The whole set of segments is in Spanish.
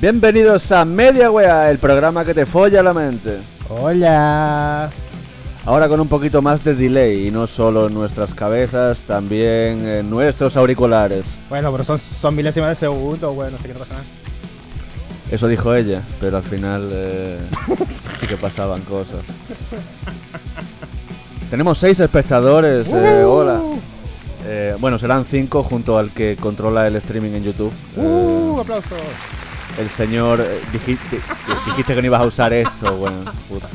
Bienvenidos a Media Wea, el programa que te folla la mente. Hola. Ahora con un poquito más de delay, y no solo en nuestras cabezas, también en nuestros auriculares. Bueno, pero son, son milésimas de segundo, bueno, no sé qué no pasa nada. Eso dijo ella, pero al final eh, sí que pasaban cosas. Tenemos seis espectadores, eh, hola. Eh, bueno, serán cinco junto al que controla el streaming en YouTube. ¡Uh! Eh, ¡Aplausos! El señor, eh, dijiste, dijiste que no ibas a usar esto, bueno, puta.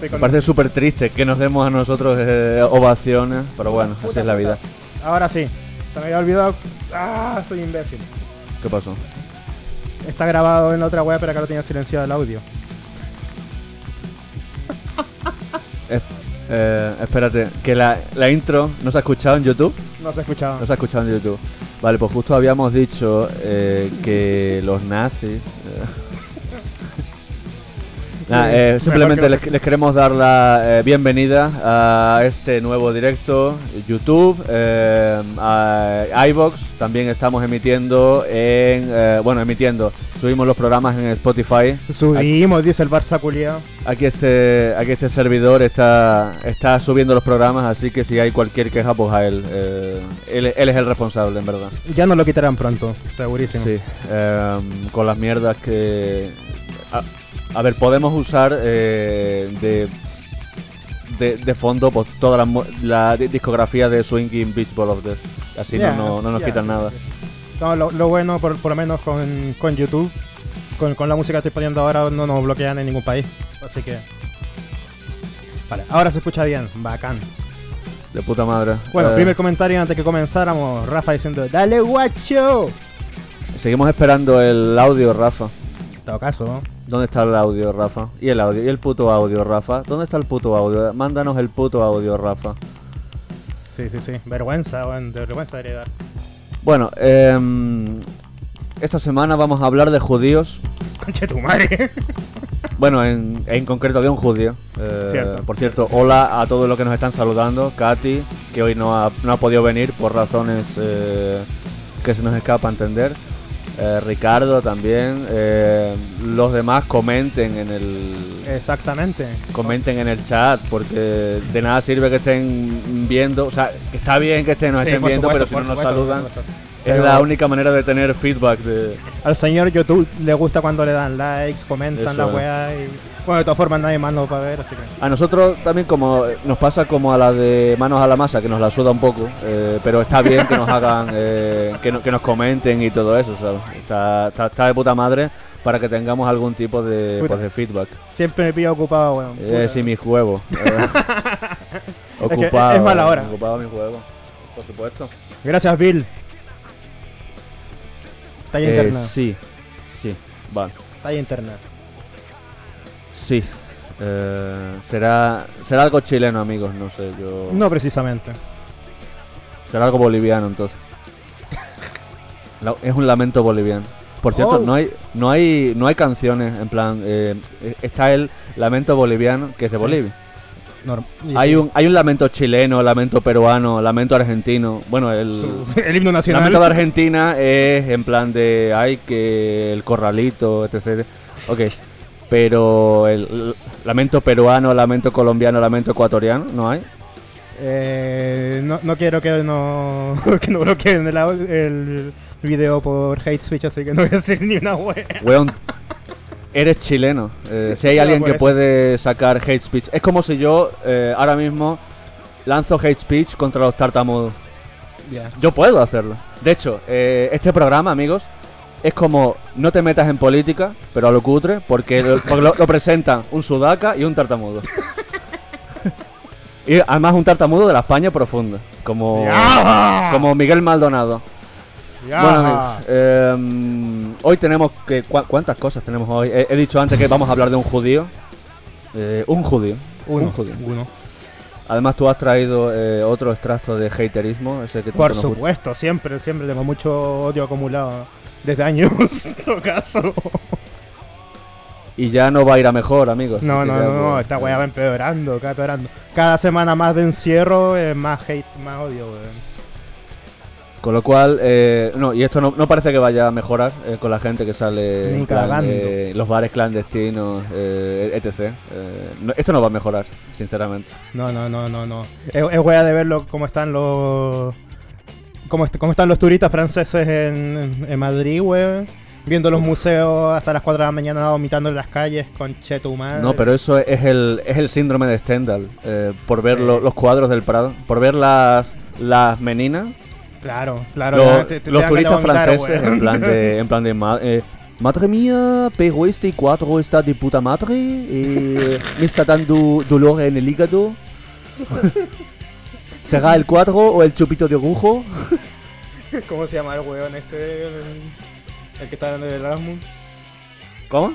Me parece súper triste que nos demos a nosotros eh, ovaciones, pero bueno, así Puta, es la vida. Ahora sí, se me había olvidado. ¡Ah! Soy imbécil. ¿Qué pasó? Está grabado en la otra web, pero acá lo tenía silenciado el audio. Eh, eh, espérate, que la, la intro no se ha escuchado en YouTube. No se escuchaba. No se ha escuchado en YouTube. Vale, pues justo habíamos dicho eh, que los nazis. Sí, eh, simplemente que les, les queremos dar la eh, bienvenida a este nuevo directo, YouTube, eh, a iBox. También estamos emitiendo en. eh, bueno, emitiendo. Subimos los programas en Spotify. Subimos, dice el Barça culiao. Aquí este, aquí este servidor está, está subiendo los programas, así que si hay cualquier queja, pues a él. él, él es el responsable, en verdad. Ya nos lo quitarán pronto, segurísimo. Sí, con las mierdas que... A, a ver, podemos usar eh, de, de, de fondo pues, toda la, la di- discografía de Swinging Beach Ball of Death. Así no, no, no nos quitan nada. No, lo, lo bueno, por, por lo menos con, con YouTube, con, con la música que estoy poniendo ahora, no nos bloquean en ningún país. Así que. Vale, ahora se escucha bien, bacán. De puta madre. Bueno, Eh, primer comentario antes que comenzáramos, Rafa diciendo, ¡Dale guacho! Seguimos esperando el audio, Rafa. En todo caso, ¿Dónde está el audio, Rafa? ¿Y el audio? ¿Y el puto audio, Rafa? ¿Dónde está el puto audio? Mándanos el puto audio, Rafa. sí, sí, sí, vergüenza, weón, de vergüenza debería dar. Bueno, em, esta semana vamos a hablar de judíos. Conche tu madre. Bueno, en, en concreto de un judío. Eh, Cierto. Por cierto, hola a todos los que nos están saludando. Katy, que hoy no ha, no ha podido venir por razones eh, que se nos escapa entender. Eh, Ricardo también. Eh, los demás comenten en el Exactamente. comenten en el chat porque de nada sirve que estén viendo. O sea, está bien que estén, nos Sí, estén viendo, supuesto, pero si no nos supuesto, saludan, es la única manera de tener feedback de. Al señor YouTube le gusta cuando le dan likes, comentan Eso la weá y... Bueno, de todas formas nadie más nos va a ver, así que... A nosotros también como nos pasa como a la de manos a la masa, que nos la suda un poco, eh, pero está bien que nos hagan, eh, que, no- que nos comenten y todo eso, ¿sabes? Está, está, está de puta madre para que tengamos algún tipo de, pues, de feedback. Siempre me pillo ocupado, weón. Eh, puta. sí, mi juego. eh. que ocupado. es mala hora. Ocupado mi juego, por supuesto. Gracias, Bill. Talla Eh, interna. sí, sí, vale. Talla interna. Sí. Eh, será, será algo chileno, amigos, no sé, yo... No precisamente. Será algo boliviano, entonces. La- es un lamento boliviano. Por cierto, Oh. no hay no hay no hay canciones en plan eh, eh, está el lamento boliviano que es de Sí. Bolivia. Norm- Hay un hay un lamento chileno, lamento peruano, lamento argentino. Bueno, el el himno nacional. lamento de Argentina es en plan de ay que el corralito, etc. Ok. Pero el, lamento peruano, lamento colombiano, lamento ecuatoriano, ¿no hay? Eh, no, no quiero que no, que no bloqueen el, el video por hate speech, así que no voy a decir ni una wea. Weón, eres chileno. Eh, si hay alguien que puede sacar hate speech. Es como si yo eh, ahora mismo lanzo hate speech contra los tartamudos. Ya. Yo puedo hacerlo. De hecho, eh, este programa, amigos, es como no te metas en política, pero a lo cutre, porque lo, porque lo- lo presentan un sudaca y un tartamudo. y además un tartamudo de la España profunda, como, como Miguel Maldonado. Bueno amigos, eh, hoy tenemos que... ¿cu- ¿Cuántas cosas tenemos hoy? He, he dicho antes que vamos a hablar de un judío. Eh, un judío. uno, Un judío. uno. Además tú has traído eh, otro extracto de haterismo. Ese que Por gusta. supuesto, siempre, siempre tengo mucho odio acumulado desde años, en todo caso. Y ya no va a ir a mejor, amigos. No, no, no, no, pues, esta weá va empeorando, cada empeorando. Cada semana más de encierro, eh, más hate, más odio, weón. Con lo cual, eh, no, y esto no, no parece que vaya a mejorar eh, con la gente que sale en plan, eh, los bares clandestinos, eh, etc. Eh, no- esto no va a mejorar, sinceramente. No, no, no, no, no. Es, es wea de verlo cómo están los. Cómo, est- cómo están los turistas franceses en, en Madrid, weón. Viendo los museos hasta las 4 de la mañana vomitando en las calles con che tu madre. No, pero eso es el, es el síndrome de Stendhal, eh, por ver lo- Sí. los cuadros del Prado, por ver las, las meninas, Claro, claro. Lo- ya te- te los turistas franceses en plan de, en plan de eh, madre mía, pero este cuadro está de puta madre, eh, me está dando dolor en el hígado. ¿Será el cuadro o el chupito de orujo? ¿Cómo se llama el weón este? El, el que está dando el Erasmus. ¿Cómo?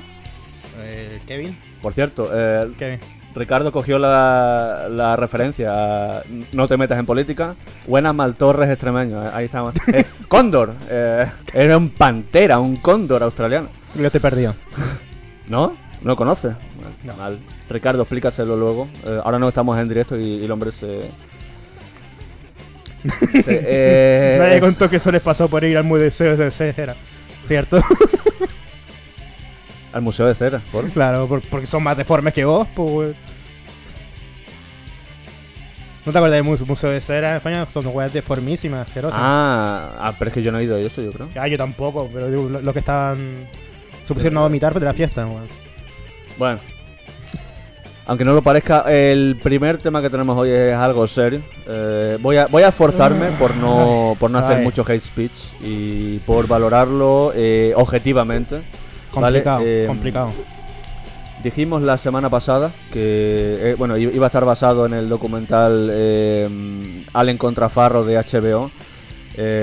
El Kevin. Por cierto, eh, Kevin. Ricardo cogió la, la referencia a No te metas en política. Buenas Maltorres extremeño, eh, ahí estamos. Eh, cóndor, eh, era un pantera, un cóndor australiano. Yo estoy perdido. ¿No? ¿No lo conoce? Mal, No. mal. Ricardo, explícaselo luego. Eh, ahora no estamos en directo y, y el hombre se... eh, Nadie es- contó que eso les pasó por ir al museo de cera. ¿Cierto? Al Museo de Cera, ¿por? claro, por- porque son más deformes que vos, pues. ¿No te acuerdas del mu- museo de cera en España? Son weas deformísimas, asquerosas. Ah, ah, pero es que yo no he ido a eso, yo creo. Ah, yo tampoco, pero digo, lo, lo que estaban. Se pusieron a vomitar de la fiesta, weón. Bueno. Aunque no lo parezca, el primer tema que tenemos hoy es algo serio. Eh, voy, a, voy a esforzarme por no, por no hacer Ay. mucho hate speech y por valorarlo eh, objetivamente. Eh, complicado. Dijimos la semana pasada que eh, bueno iba a estar basado en el documental Allen contra Farro de HBO.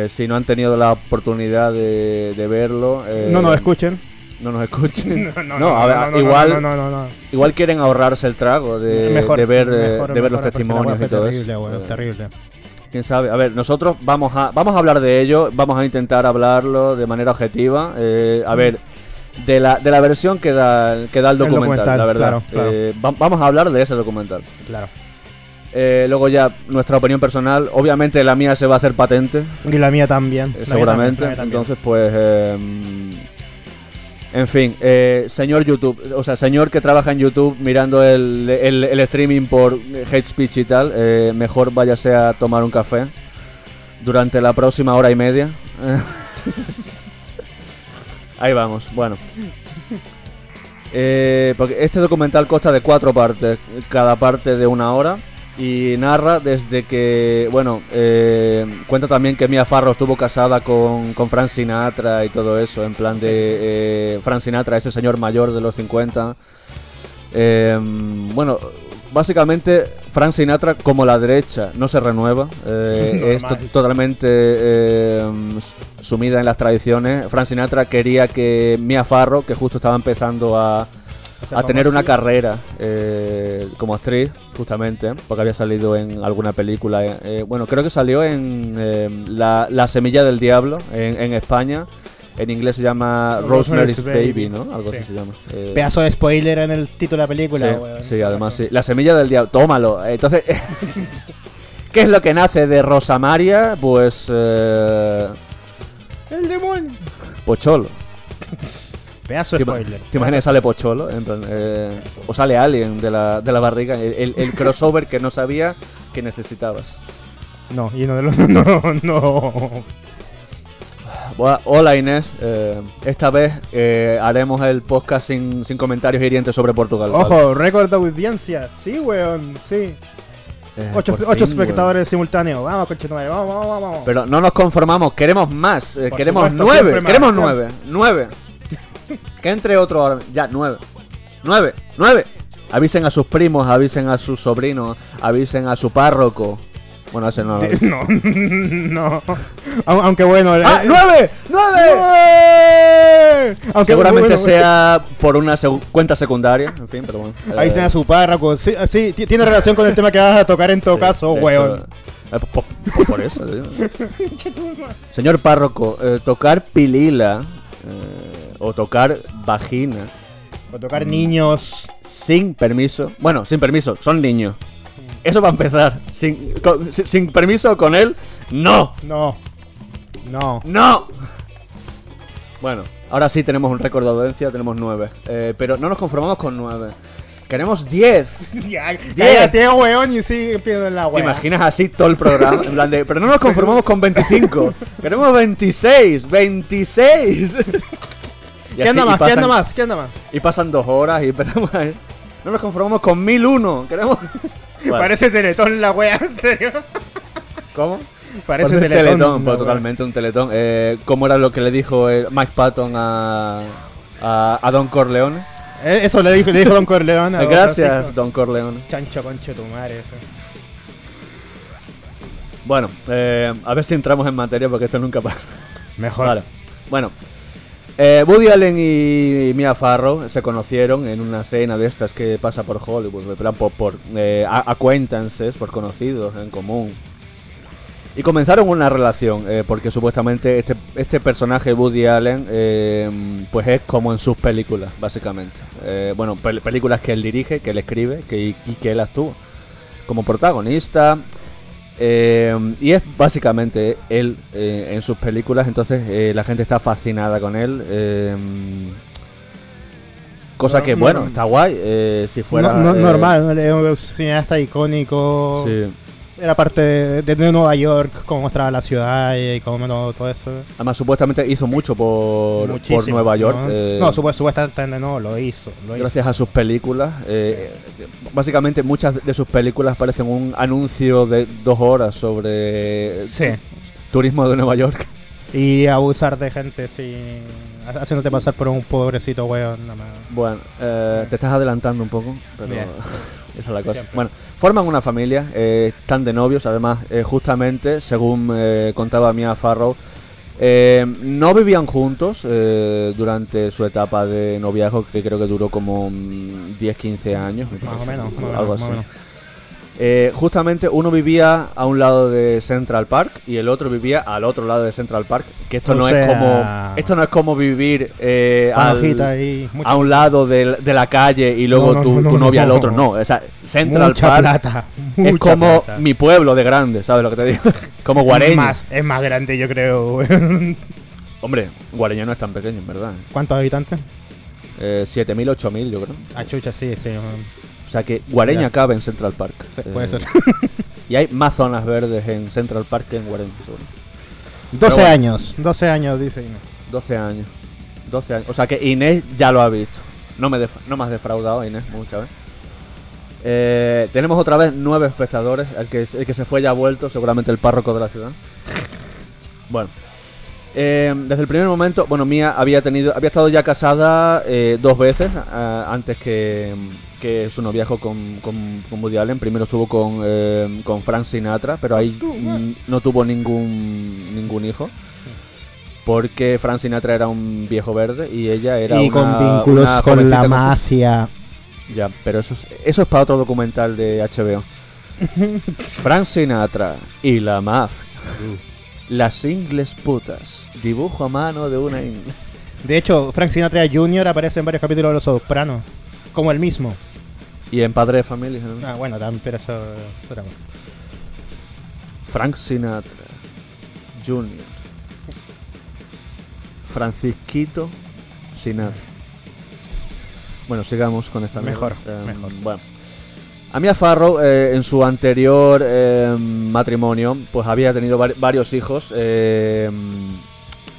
Si no han tenido la oportunidad de, de verlo, no nos escuchen. No nos escuchen. No, No, a ver, no, no, igual, igual quieren ahorrarse el trago de, Mejor, de ver, mejor, de ver los testimonios y todo terrible, eso. Eh, terrible. Quién sabe. A ver, nosotros vamos a vamos a hablar de ello, vamos a intentar hablarlo de manera objetiva. Eh, a ver, de la, de la versión que da, que da el El documental, documental, la verdad. claro, claro. Eh, va- vamos a hablar de ese documental. Claro. Eh, luego ya nuestra opinión personal, obviamente la mía se va a hacer patente, Y la mía también. eh, la mía seguramente. también, la mía también. Entonces, pues, eh, en fin, eh, señor YouTube, o sea, señor que trabaja en YouTube mirando el, el- streaming por hate speech y tal, eh, mejor váyase a tomar un café durante la próxima hora y media. Ahí vamos, bueno. Eh, porque este documental consta de cuatro partes, cada parte de una hora. Y narra desde que, bueno, eh, cuenta también que Mia Farrow estuvo casada con, con Frank Sinatra y todo eso, en plan de eh, Frank Sinatra, ese señor mayor de los 50. Eh, bueno, básicamente Frank Sinatra como la derecha no se renueva, eh, es to- totalmente eh, sumida en las tradiciones. Frank Sinatra quería que Mia Farrow, que justo estaba empezando a, a tener una carrera eh, como actriz, justamente, porque había salido en alguna película. eh, bueno, creo que salió en eh, la, La Semilla del Diablo, en, en España. En inglés se llama Rosemary's Rosemary's Baby, Baby, ¿no? Algo sí. así se llama. Eh, Pedazo de spoiler en el título de la película, sí, además sí. La Semilla del Diablo, tómalo. Entonces, ¿qué es lo que nace de Rosamaria? Pues... Eh, El demonio. Pocholo. Pedazo ¿Te, de spoiler. te imaginas que sale Pocholo? En plan, eh, o sale Alien de la, de la barriga. El, crossover que no sabía que necesitabas. No, y no de los. No, no. Hola Inés, eh, esta vez eh, haremos el podcast sin, sin comentarios hirientes sobre Portugal. ¿vale? Ojo, récord de audiencia. Sí, weón, sí. Eh, Ocho, por ocho fin, espectadores simultáneos. Vamos, conchetumare, vamos, vamos, vamos. vamos. Pero no nos conformamos, queremos más. eh, queremos supuesto, nueve, más, queremos nueve, nueve. Que entre otro ahora. Ya, nueve. Nueve, nueve. Avisen a sus primos, avisen a sus sobrinos, avisen a su párroco. Bueno, ese no. No, no. Au- Aunque bueno. ¡Ah, eh, nueve! ¡Nueve! ¡Nueve! Aunque Seguramente bueno, sea por una cuenta secundaria, en fin, pero bueno. Ahí Eh, está su párroco. Sí, sí, ti- tiene relación con el tema que vas a tocar en todo sí, caso, weón. eh, por, por- eso. Señor párroco, eh, tocar pilila eh, o tocar vagina Va a tocar niños. sin permiso. Bueno, sin permiso, son niños. Eso va a empezar. Sin, con- sin- sin permiso con él, no. No. No. ¡No! Bueno, ahora sí tenemos un récord de audiencia, tenemos 9. pero no nos conformamos con 9. Queremos 10. ya, tío, weón, y sigue pidiendo la ¿Te imaginas así todo el programa? En plan de, pero no nos conformamos con 25. Queremos 26. 26. ¿Qué anda más? ¿Qué anda más? ¿Qué anda más? Y pasan dos horas y empezamos a... No nos conformamos con 1001. Queremos... Parece Teletón la wea, en serio. ¿Cómo? Parece un teletón. pues, totalmente un teletón. Eh, ¿Cómo era lo que le dijo eh, Mike Patton a, a, a Don Corleone? Eh, eso le dijo, le dijo Don Corleone. Gracias, Don Corleone. Chancho concho tu madre, eso. Bueno, eh, a ver si entramos en materia porque esto nunca pasa. Mejor. Vale. Bueno, eh, Woody Allen y Mia Farrow se conocieron en una cena de estas que pasa por Hollywood, plan por, por eh, por conocidos en común. Y comenzaron una relación, eh, porque supuestamente este, este personaje, Woody Allen, eh, pues es como en sus películas, básicamente. Eh, bueno, películas que él dirige, que él escribe que, y, que él actúa como protagonista. Y es básicamente él en sus películas, entonces la gente está fascinada con él. cosa que, bueno, está guay. si fuera. normal, es un cineasta icónico. Sí era parte de, Nueva York, cómo mostraba la ciudad y cómo todo eso. Además, supuestamente hizo mucho por, por Nueva York. No, eh, no supuestamente no, lo hizo. gracias a sus películas. Eh, básicamente, muchas de sus películas parecen un anuncio de dos horas sobre turismo de Nueva York. Y abusar de gente sí, haciéndote pasar por un pobrecito weón. Bueno, eh, te estás adelantando un poco, pero esa es la cosa. Bueno, forman una familia, eh, están de novios, además, eh, justamente, según eh, contaba Mia Farrow, no vivían juntos durante su etapa de noviazgo, que creo que duró como 10-15 años. Más o menos, algo así. Eh, justamente uno vivía a un lado de Central Park y el otro vivía al otro lado de Central Park. Que esto no es como esto no es como vivir eh, a un lado de, la calle y luego tu, novia al otro. No, o sea, Central Park es como mi pueblo de grande, ¿sabes lo que te digo? como Guareño. Es más, es más grande, yo creo. Hombre, Guareño no es tan pequeño, en verdad. ¿Cuántos habitantes? Eh, 7.000, 8.000, yo creo. Ah, chucha, sí, sí. O sea que Guareña cabe en Central Park. puede ser. y hay más zonas verdes en Central Park que en Guareña. 12 años, 12 años dice Inés. 12 años. 12 años. O sea que Inés ya lo ha visto. No me, no me has defraudado, Inés, muchas veces. Eh, tenemos otra vez nueve espectadores. El que, el que se fue ya ha vuelto, seguramente el párroco de la ciudad. Bueno. Eh, desde el primer momento, bueno, Mía había tenido, había estado ya casada eh, dos veces antes que, que su noviazgo con, con, con Woody Allen. Primero estuvo con, eh, con Frank Sinatra, pero ahí no tuvo ningún, ningún hijo. Porque Frank Sinatra era un viejo verde y ella era y con vínculos con la mafia. Ya, pero eso es, eso es para otro documental de HBO. Frank Sinatra y la mafia. Uh. Las ingles putas. Dibujo a mano de una ingle. De hecho, Frank Sinatra Jr. aparece en varios capítulos de Los Sopranos. Como el mismo. Y en Padre de Familia. Ah, bueno, también, pero eso. Frank Sinatra Jr. Francisquito Sinatra. Bueno, sigamos con esta Mejor, em, mejor. Bueno. Amia Farrow, eh, en su anterior em, matrimonio, pues había tenido varios hijos. Em,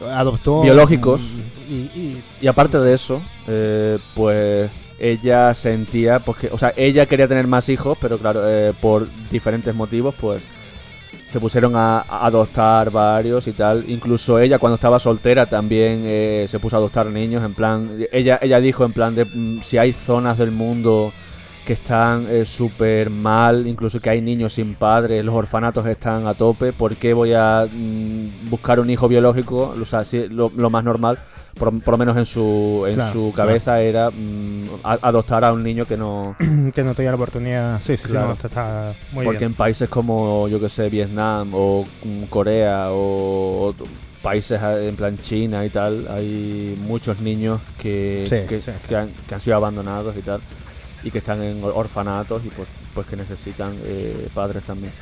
Adoptó. Biológicos. Y, aparte de eso, eh, pues ella sentía, pues o sea, ella quería tener más hijos, pero claro, eh, por diferentes motivos, pues se pusieron a, adoptar varios y tal. Incluso ella cuando estaba soltera también eh, se puso a adoptar niños, en plan, ella, ella dijo en plan de mm, si hay zonas del mundo que están eh, súper mal, incluso que hay niños sin padres, los orfanatos están a tope, ¿por qué voy a mm, buscar un hijo biológico? O sea, lo más normal por, lo menos en su, en su cabeza era mm, adoptar a un niño que no... que no tenía la oportunidad. Sí, sí, claro. está muy Porque en países como, yo que sé, Vietnam o mm, Corea o, países ah, en plan China y tal, hay muchos niños que, que, han, que, han, sido abandonados y tal, y que están en orfanatos y pues, pues que necesitan eh, padres también.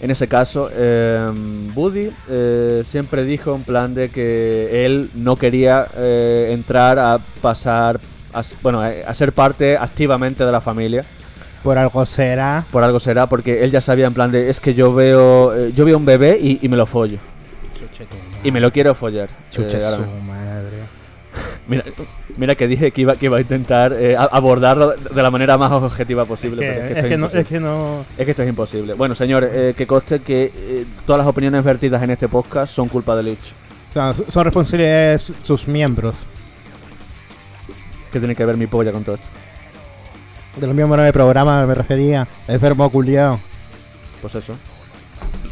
En ese caso, eh, Woody eh, siempre dijo en plan de que él no quería eh, entrar a pasar, a, bueno, a, a ser parte activamente de la familia. Por algo será. Por algo será, porque él ya sabía en plan de, es que yo veo, eh, yo veo un bebé y, y me lo follo. Y me lo quiero follar. Chucha Eh, su madre. Mira, mira que dije que iba, que iba a intentar eh, abordarlo de la manera más objetiva posible. Que- pero es, que es, esto que es no, imposible. es que no. Es que esto es imposible. Bueno, señores, eh, que conste que eh, todas las opiniones vertidas en este podcast son culpa de Lich. o sea, son responsables sus miembros. ¿Qué tiene que ver mi polla con todo esto? De los miembros del programa me refería. Enfermo culiao. Pues eso.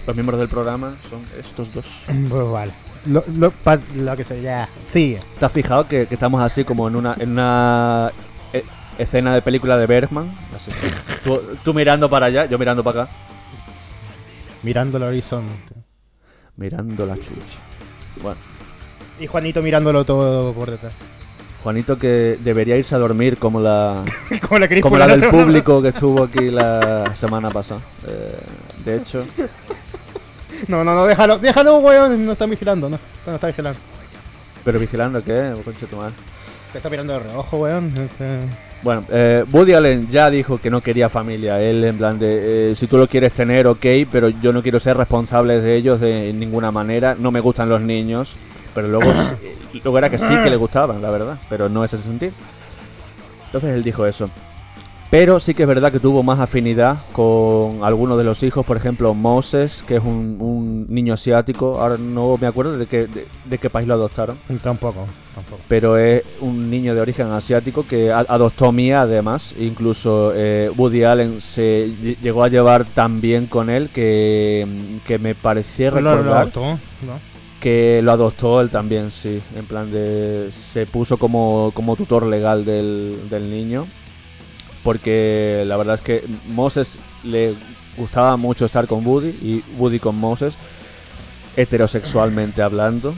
Los miembros del programa son estos dos. Pues vale. Lo, lo, pa- lo que sea, ya. Sigue. ¿Te has fijado que, que estamos así como en una, en una eh, escena de película de Bergman? Así. Tú, tú mirando para allá, yo mirando para acá. Mirando el horizonte. Mirando la chucha. Bueno, Y Juanito mirándolo todo por detrás. Juanito que debería irse a dormir como la, como la como la del público que estuvo aquí la semana pasada. Eh, de hecho, No, no, no, déjalo, déjalo, weón. No está vigilando, no. No está vigilando. pero vigilando que, concha tu madre. Te está mirando de reojo, weón. Este, Bueno, eh, Woody Allen ya dijo que no quería familia. Él en plan de, eh, si tú lo quieres tener, ok, pero yo no quiero ser responsable de ellos de ninguna manera. No me gustan los niños. Pero luego, luego era que sí que le gustaban, la verdad. Pero no es ese sentido. Entonces él dijo eso. Pero sí que es verdad que tuvo más afinidad con algunos de los hijos. Por ejemplo, Moses, que es un, un niño asiático. Ahora no me acuerdo de qué, de- de qué país lo adoptaron Tampoco, tampoco. pero es un niño de origen asiático que a- adoptó Mia además. Incluso eh, Woody Allen se ll- llegó a llevar tan bien con él que, que me parecía Lo- lo recordar adoptó, ¿no? que lo adoptó él también, sí. En plan de... se puso como, como tutor legal del, del niño. Porque la verdad es que Moses le gustaba mucho estar con Woody y Woody con Moses, heterosexualmente hablando.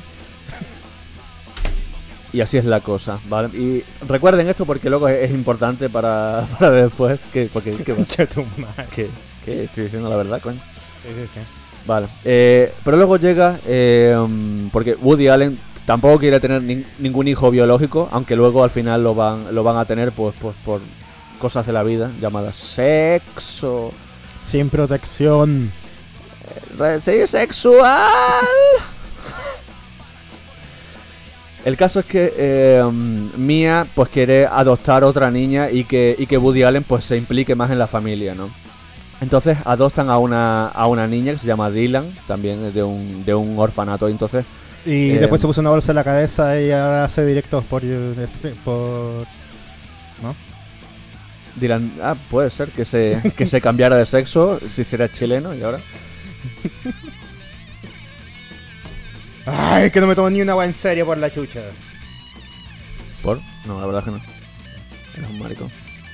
Y así es la cosa, ¿vale? Y recuerden esto porque luego es, es importante para, para después. Que, porque, madre. ¿Qué? ¿Qué? Estoy diciendo la verdad, coño. Sí, sí, sí. Vale, eh, pero luego llega, eh, mm, porque Woody Allen tampoco quiere tener nin- ningún hijo biológico, aunque luego al final lo van, lo van a tener pues, pues por cosas de la vida llamadas sexo, Sin protección. re- sí, sexual. El caso es que eh, mm, Mia pues quiere adoptar otra niña y que, y que Woody Allen pues se implique más en la familia, ¿no? Entonces adoptan a una, a una niña que se llama Dylan, también de un, de un orfanato. Entonces Y Eh, después se puso una bolsa en la cabeza y ahora hace directos por. por. Dylan, ah, puede ser que se, que se cambiara de sexo si será chileno y ahora. Ay, que no me tomo ni una agua en serio por la chucha. ¿Por? No, la verdad que no. Eres un maricón.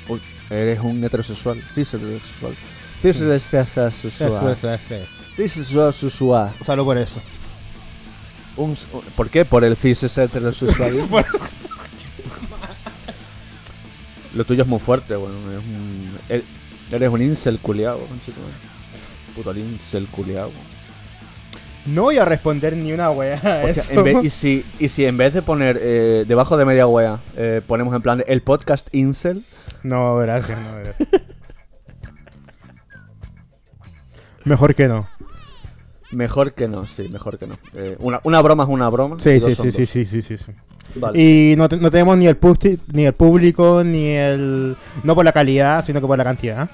Uy, eres un heterosexual. Sí, heterosexual. Sí, heterosexual. eso. Sí, es heterosexual. Solo por eso. Un ¿Por qué? Por el cis es heterosexual. Lo tuyo es muy fuerte, bueno. Un, er- eres un incel madre. Puto incel culiao. No voy a responder ni una wea a Hostia, eso. en vez- y, si, y si en vez de poner eh, debajo de media wea, eh, ponemos en plan el podcast incel, No, gracias, no, gracias. Mejor que no. mejor que no, sí, mejor que no. Eh, una, una broma es una broma. Sí, sí, sí, sí, sí, sí, sí, sí. Vale. Y no, no tenemos ni el, ni el público, ni el... No por la calidad, sino que por la cantidad.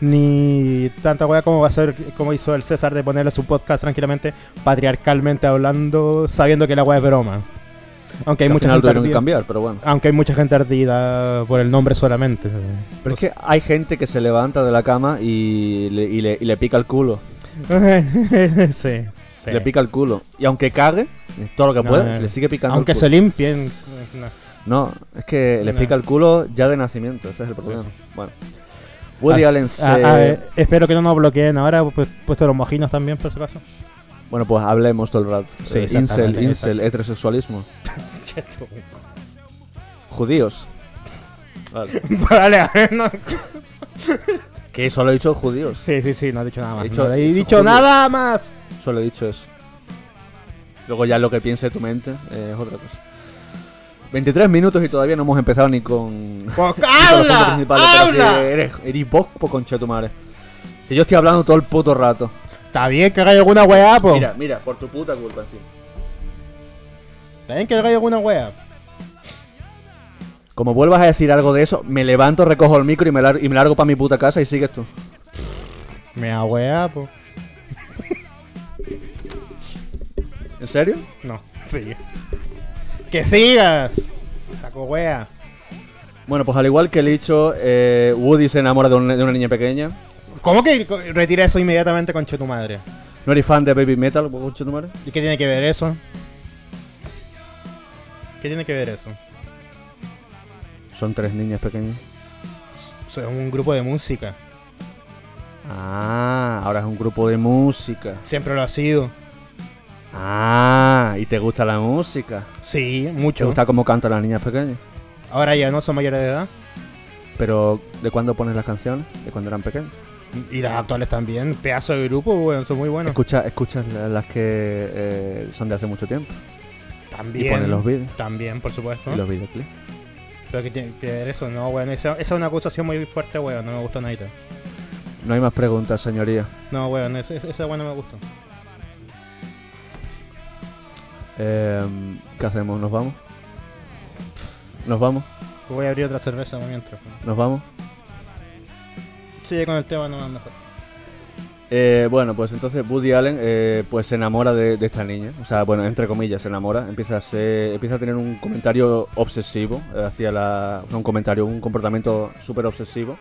Ni tanta wea como va a ser, como hizo el César de ponerle su podcast tranquilamente, patriarcalmente hablando, sabiendo que la wea es broma. Aunque hay mucha gente ardida. cambiar, pero bueno. Aunque hay mucha gente ardida por el nombre solamente. Pero es que hay gente que se levanta de la cama y le, y le, y le pica el culo. sí, sí. Le pica el culo. Y aunque cague, todo lo que No, puede, le sigue picando Aunque el se culo. limpien. no. Es que le pica el culo ya de nacimiento, ese es el problema. Bueno. Woody Ah, Allen se... Ah, a ver, espero que no nos bloqueen ahora, pues puesto los mojinos también, por si acaso. Bueno, pues hablemos todo el rato. Sí, Eh, incel, incel, heterosexualismo. Judíos. Vale. vale, a ver, no. Que solo he dicho judíos. Sí, sí, sí, no he dicho nada más. He dicho- no he he dicho dicho judíos. nada más. Solo he dicho eso. Luego ya lo que piense tu mente eh, es otra cosa. 23 minutos y todavía no hemos empezado ni con... Pues, ni con ¡Habla! si ¡Habla! eres, eres vos, po concha tu madre. Si yo estoy hablando todo el puto rato. Está bien que hagáis alguna weá, po. Mira, mira, por tu puta culpa, sí. Está bien que hagáis alguna weá. Como vuelvas a decir algo de eso, me levanto, recojo el micro y me, lar- y me largo para mi puta casa y sigues tú. Me da weá, po. ¿En serio? No, sigue. ¡Que sigas! Saco wea. Bueno, pues al igual que el dicho, eh, Woody se enamora de, un- de una niña pequeña. ¿Cómo que co- retira eso inmediatamente con tu madre? ¿No eres fan de Baby Metal, concha tu madre? ¿Y qué tiene que ver eso? ¿Qué tiene que ver eso? Son tres niñas pequeñas. Es un grupo de música. Ah, ahora es un grupo de música. Siempre lo ha sido. Ah, y te gusta la música. Sí, ¿Te mucho. gusta cómo cantan las niñas pequeñas? Ahora ya no son mayores de edad. Pero, ¿de cuándo pones las canciones? ¿De cuando eran pequeñas? Y las actuales también. Pedazo de grupo, weón. Son muy buenos. Escucha, escuchas la- las que eh, son de hace mucho tiempo. También. Y ponen los vídeos. También, por supuesto. Y los videoclips. Pero que tiene que ver eso, no, weón. Esa, esa es una acusación muy fuerte, weón. No me gusta nada. No hay más preguntas, señoría. No, weón. Esa, esa esa weón no me gusta. Eh, ¿Qué hacemos? ¿Nos vamos? ¿Nos vamos? Voy a abrir otra cerveza mientras. ¿Nos vamos? Sigue con el tema, no mejor. Eh, bueno, pues entonces Woody Allen eh, pues se enamora de, de esta niña. O sea, bueno, entre comillas, se enamora. Empieza a, ser- empieza a tener un comentario obsesivo hacia la... un comentario, un comportamiento súper obsesivo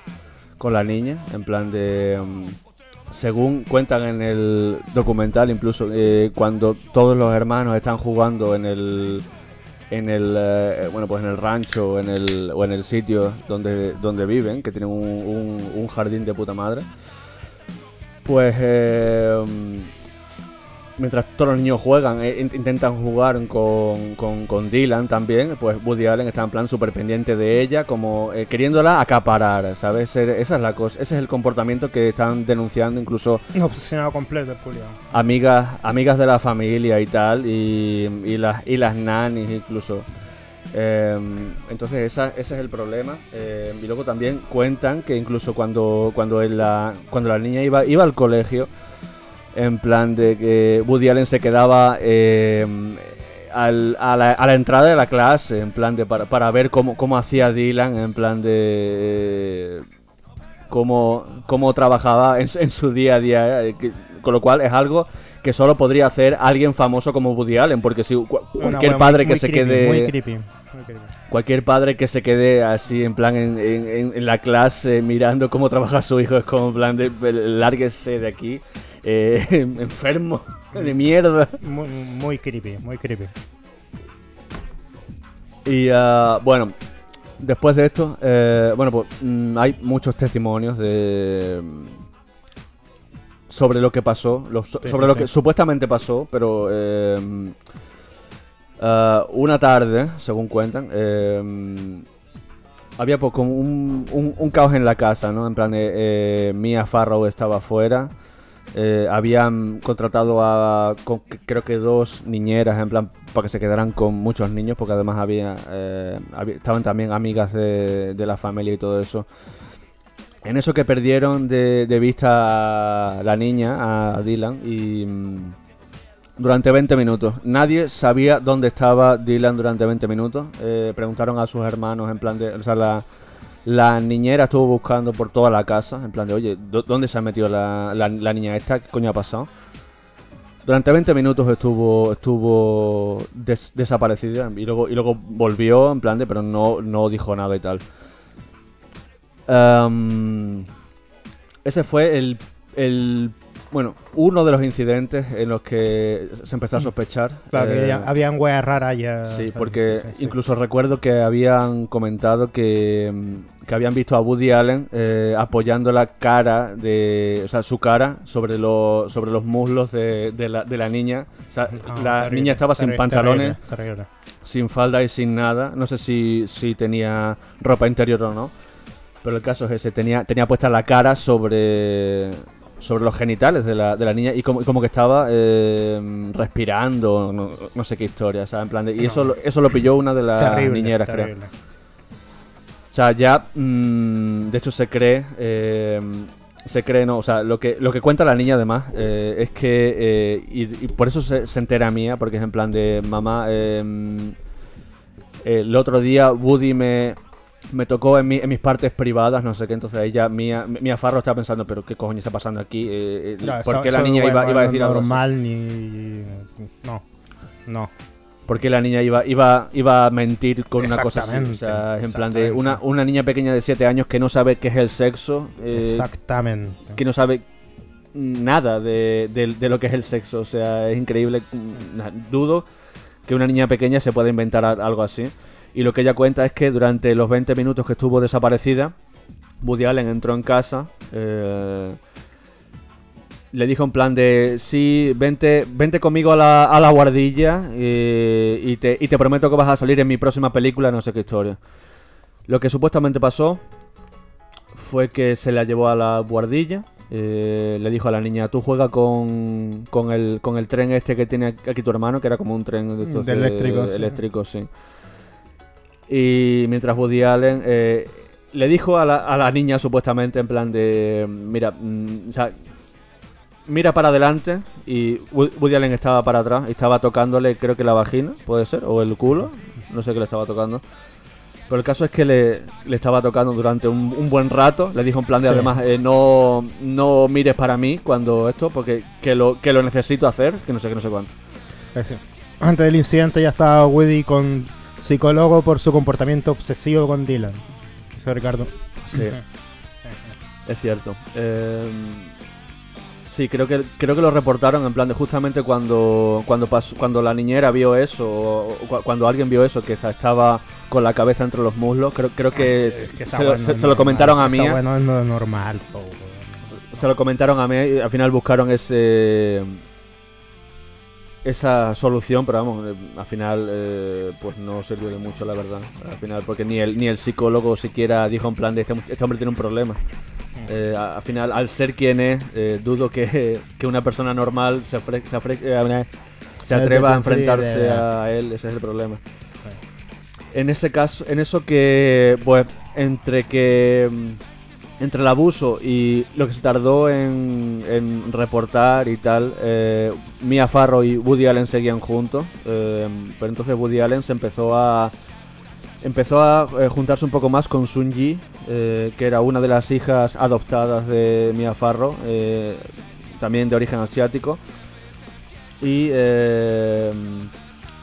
con la niña. En plan de... mm, según cuentan en el documental, incluso eh, cuando todos los hermanos están jugando en el... En el, eh, bueno, pues en el rancho o en el, o en el sitio donde, donde viven, que tienen un, un- un jardín de puta madre. Pues eh, mientras todos los niños juegan, eh, in- intentan jugar con, con- con Dylan también, pues Woody Allen está en plan súper pendiente de ella, como eh, queriéndola acaparar, ¿sabes? Ese- Esa es la cosa, ese es el comportamiento que están denunciando incluso obsesionado completo culiao. amigas amigas de la familia y tal, y, y las, y las nannies incluso. Eh, entonces esa- ese es el problema. Eh, y luego también cuentan que incluso cuando, cuando, en la, cuando la niña iba, iba al colegio, en plan de que Woody Allen se quedaba eh, al- a, la, a la entrada de la clase, en plan de para, para ver cómo, cómo hacía Dylan, en plan de cómo, cómo trabajaba en, su- en su día a día, eh, que- con lo cual es algo que solo podría hacer alguien famoso como Woody Allen, porque si cualquier padre muy- que muy se creepy, quede Muy creepy. Cualquier padre que se quede así en plan en, en- en- en la clase mirando cómo trabaja su hijo es como en plan de lárguese de aquí eh, enfermo de mierda Muy, muy creepy, muy creepy. y ah, bueno después de esto eh, bueno pues mm, hay muchos testimonios de sobre lo que pasó lo- so- Sí, sobre sí, lo que supuestamente pasó pero eh, ah, una tarde según cuentan eh, había pues como un, un- un caos en la casa, ¿no? En plan, eh, Mia Farrow estaba afuera. Eh, habían contratado a con- creo que dos niñeras en plan para que se quedaran con muchos niños porque además había, eh, estaban también amigas de, de la familia y todo eso. En eso que perdieron de, de vista a la niña a Dylan y mm, durante 20 minutos. Nadie sabía dónde estaba Dylan durante 20 minutos. Eh, preguntaron a sus hermanos en plan de o sea la la niñera estuvo buscando por toda la casa, en plan de, oye, ¿dó- ¿dónde se ha metido la, la- la niña esta? ¿Qué coño ha pasado? Durante 20 minutos estuvo estuvo des- desaparecida y luego, y luego volvió, en plan de, pero no, no dijo nada y tal. Em, ese fue el, el, bueno, uno de los incidentes en los que se empezó a sospechar. Claro, que eh, ya- habían weas raras ya. Sí, porque Sí, sí, sí. incluso recuerdo que habían comentado que, mm, que habían visto a Woody Allen eh, apoyando la cara de, o sea, su cara sobre los sobre los muslos de, de la, de la niña. O sea, la terrible, niña estaba sin pantalones, terrible. sin falda y sin nada. No sé si, si tenía ropa interior o no. Pero el caso es ese, tenía, tenía puesta la cara sobre sobre los genitales de la, de la niña y como, y como que estaba eh, respirando, no, no sé qué historia, o sea, en plan de- y No. eso, lo- eso lo pilló una de las terrible, niñeras, creo. O sea, ya, mm, de hecho se cree, eh, se cree, no, o sea, lo que, lo que cuenta la niña además eh, es que, eh, y, y por eso se, se entera mía, porque es en plan de, mamá, eh, el otro día Woody me, me tocó en, mi- en mis partes privadas, no sé qué, entonces ella, Mía, Mía Farro está pensando, pero qué coño está pasando aquí, Eh, eh, Claro, ¿por qué la niña bueno, iba, iba a no decir algo así? normal ni... No, no. ¿Por qué la niña iba, iba, iba a mentir con una cosa así? O sea, en plan de una, una niña pequeña de 7 años que no sabe qué es el sexo, eh, Exactamente. que no sabe nada de, de- de lo que es el sexo. O sea, es increíble. Dudo que una niña pequeña se pueda inventar algo así. Y lo que ella cuenta es que durante los 20 minutos que estuvo desaparecida, Woody Allen entró en casa. eh, le dijo en plan de, sí, vente, vente conmigo a la, a la guardilla eh, y, te, y te prometo que vas a salir en mi próxima película, no sé qué historia. Lo que supuestamente pasó fue que se la llevó a la guardilla. eh, le dijo a la niña, tú juega con, con, el, con el tren este que tiene aquí tu hermano, que era como un tren de estos De eléctrico, sí. eléctrico, sí. Y mientras Woody Allen eh, le dijo a la, a la niña supuestamente en plan de, mira, mm, o sea, mira para adelante y Wo- Woody Allen estaba para atrás y estaba tocándole creo que la vagina, puede ser, o el culo, no sé qué le estaba tocando. Pero el caso es que le, le estaba tocando durante un, un buen rato. Le dijo en plan de Sí. además eh, no, no mires para mí cuando esto, porque que lo, que lo necesito hacer, que no sé qué, no sé cuánto. Sí. Antes del incidente ya estaba Woody con psicólogo por su comportamiento obsesivo con Dylan. Dice Ricardo. Sí, es cierto. Eh, sí, creo que creo que lo reportaron en plan de justamente cuando cuando pasó, cuando la niñera vio eso o, o cu- cuando alguien vio eso que estaba con la cabeza entre los muslos, creo creo que, Es que esa se, lo- se- se comentaron a mí. weá no es no- normal, po. Se lo comentaron a mí y al final buscaron ese esa solución, pero vamos, eh, al final eh, pues no sirvió de mucho la verdad. Al final porque ni el ni el psicólogo siquiera dijo en plan de este, este hombre tiene un problema. Eh, a- al final al ser quien es, eh, dudo que, que una persona normal se, se, eh, atreva a enfrentarse eh. a él, ese es el problema. En ese caso, en eso que, pues, entre que. Entre el abuso y lo que se tardó en, reportar y tal, eh, Mia Farrow y Woody Allen seguían juntos. eh, pero entonces Woody Allen se empezó a. Empezó a eh, juntarse un poco más con Sun Ji, que era una de las hijas adoptadas de Mia Farrow, también de origen asiático. Y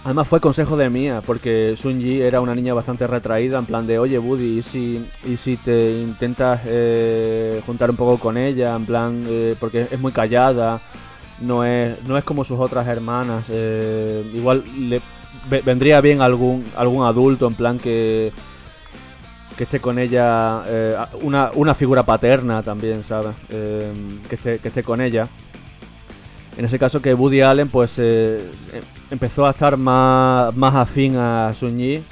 además fue consejo de Mia, porque Sunji era una niña bastante retraída, en plan de, oye Woody, ¿y si, y si te intentas eh, juntar un poco con ella? En plan, eh, porque es muy callada, no es, no es como sus otras hermanas. eh, igual le ve- vendría bien algún, algún adulto, en plan que que esté con ella una, una figura paterna también, ¿sabes? Que, esté, que esté con ella. En ese caso que Woody Allen pues eh, em- empezó a estar más, más afín a Sun Yi.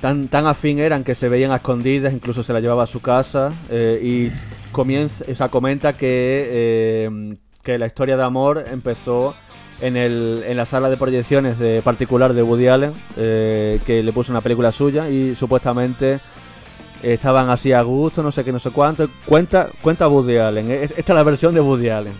Tan, tan afín eran que se veían a escondidas, incluso se la llevaba a su casa eh, y comienza, o sea, comenta que, eh, que la historia de amor empezó en, el, en la sala de proyecciones de particular de Woody Allen, que le puso una película suya y supuestamente estaban así a gusto, no sé qué, no sé cuánto. Cuenta, cuenta Woody Allen, es- esta es la versión de Woody Allen.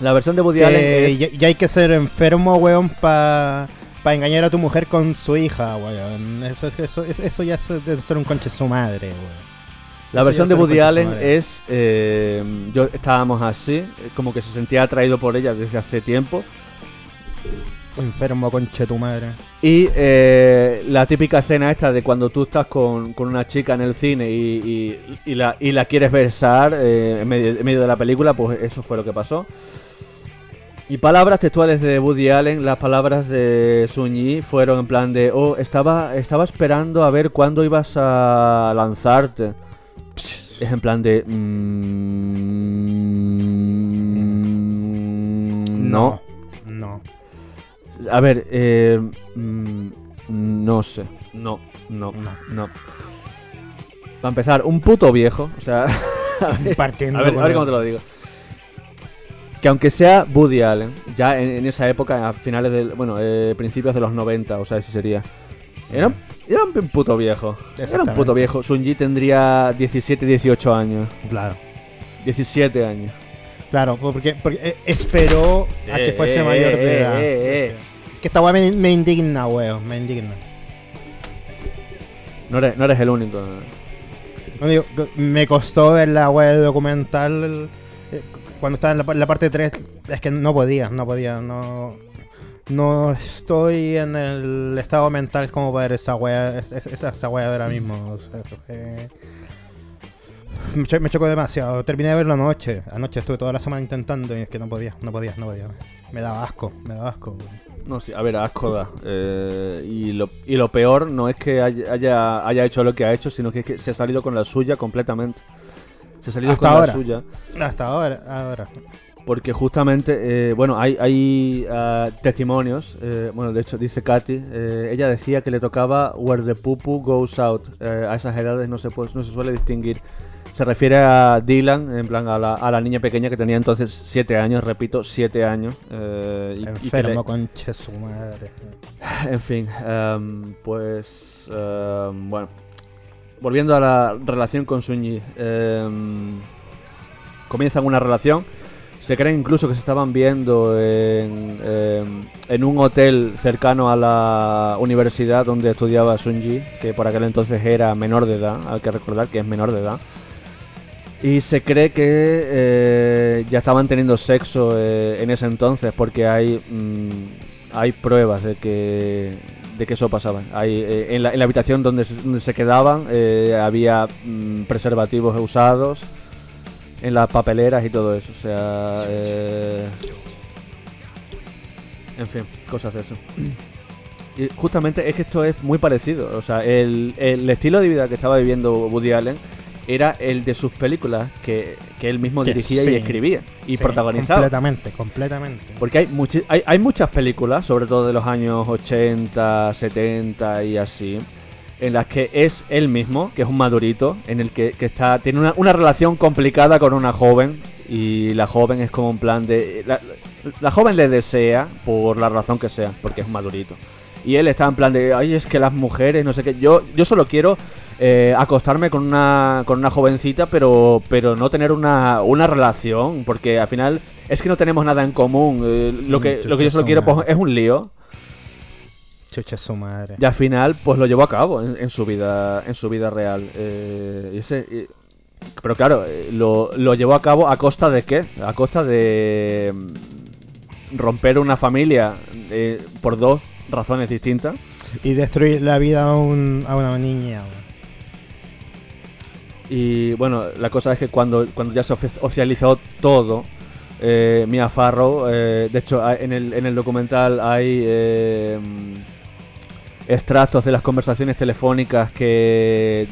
La versión de Woody Allen es... ya, ya hay que ser enfermo, weón, para engañar a tu mujer con su hija, weón. Eso, es- eso, es- eso ya es de ser un conche su madre, weón. La Eso versión de Woody Allen es... eh, yo estábamos así, eh, como que se sentía atraído por ella desde hace tiempo. Enfermo, conche tu madre. Y eh, la típica escena esta de cuando tú estás con, con una chica en el cine y, y- y la, y la quieres besar eh, en, medio, en medio de la película, pues eso fue lo que pasó. Y palabras textuales de Woody Allen, las palabras de Sun Yi fueron en plan de, oh, estaba, estaba esperando a ver cuándo ibas a lanzarte. Es en plan de... mm, no. No. A ver, eh, mm, no sé. No, no, No. no. para empezar, un puto viejo. O sea, a ver, Partiendo a ver, a ver cómo te lo digo. Que aunque sea Woody Allen, ya en, en esa época, a finales del. Bueno, eh, principios de los 90, o sea, ese sería. Era, un- era un puto viejo. Era un Exactamente. puto viejo. Sunji tendría 17, 18 años. Claro. 17 años. Claro, porque, porque eh, esperó a que Eh, fuese eh, mayor eh, de edad. eh, eh. Que esta weá me, me indigna, weón, me indigna. No eres, no eres el único. No digo, que me costó ver la de documental cuando estaba en la, pa- la parte 3. Es que no podía, no podía, no. No estoy en el estado mental como para ver esa es- esa, esa ahora mismo. o sea, eh, me, me chocó demasiado. Terminé de verlo anoche. Anoche estuve toda la semana intentando y es que no podía, no podía, no podía. Me daba asco, me daba asco. No, sí, a ver, asco da. Eh, y, lo, y lo peor no es que haya, haya hecho lo que ha hecho, sino que, es que se ha salido con la suya completamente. Se ha salido Hasta con ahora. la suya. Hasta ahora, ahora. Porque justamente, eh, bueno, hay, hay ah, testimonios. eh, bueno, de hecho, dice Katy. eh, ella decía que le tocaba Where the Pupu Goes Out. eh, a esas edades no se, puede- no se suele distinguir. Se refiere a Dylan, en plan a la, a la niña pequeña que tenía entonces 7 años, repito, 7 años. eh, y- y le- Enfermo, conche su madre. en fin, em, pues em, bueno, volviendo a la relación con Sunji, em, comienzan una relación. Se cree incluso que se estaban viendo en, em, en un hotel cercano a la universidad donde estudiaba Sunji, que por aquel entonces era menor de edad, hay que recordar que es menor de edad. Y se cree que eh, ya estaban teniendo sexo eh, en ese entonces, porque hay, mm, hay pruebas de que, de que eso pasaba. Eh, en, la, habitación donde se, donde se quedaban eh, había mm, preservativos usados, en las papeleras y todo eso. O sea, eh, en fin, cosas de eso. Y justamente es que esto es muy parecido. O sea, el, el estilo de vida que estaba viviendo Woody Allen era el de sus películas que, que él mismo Que dirigía sí. y escribía y Sí, protagonizaba. Completamente, completamente. Porque hay, hay, hay muchas películas, sobre todo de los años 80, 70 y así, en las que es él mismo, que es un madurito, en el que, que está tiene una, una relación complicada con una joven y la joven es como un plan de... La, la joven le desea por la razón que sea, porque es un madurito. Y él está en plan de, ay, es que las mujeres, no sé qué, yo, yo solo quiero eh, acostarme con una, con una jovencita, pero, pero no tener una, una relación, porque al final es que no tenemos nada en común. eh, lo, que, lo que yo solo quiero pues, es un lío. Chucha su madre. Y al final, pues lo llevó a cabo en, en su vida, en su vida real. Eh, y ese, y- pero claro, eh, lo, lo llevó a cabo a costa de qué? A costa de mm, romper una familia eh, por dos razones distintas. Y destruir la vida a, un, a una niña. Y bueno, la cosa es que cuando, cuando ya se ofi- oficializó todo, eh, Mia Farrow, eh, de hecho en el, en el documental hay eh, extractos de las conversaciones telefónicas que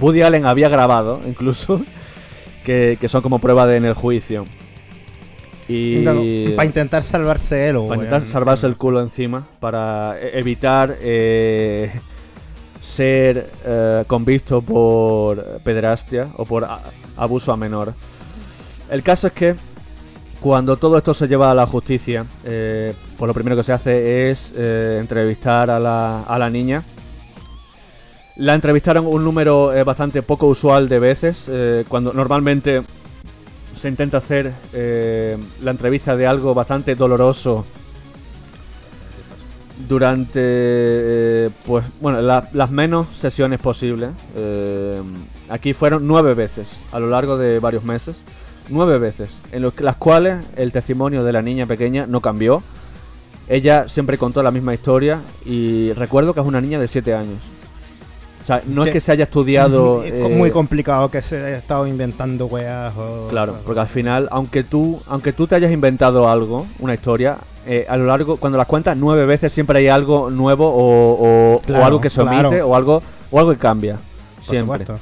Woody Allen había grabado, incluso, que, que son como prueba de en el juicio. Y para intentar salvarse él, para weón. intentar salvarse el culo encima, para e- evitar eh, ser eh, convisto por pederastia o por a- abuso a menor. El caso es que cuando todo esto se lleva a la justicia, eh, pues lo primero que se hace es eh, entrevistar a la, a la niña. La entrevistaron un número eh, bastante poco usual de veces, eh, cuando normalmente se intenta hacer la entrevista de algo bastante doloroso durante eh, pues bueno la- las menos sesiones posibles Eh, aquí fueron nueve veces a lo largo de varios meses nueve veces en los las cuales el testimonio de la niña pequeña no cambió. Ella siempre contó la misma historia y recuerdo que es una niña de siete años o sea no es Que- se haya estudiado Es eh, muy complicado que se haya estado inventando weas o... Claro, porque al final, aunque tú, aunque tú te hayas inventado algo, una historia, eh, a lo largo, cuando las cuentas nueve veces siempre hay algo nuevo o, o- o algo que se omite claro. o algo, o algo que cambia. Por Siempre. supuesto.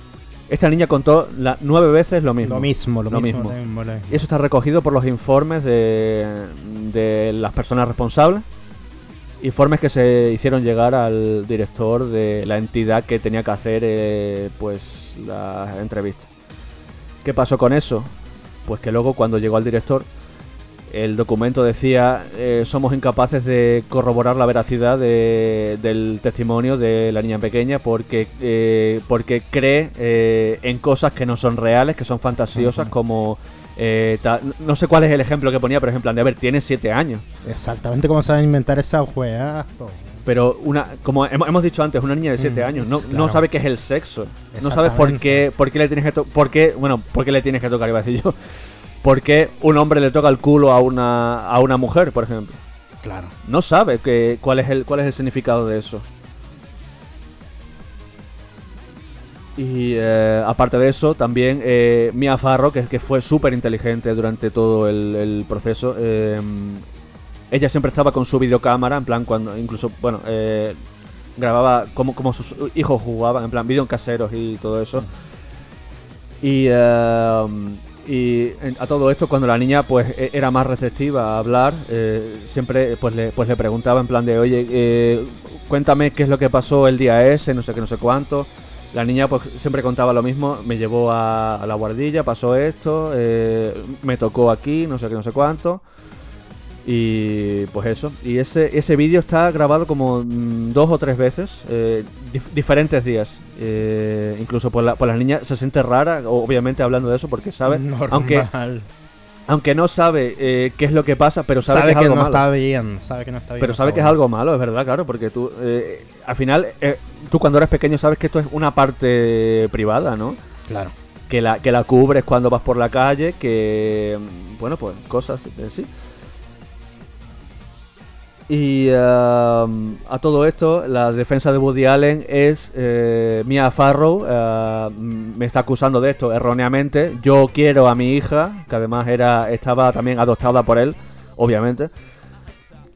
Esta niña contó la- nueve veces lo mismo. Lo mismo, lo, Lo mismo. mismo. lo mismo, lo mismo. Y eso está recogido por los informes de, de las personas responsables. Informes que se hicieron llegar al director de la entidad que tenía que hacer eh, pues las entrevistas. ¿Qué pasó con eso? Pues que luego cuando llegó al director, el documento decía eh, somos incapaces de corroborar la veracidad de- del testimonio de la niña pequeña porque eh, porque cree eh, en cosas que no son reales, que son fantasiosas, como eh, ta- no sé cuál es el ejemplo que ponía, pero ejemplo, de a ver, tiene siete años. Exactamente cómo saben inventar esa po. Pero una, como hemos, dicho antes, una niña de 7 Mm, años no, no sabe qué es el sexo. No sabes por qué, por qué le tienes que tocar. Por qué, bueno, por qué le tienes que tocar, iba a decir yo. ¿Por qué un hombre le toca el culo a una, a una mujer, por ejemplo? Claro. No sabe que, cuál, es el, cuál es el significado de eso. Y eh, aparte de eso, también eh, Mia Farro, que, fue súper inteligente durante todo el, proceso, eh, ella siempre estaba con su videocámara, en plan, cuando incluso, bueno, grababa como, como sus hijos jugaban, en plan, vídeos caseros y todo eso. Y, y a todo esto, cuando la niña pues e- era más receptiva a hablar, siempre pues le, pues le preguntaba en plan de, oye, cuéntame qué es lo que pasó el día ese, no sé qué, no sé cuánto. La niña pues siempre contaba lo mismo, me llevó a, a la guardilla, pasó esto, eh, me tocó aquí, no sé qué, no sé cuánto. Y pues eso. Y ese, ese vídeo está grabado como mm, dos o tres veces, eh, dif- diferentes días. Eh, incluso pues la, pues la niña se siente rara, obviamente hablando de eso, porque sabe, Normal. aunque, aunque no sabe eh, qué es lo que pasa, pero sabe, sabe que que, es algo no malo. está bien. Sabe que no está bien. Pero sabe que es algo malo, es verdad, claro, porque tú, eh, al final, eh, tú cuando eres pequeño sabes que esto es una parte privada, ¿no? Claro. que la, que la cubres cuando vas por la calle, que, bueno, pues cosas así. Y um, a todo esto, la defensa de Woody Allen es eh, Mia Farrow, eh, me está acusando de esto erróneamente. Yo quiero a mi hija, que además era estaba también adoptada por él, obviamente.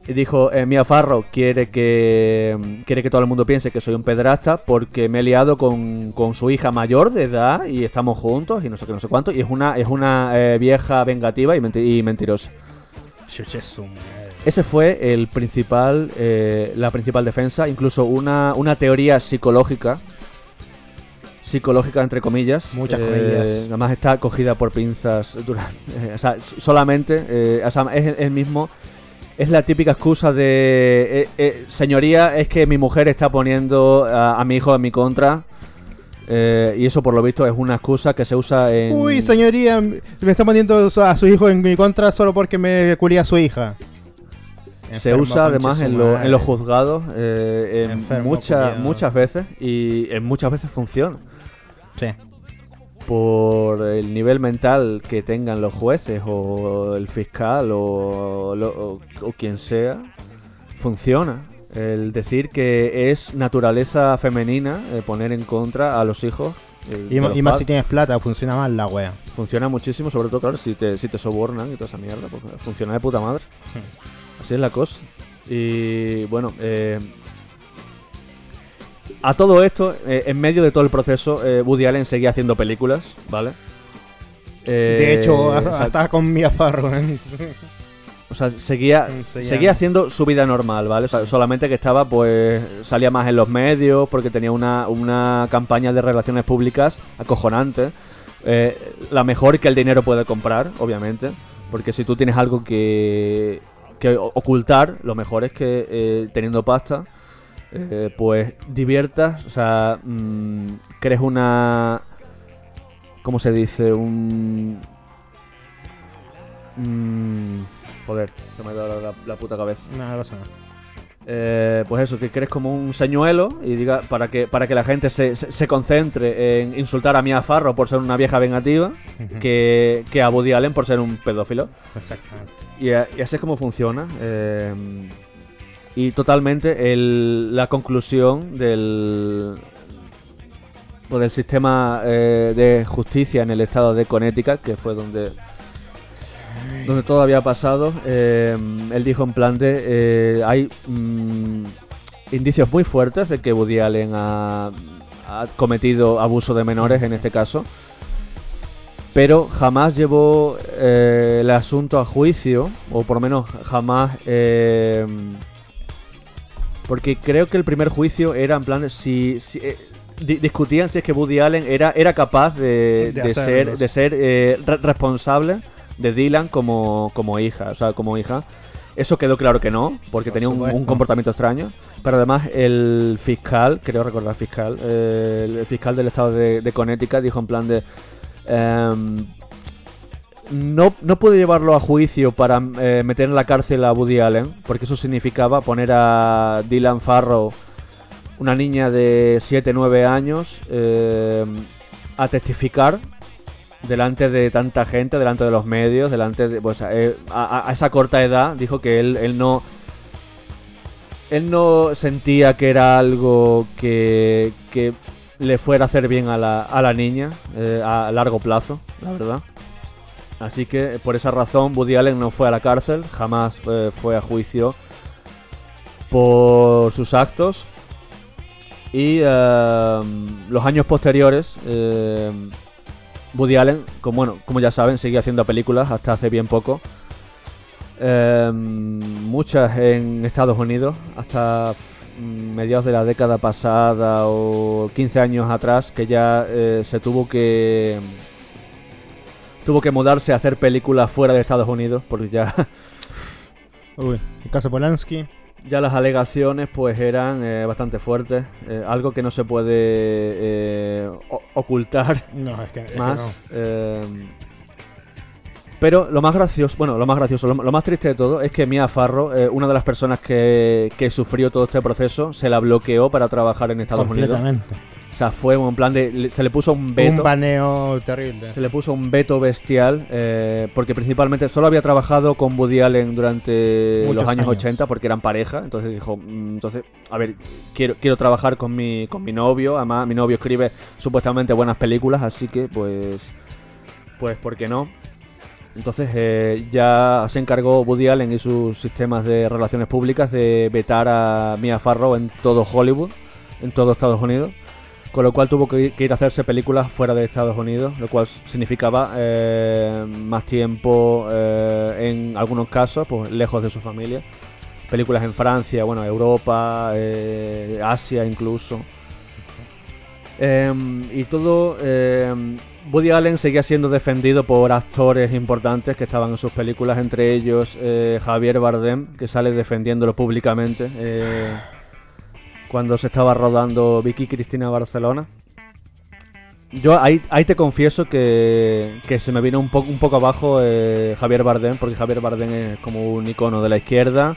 Y dijo, eh, Mia Farrow quiere que quiere que todo el mundo piense que soy un pedrasta porque me he liado con, con su hija mayor de edad y estamos juntos y no sé qué, no sé cuánto. Y es una, es una eh, vieja vengativa y, menti- y mentirosa. Ese fue el principal, eh, la principal defensa, incluso una, una teoría psicológica, psicológica entre comillas. Muchas eh, comillas. Además está cogida por pinzas durante, eh, o sea, solamente, eh, o sea, es el- mismo, es la típica excusa de, eh, señoría, es que mi mujer está poniendo a, a mi hijo en mi contra. eh, y eso por lo visto es una excusa que se usa en... Uy, señoría, me está poniendo a su hijo en mi contra solo porque me culía a su hija. Se usa además en, lo- en los juzgados eh, en muchas muchas veces y en muchas veces funciona. Sí. Por el nivel mental que tengan los jueces o el fiscal o, lo- o- o quien sea, funciona. El decir que es naturaleza femenina eh, poner en contra a los hijos. eh, Y, más si tienes plata, funciona mal la wea. Funciona muchísimo, sobre todo, claro, si te, si te sobornan y toda esa mierda, pues funciona de puta madre. Así es la cosa. Y bueno, eh, a todo esto, eh, en medio de todo el proceso, eh, Woody Allen seguía haciendo películas, ¿vale? Eh, de hecho, hasta con Mia Farrow. ¿eh? o sea, seguía, Seguía- seguía haciendo su vida normal, ¿vale? O sea, solamente que estaba, pues, salía más en los medios porque tenía una, una campaña de relaciones públicas acojonante. Eh, la mejor que el dinero puede comprar, obviamente. Porque si tú tienes algo que, ocultar, lo mejor es que eh, teniendo pasta, eh, pues diviertas, o sea, mm, crees una... ¿Cómo se dice? Un... mm, joder, se me ha dado la, puta cabeza. No pasa nada. Eh, pues eso, que crees como un señuelo y diga para que para que la gente se, se, se concentre en insultar a Mia Farro por ser una vieja vengativa que, que a Woody Allen por ser un pedófilo. Exactamente. Y, y así es como funciona. eh, y totalmente el- la conclusión del, pues, del sistema eh, de justicia en el estado de Connecticut, que fue donde, donde todo había pasado. eh, él dijo en plan de... eh, hay mm, indicios muy fuertes de que Woody Allen ha, ha cometido abuso de menores en este caso pero jamás llevó eh, el asunto a juicio, o por lo menos jamás... porque creo que el primer juicio era en plan, si, si, di- discutían si es que Woody Allen era, era capaz de, De ser, de ser re- responsable de Dylan como, como hija, o sea, como hija. Eso quedó claro que no, porque Por tenía un, comportamiento extraño. Pero además el fiscal, creo recordar fiscal, eh, el fiscal del estado de, de Connecticut dijo en plan de... em, no, no pude llevarlo a juicio para eh, meter en la cárcel a Woody Allen, porque eso significaba poner a Dylan Farrow, una niña de 7-9 años, eh, a testificar delante de tanta gente, delante de los medios, delante de... Pues, eh, a, esa corta edad dijo que él, él no... Él no sentía que era algo que, que le fuera a hacer bien a la, a la niña eh, a largo plazo, la verdad. Así que por esa razón Woody Allen no fue a la cárcel, jamás eh, fue a juicio por sus actos. Y eh, los años posteriores, eh, Woody Allen, como, bueno, como ya saben, sigue haciendo películas hasta hace bien poco. Eh, muchas en Estados Unidos, hasta mm, mediados de la década pasada o 15 años atrás, que ya eh, se tuvo que tuvo que mudarse a hacer películas fuera de Estados Unidos, porque ya, Uy, el caso Polanski. Ya las alegaciones pues eran eh, bastante fuertes, eh, algo que no se puede eh, ocultar No, es que, es que más. no. eh, pero lo más gracioso, bueno, lo más gracioso, lo, lo más triste de todo es que Mia Farro, una de las personas que, que sufrió todo este proceso, se la bloqueó para trabajar en Estados Unidos. O sea, fue un plan de. Se le puso un veto. Un baneo terrible. Se le puso un veto bestial, eh, porque principalmente solo había trabajado con Woody Allen durante Muchos los años, años. 80, porque eran pareja. Entonces dijo, mm, entonces, a ver, quiero, quiero trabajar con mi, con mi novio. Además, mi novio escribe supuestamente buenas películas, así que, pues, pues, ¿por qué no? Entonces eh, ya se encargó Woody Allen y sus sistemas de relaciones públicas de vetar a Mia Farrow en todo Hollywood, en todo Estados Unidos. Con lo cual tuvo que ir, a hacerse películas fuera de Estados Unidos, lo cual significaba eh, más tiempo eh, en algunos casos, pues lejos de su familia. Películas en Francia, bueno, Europa, eh, Asia incluso. Em, y todo. em, Woody Allen seguía siendo defendido por actores importantes que estaban en sus películas, entre ellos Javier Bardem, que sale defendiéndolo públicamente cuando se estaba rodando Vicky Cristina Barcelona. Yo ahí, ahí te confieso que, que se me vino un, poco un poco abajo eh, Javier Bardem, porque Javier Bardem es como un icono de la izquierda,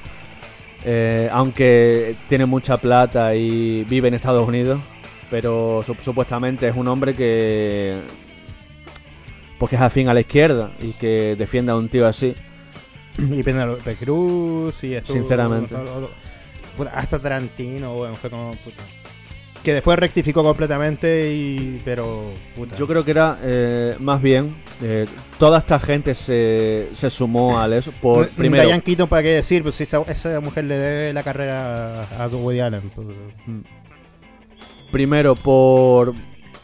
eh, aunque tiene mucha plata y vive en Estados Unidos, pero sup- supuestamente es un hombre que porque es afín a la izquierda y que defienda a un tío así. Y Penélope Cruz y estuvo- Sinceramente. Hasta Tarantino, weón, fue como puta. Que después rectificó completamente y. Pero. Puta. Yo creo que era eh, más bien eh, toda esta gente se, se sumó al eso por primero Diane Keaton, ¿para qué decir? Pues si esa, esa mujer le debe la carrera a a Woody Allen. pues, Mm. primero por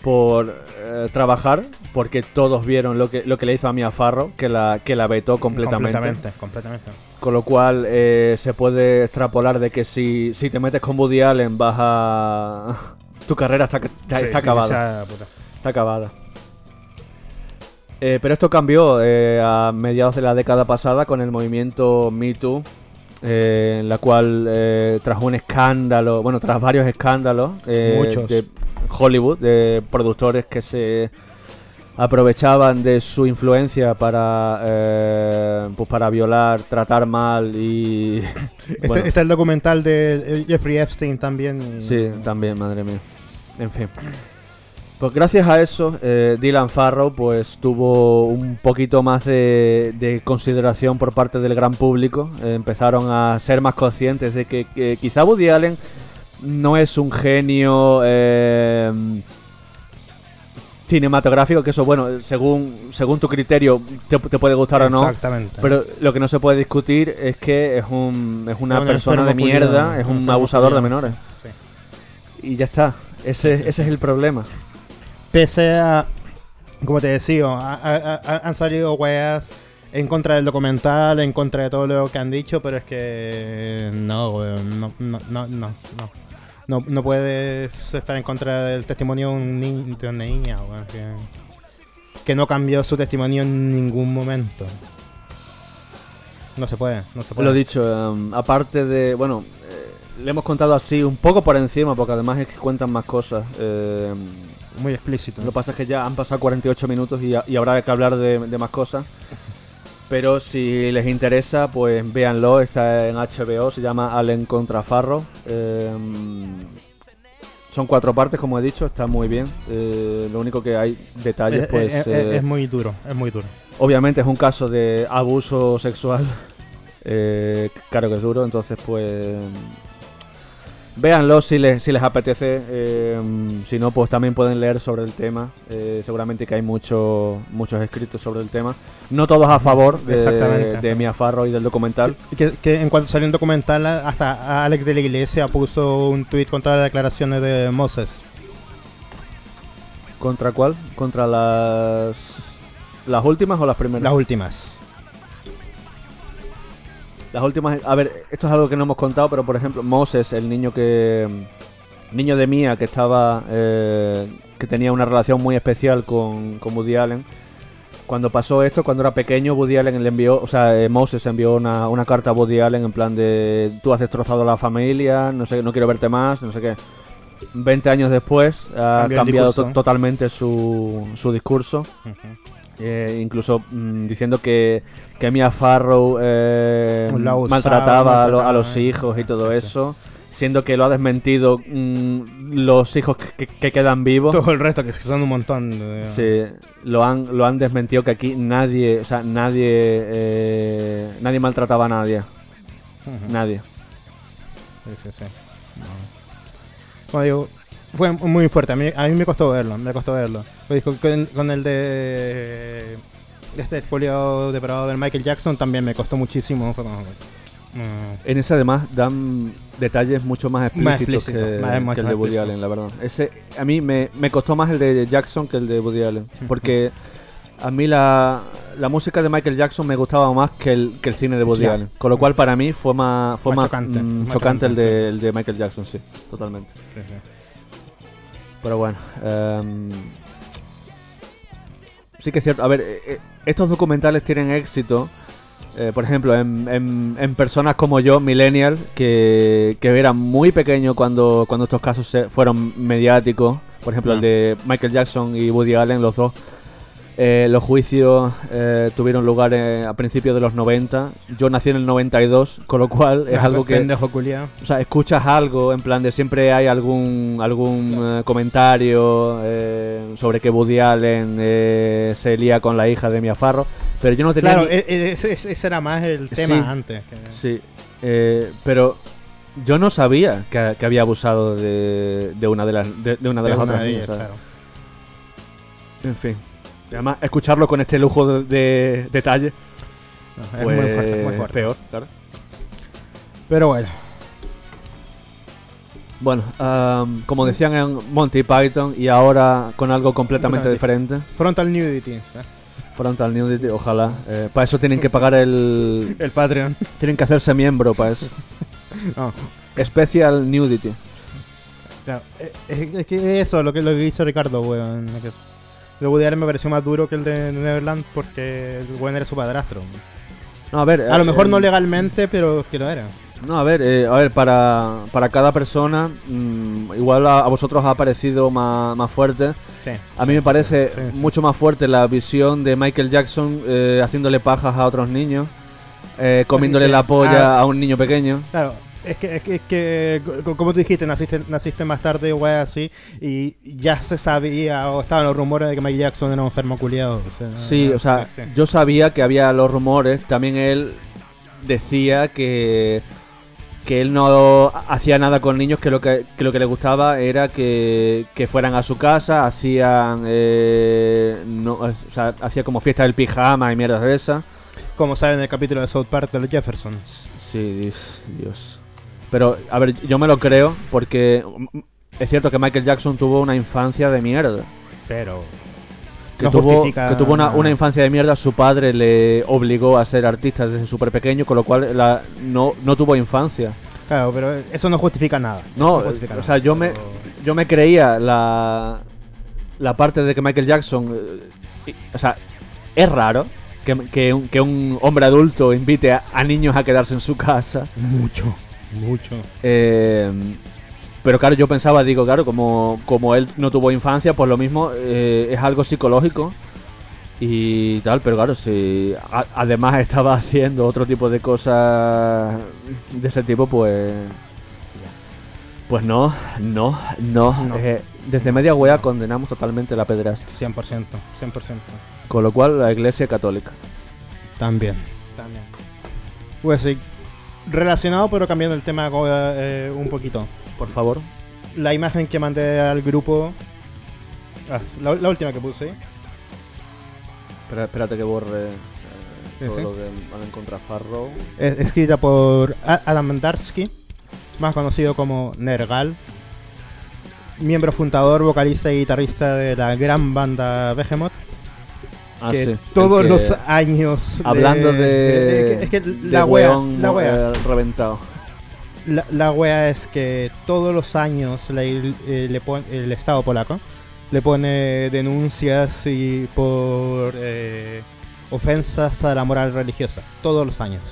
por eh, trabajar porque todos vieron lo que lo que le hizo a Mia Farro que la que la vetó completamente, completamente. completamente. Con lo cual eh, se puede extrapolar de que si, si te metes con Woody Allen vas a tu carrera está, está, Sí, está sí, acabada puta. Está acabada. Eh, pero esto cambió eh, a mediados de la década pasada con el movimiento Me Too, eh, en la cual eh, tras un escándalo, bueno, tras varios escándalos de Hollywood, de productores que se aprovechaban de su influencia para eh, pues para violar, tratar mal y Este, bueno, este es el documental de eh, Jeffrey Epstein también. y- Sí, también, madre mía. En fin. Pues gracias a eso, eh, Dylan Farrow pues tuvo un poquito más de, de consideración por parte del gran público. Eh, empezaron a ser más conscientes de que, que quizá Woody Allen no es un genio cinematográfico, que eso, bueno, según, según tu criterio te, te puede gustar o no. Exactamente. Pero lo que no se puede discutir es que es, un, es una persona de mierda, es un abusador de menores. sí. Y ya está. Ese, Sí, ese es el problema. Pese a, como te decía, a- a- a- han salido weas en contra del documental, en contra de todo lo que han dicho, pero es que no, weón, no, no, no, no, no. no, puedes estar en contra del testimonio de, un ni- de una niña, que, que no cambió su testimonio en ningún momento. No se puede, no se puede. Lo dicho, em, aparte de. Bueno, eh, le hemos contado así un poco por encima, porque además es que cuentan más cosas. em, Muy explícito. Lo que pasa es que ya han pasado 48 minutos y, y habrá que hablar de, de más cosas. Pero si les interesa, pues véanlo. Está en HBO, se llama Allen contra Farro. Em, son cuatro partes, como he dicho, está muy bien. Eh, lo único que hay detalles, Es- pues. es, eh, es muy duro, es muy duro. Obviamente es un caso de abuso sexual. Eh, claro que es duro, entonces pues... Véanlo si les, si les apetece. eh, si no, pues también pueden leer sobre el tema. eh, seguramente que hay mucho- muchos escritos sobre el tema. No todos a favor de, de Mia y del documental. Que, que en cuanto salió un documental, hasta Alex de la Iglesia puso un tweet con todas las declaraciones de Moses. ¿Contra cuál? ¿Contra las... las últimas o las primeras? Las últimas. Las últimas, a ver, esto es algo que no hemos contado, pero por ejemplo, Moses, el niño que niño de Mía que estaba eh, que tenía una relación muy especial con, con Woody Allen. Cuando pasó esto, cuando era pequeño, Woody Allen le envió, o sea, eh, Moses envió una, una carta a Woody Allen en plan de tú has destrozado la familia, no sé, no quiero verte más, no sé qué. 20 años después ha Cambió cambiado discurso. totalmente su, su discurso. Eh, incluso mm, diciendo que, que Mia Farrow eh, usaba, maltrataba a, lo- a los maltrataba, hijos y todo sí, sí. eso, siendo que lo ha desmentido mm, los hijos que, que- que quedan vivos. Todo el resto, que son un montón. de- Sí, lo han, lo han desmentido que aquí nadie, o sea, nadie, eh, nadie maltrataba a nadie, nadie. Sí, sí, sí. No. Como digo, fue muy fuerte. A mí, a mí me costó verlo, me costó verlo. Con, con el de este expolio depravado del Michael Jackson también me costó muchísimo. Fue como, mm, En ese además dan detalles mucho más explícitos explícito, que, más- más que el de Woody. Allen, la verdad. Ese, a mí me, me costó más el de Jackson que el de Woody Allen, porque a mí la, la música de Michael Jackson me gustaba más que el, que el cine de Woody. Allen. Con lo cual para mí fue más, fue Más más, chocante, mm, chocante el, de, el de Michael Jackson, sí, totalmente. sí, sí. Pero bueno, em, sí que es cierto. A ver, eh, eh, estos documentales tienen éxito, eh, por ejemplo, en, en- en personas como yo, millennial, que, que eran muy pequeños cuando, cuando estos casos se fueron mediáticos. Por ejemplo, el de Michael Jackson y Woody Allen, los dos. Eh, los juicios eh, tuvieron lugar eh, a principios de los 90. Yo nací en el 92, con lo cual es algo que... Pendejo. O sea, escuchas algo, en plan de siempre hay algún algún eh, comentario eh, sobre que Woody Allen eh, se lía con la hija de Mia Farrow, pero yo no tenía Claro, ni- e- e- ese, era más el tema Sí. antes. que- Sí, eh, pero yo no sabía que, que había abusado de, de una de las de, de una de, de las otras ellas, claro. En fin. Y Además, escucharlo con este lujo de, de detalle, No, es pues muy fuerte, muy fuerte. peor, claro. Pero bueno, Bueno, am, como decían en Monty Python y ahora con algo completamente diferente. Frontal Nudity. ¿eh? Frontal Nudity, ojalá. Eh, para eso tienen que pagar el. El Patreon. Tienen que hacerse miembro para eso. No, Special Nudity. claro. Eh, Es, es que eso, lo que, lo que hizo Ricardo, weón. El de Woody Allen me pareció más duro que el de Neverland porque el era su padrastro. No, a ver. A lo eh, mejor no eh, legalmente, pero que lo era. No, a ver, eh, a ver, para, para cada persona, mm, igual a, a vosotros ha parecido más, más fuerte. Sí. A mí me parece sí, mucho más fuerte la visión de Michael Jackson eh, haciéndole pajas a otros niños, eh, comiéndole la polla ah. a un niño pequeño. Claro, es que, es que, es que co- como tú dijiste, naciste, naciste más tarde, wey, así, y ya se sabía, o estaban los rumores de que Michael Jackson era un enfermo culiado. O sea, Sí, o sea, sí. yo sabía que había los rumores, también él decía que que él no hacía nada con niños, que lo que, que lo que le gustaba era que, que fueran a su casa, hacían eh, no, o sea, hacía como fiesta del pijama y mierdas de esa. Como saben en el capítulo de South Park de los Jeffersons. Sí, Dios. Pero, a ver, yo me lo creo porque es cierto que Michael Jackson tuvo una infancia de mierda. Pero. que No tuvo, justifica- que tuvo una, una infancia de mierda, su padre le obligó a ser artista desde súper pequeño, con lo cual la- no, no tuvo infancia. Claro, pero eso no justifica nada. No, justifica o nada. sea, yo me, yo me creía la, la parte de que Michael Jackson. eh, o sea, es raro que, que un, que un hombre adulto invite a, a niños a quedarse en su casa. Mucho, mucho. eh, pero claro, yo pensaba, digo, claro, como, como él no tuvo infancia, pues lo mismo eh, es algo psicológico y tal, pero claro, si a- además estaba haciendo otro tipo de cosas de ese tipo, pues. Pues no, no, no. No. Eh, desde media wea condenamos totalmente la pederastia. 100%, 100%. Con lo cual, la iglesia católica. También. También. Pues sí, relacionado pero cambiando el tema eh, un poquito. Por favor. La imagen que mandé al grupo... ah, la, la última que puse. Espera- espérate que borre eh, todo sí. lo que van a encontrar Farrow. Es escrita por Adam Darsky, más conocido como Nergal, miembro fundador, vocalista y guitarrista de la gran banda Behemoth, Ah, que sí, todos que- los años... Hablando de. Es que la wea, la wea, eh, reventado. la, la wea es que todos los años la eh, le pon- el Estado polaco le pone denuncias y por eh, ofensas a la moral religiosa, todos los años.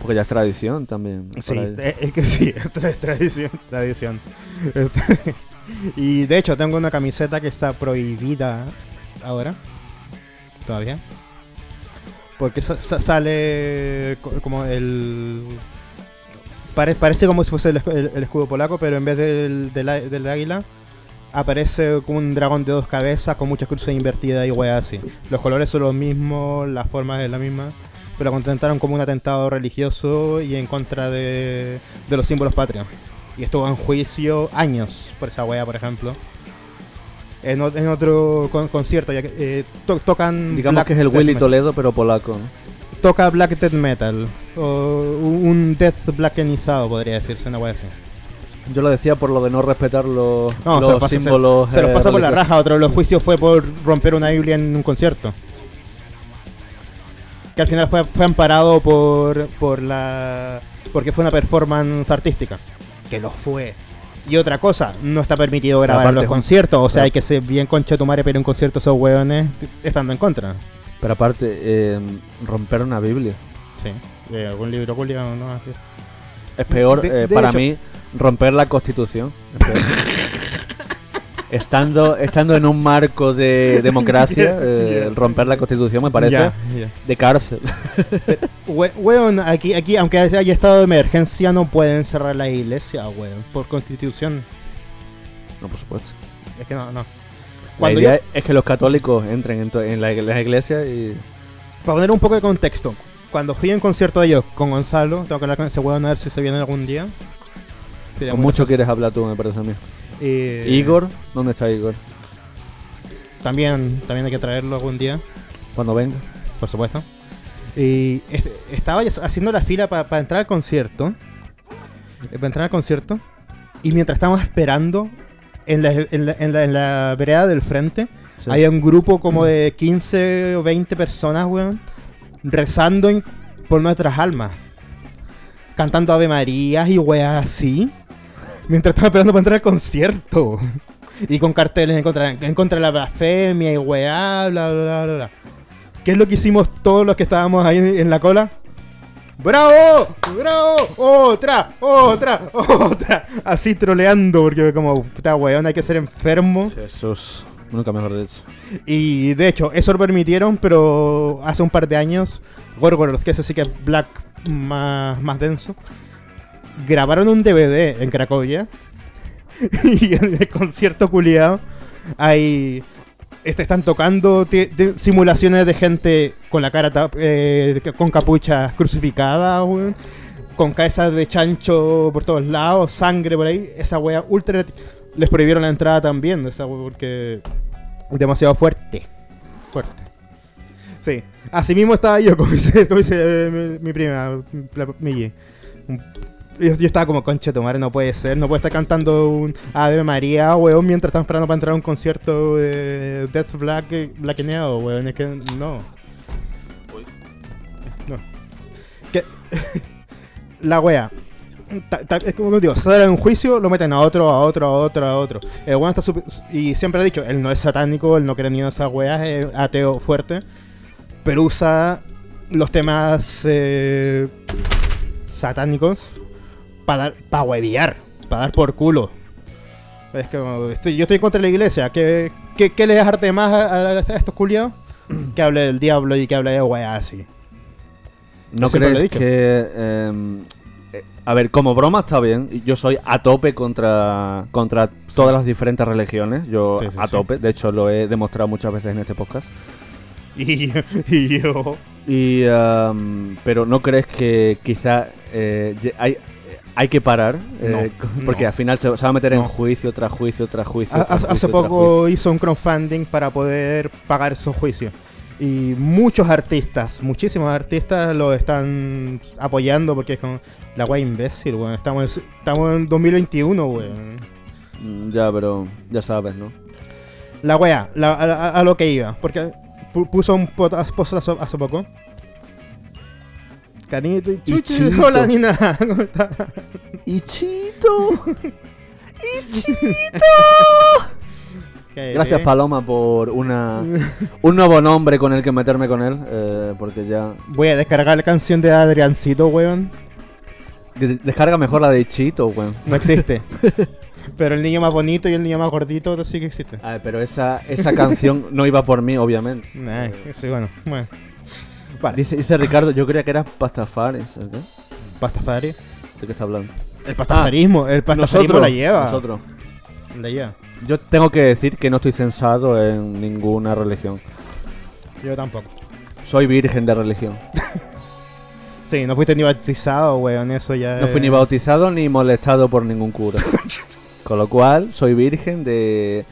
Porque ya es tradición también. Sí, ellos. es que sí, es tradición, tradición. Este, y de hecho tengo una camiseta que está prohibida ahora, todavía. Porque sa- sa- sale co- como el... pare- parece como si fuese el, escu- el- el escudo polaco, pero en vez del, del, águila aparece como un dragón de dos cabezas con muchas cruces invertidas y weas así. Los colores son los mismos, las formas es la misma pero lo contentaron como un atentado religioso y en contra de, de los símbolos patrios. Y estuvo en juicio años por esa wea, por ejemplo. En, en otro con- concierto, ya que eh, to- tocan. Digamos black que es el Willy metal. Toledo, pero polaco. Toca black death metal. O un death blackenizado, podría decirse, una wea así. Yo lo decía por lo de no respetar los, No, se los pasa, se- símbolos. se, los eh, pasa por la religiosos. raja. Otro de los juicios fue por romper una Biblia en un concierto. Que al final fue, fue amparado por, por la. porque fue una performance artística. Que lo fue. Y otra cosa, no está permitido grabar en aparte los conciertos. O sea, hay que ser bien concha tu madre, pero un concierto esos hueones estando en contra. Pero aparte, eh, romper una Biblia. Sí. De algún libro Julio, ¿no? Así. Es peor, De- eh, de para hecho- mí, romper la constitución. Es peor. estando, estando en un marco de democracia, eh, romper la constitución me parece de cárcel. We- Weón, aquí, aquí, aunque haya estado de emergencia, no pueden cerrar la iglesia, weón. Por constitución. no, por supuesto. Es que no, no. La Cuando idea yo- es que los católicos entren en, en la, en la iglesia y. Para poner un poco de contexto, cuando fui a un concierto de ellos con Gonzalo, tengo que hablar con ese weón a ver si se viene algún día. Sería Con mucho gracioso. quieres hablar tú, me parece a mí. Eh, Igor, ¿dónde está Igor? También, también hay que traerlo algún día, Cuando venga. por supuesto. Y este- estaba haciendo la fila para entrar al concierto. eh, Para entrar al concierto. Y mientras estábamos esperando, en la, en la, en la- en la vereda del frente, Sí. Había un grupo como de 15 o 20 personas, weón, rezando por nuestras almas. Cantando Ave Marías y weas así. Mientras estaba esperando para entrar al concierto. Y con carteles en contra, en contra de la blasfemia y weá, bla, bla, bla, bla. ¿Qué es lo que hicimos todos los que estábamos ahí en la cola? ¡Bravo! ¡Bravo! ¡Otra! ¡Otra! ¡Otra! Así troleando, porque como, puta weón, hay que ser enfermo. Jesús. Nunca mejor dicho. Y de hecho, eso lo permitieron, pero hace un par de años, Gorgoroth, que ese sí que es black más, más denso, grabaron un DVD en Cracovia. y en el concierto culiado hay. este, están tocando simulaciones de gente con la cara eh, con capuchas crucificadas, con cabezas de chancho por todos lados, sangre por ahí. Esa wea ultra. Les prohibieron la entrada también, esa wea, porque demasiado fuerte. Fuerte. Sí. Así mismo estaba yo, como dice, eh, mi, prima, la, Migi. Un- Yo, yo estaba como, concha tu madre, no puede ser. No puede estar cantando un Ave María, weón, mientras estamos esperando para entrar a un concierto de Death Black, Blackeneado, weón. Es que no. No. Que- La wea. Ta- ta- es como digo, sale de un juicio, lo meten a otro, a otro, a otro, a otro. El weón está y siempre ha dicho, él no es satánico, él no cree ni en esas weas, es ateo fuerte. Pero usa los temas eh, satánicos para dar, para hueviar, para dar por culo. Es que estoy- yo estoy contra la iglesia. ¿Qué, qué, qué les arte más a, a- a estos culiados? que hable del diablo y que hable de weas así. ¿No siempre lo he crees dicho. que... em, eh, a ver, como broma está bien. Yo soy a tope contra, contra todas las diferentes religiones. Yo Sí, sí, a tope. De hecho, lo he demostrado muchas veces en este podcast. Y, y yo. Y, em, pero ¿no crees que quizá eh, hay, hay que parar? Eh, No, porque no. al final se, se va a meter en juicio tras juicio tras juicio. Ha- tras Hace juicio, poco hizo un crowdfunding para poder pagar esos juicios. Y muchos artistas, muchísimos artistas lo están apoyando porque es como la wea imbécil, weón. Estamos, en- estamos en 2021, weón. juicio. Mm, Ya, pero ya sabes, ¿no? La wea, la- a, a- lo que iba. Porque pu- puso un post hace poco. Cariñito y chuchi. Ichito. Hola, Nina. ¿Cómo estás? ¡Ichito! ¿Qué- Gracias? Paloma, por una, un nuevo nombre con el que meterme con él. eh, porque ya. Voy a descargar la canción de Adriancito, weón. de- Descarga mejor la de Chito, weón. No existe. Pero el niño más bonito y el niño más gordito sí que existe. A ver, pero esa, esa canción no iba por mí, obviamente. Nah, sí, bueno, bueno. Vale, Dice, dice Ricardo, yo creía que era Pastafari. ¿sabes qué? Pastafari. ¿De qué está hablando? El pastafarismo, el pastafarismo Nosotros, la lleva. nosotros. La lleva. Yo tengo que decir que no estoy censado en ninguna religión. Yo tampoco. Soy virgen de religión. Sí, no fuiste ni bautizado, weón, eso ya. No fui ni bautizado ni molestado por ningún cura. Con lo cual, soy virgen de,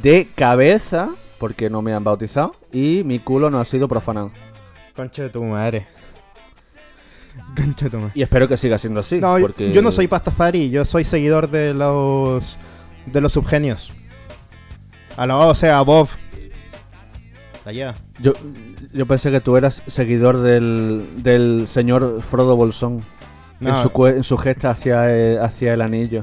de cabeza, porque no me han bautizado, y mi culo no ha sido profanado. Concha de tu madre. Concha de tu madre. Y espero que siga siendo así. no, yo- porque... yo no soy pastafari, yo soy seguidor de los. de los subgenios. A lo, o sea, Bob. Lleva. Yo, yo pensé que tú eras seguidor del, del señor Frodo Bolsón. No. En, su, cue- en su gesta hacia el, hacia el anillo.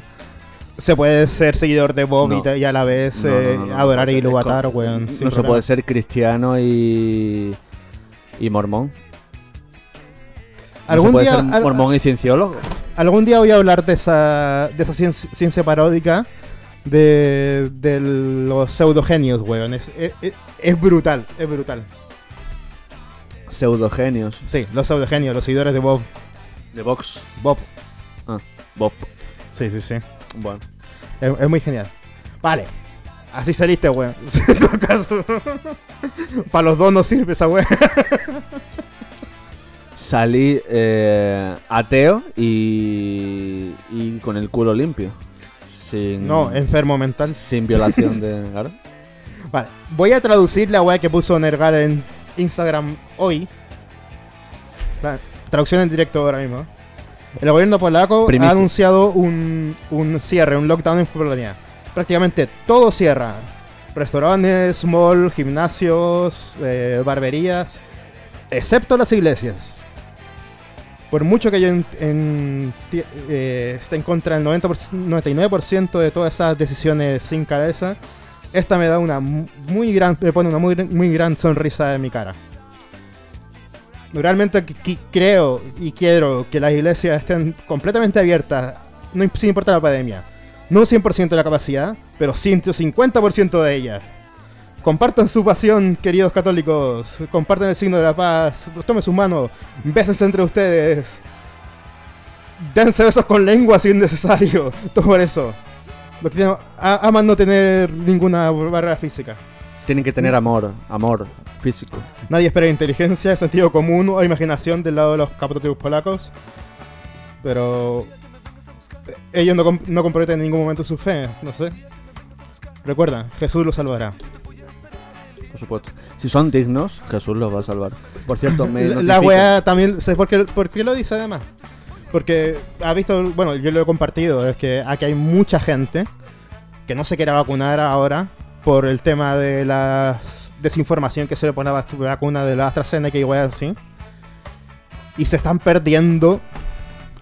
Se puede ser seguidor de Bob y No. te- y, a la vez No, eh, adorar a Iluvatar, weón. No se problema. puede ser cristiano y. y mormón. No Algún se puede día, ser al- mormón y cienciólogo. algún día voy a hablar de esa, de esa ciencia, ciencia paródica de, de los pseudogenios, weón. Es, es, brutal, es brutal. Pseudogenios. Sí, los pseudogenios, los seguidores de Bob. De Vox. Bob. Bob. Sí, sí, sí. Bueno. Es, es muy genial. Vale. Así saliste, weón. en todo caso. Para los dos no sirve esa weón. Salí eh, ateo y. y con el culo limpio. Sin. No, enfermo mental. Sin violación de. claro. Vale, voy a traducir la weá que puso Nergal en Instagram hoy. La traducción en directo ahora mismo. El gobierno polaco Primicia. ha anunciado un, un cierre, un lockdown en Polonia. Prácticamente todo cierra. Restaurantes, mall, gimnasios, eh, barberías, excepto las iglesias. Por mucho que yo en- en- eh, esté en contra del 90%, 99% de todas esas decisiones sin cabeza, esta me da una mu- muy gran, me pone una muy, muy gran sonrisa en mi cara. Realmente creo y quiero que las iglesias estén completamente abiertas, no sin importar la pandemia. No un 100% de la capacidad, pero 150% de ellas. Compartan su pasión, queridos católicos. Compartan el signo de la paz. Tomen sus manos. Bésense entre ustedes. Dense besos con lengua si es necesario. Todo por eso. Aman no tener ninguna barrera física. Tienen que tener amor. Amor físico. Nadie espera inteligencia, sentido común o imaginación del lado de los católicos polacos. Pero ellos no, com- no comprometen en ningún momento su fe, no sé. Recuerda, Jesús los salvará. Por supuesto. Si son dignos, Jesús los va a salvar. Por cierto, me La- weá también, ¿sabes por qué, por qué lo dice además? Porque ha visto, bueno, yo lo he compartido, es que aquí hay mucha gente que no se quiere vacunar ahora por el tema de la desinformación que se le pone a la vacuna de la AstraZeneca y weá así. Y se están perdiendo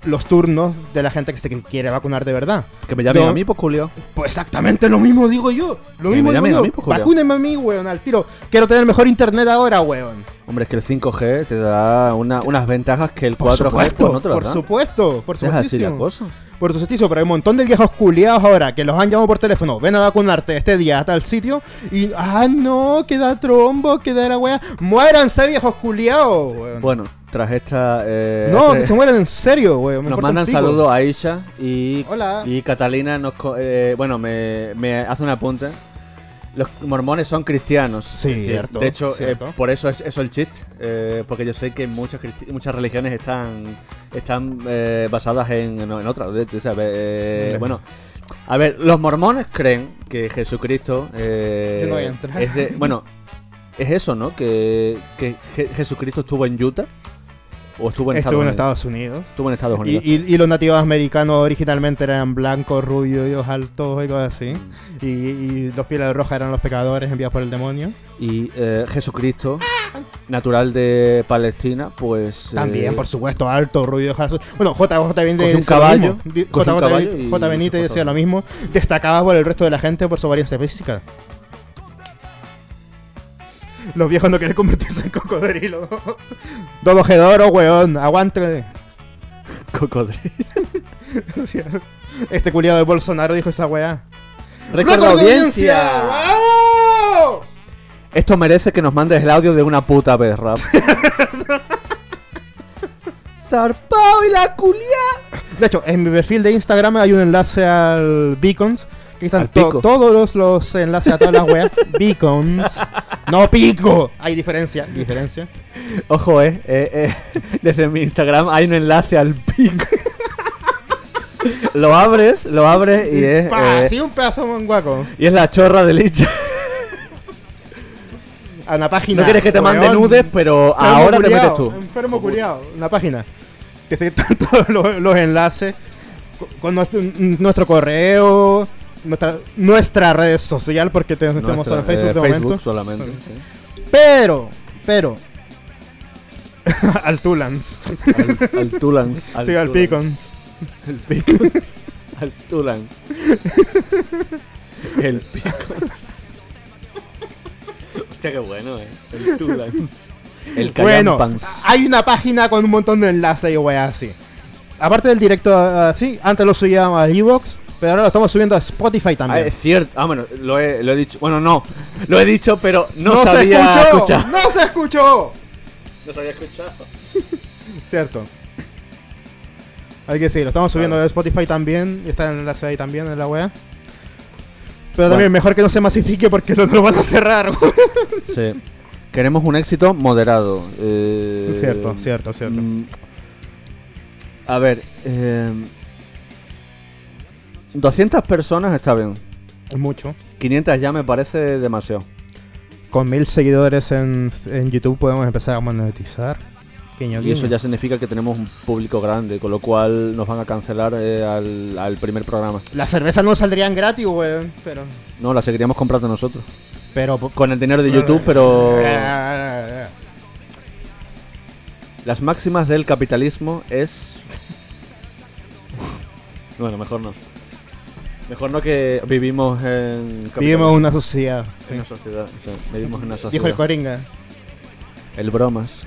los turnos de la gente que se quiere vacunar de verdad. Que me llamen a mí, pues Julio. Pues exactamente lo mismo digo yo. Lo Que mismo me digo a mí, pues, Julio. Vacúnenme a mí, weón, al tiro. Quiero tener mejor internet ahora, weón. Hombre, es que el 5G te da una- unas ventajas que el Por 4G supuesto, pues, no te por da. supuesto, por Es así la supuesto. cosa. Por supuesto, pero hay un montón de viejos culiados ahora que los han llamado por teléfono. Ven a vacunarte este día a tal sitio. Y, ah, no, queda trombo, queda la wea. Muéranse, viejos culiados, weón. Bueno, tras esta... eh, no, este- que se mueran en serio, weón. me nos mandan saludos a Aisha y, Hola. y Catalina nos... co- eh, bueno, me, me hace un apunte. Los mormones son cristianos. Sí, Es decir, cierto, De hecho, eh, por eso es eso el chiste. eh, porque yo sé que muchas, muchas religiones están, están eh, basadas en, en, en otras. De hecho, ¿sabes? Eh, bueno, a ver, los mormones creen que Jesucristo... Yo no voy a entrar. es de- bueno, es eso, ¿no? Que, que Je- Jesucristo estuvo en Utah. O estuvo en Estuvo en Estados Unidos. Estados Unidos. Estuvo en Estados Y, Unidos. y- y los nativos americanos originalmente eran blancos, rubios, altos y cosas así. Y, y los pieles rojas eran los pecadores enviados por el demonio. Y eh, Jesucristo, natural de Palestina, pues. También, eh, por supuesto, alto, rubio. jaso- Bueno, J. J. Benítez un caballo, mismo. Di- cogió un J. caballo y J. se Benítez decía lo mismo. Destacaba por el resto de la gente por su varianza física. Los viejos no quieren convertirse en cocodrilo. Dodo Gedoro, weón, aguante. Cocodrilo. Este culiado de Bolsonaro dijo esa weá. De audiencia. ¡Vamos! Esto merece que nos mandes el audio de una puta vez, rap. Zarpao y la culia. De hecho, en mi perfil de Instagram hay un enlace al Beacons. Que están to- todos los, los enlaces a todas las weas. Beacons. No pico. Hay diferencia. Diferencia. Ojo, eh, eh, eh, Desde mi Instagram hay un enlace al pico. lo abres, lo abres y es. Pa, eh, sí, un pedazo de guaco. y es la chorra de Licha. A una página. No quieres que te mande weón. nudes, pero ahora te metes tú. Enfermo culiao. Una página. Que están todos los, los enlaces. Con, con nuestro, nuestro correo. Nuestra, nuestra red social. Porque te- estamos Nuestra, en Facebook eh, de Facebook momento. solamente. sí. Pero. Pero. al Tulans. Al, al Tulans. sí, al. Picons. El Picons. al Tulans. El Picons. Hostia, qué bueno, eh. El Tulans. El Bueno, hay una página con un montón de enlaces y weas así. Aparte del directo así, antes lo subíamos a Evox, pero ahora lo estamos subiendo a Spotify Ah, también. es cierto. Ah, bueno, lo he, lo he dicho. Bueno, no. Lo he dicho, pero no, se sabía escuchó, escuchar. ¡No se escuchó! No sabía escuchar. Cierto. Hay que sí, lo estamos subiendo a Spotify también. Y está el enlace ahí también en la wea. Pero también mejor que no se masifique porque lo, lo van a cerrar. Sí. Queremos un éxito moderado. eh, Cierto, cierto, cierto. mm, A ver, eh, 200 personas está bien. Es mucho. 500 ya me parece demasiado. Con mil seguidores en, en YouTube podemos empezar a monetizar. Y eso ya significa que tenemos un público grande, con lo cual nos van a cancelar eh, al, al primer programa. Las cervezas no saldrían gratis, weón. Pero. No, la seguiríamos comprando nosotros. Pero. Con el dinero de YouTube, pero las máximas del capitalismo es... Bueno, mejor no. Mejor no que vivimos en... Vivimos en una sociedad. En una sociedad, sí, vivimos en una sociedad. Dijo el Coringa. El bromas.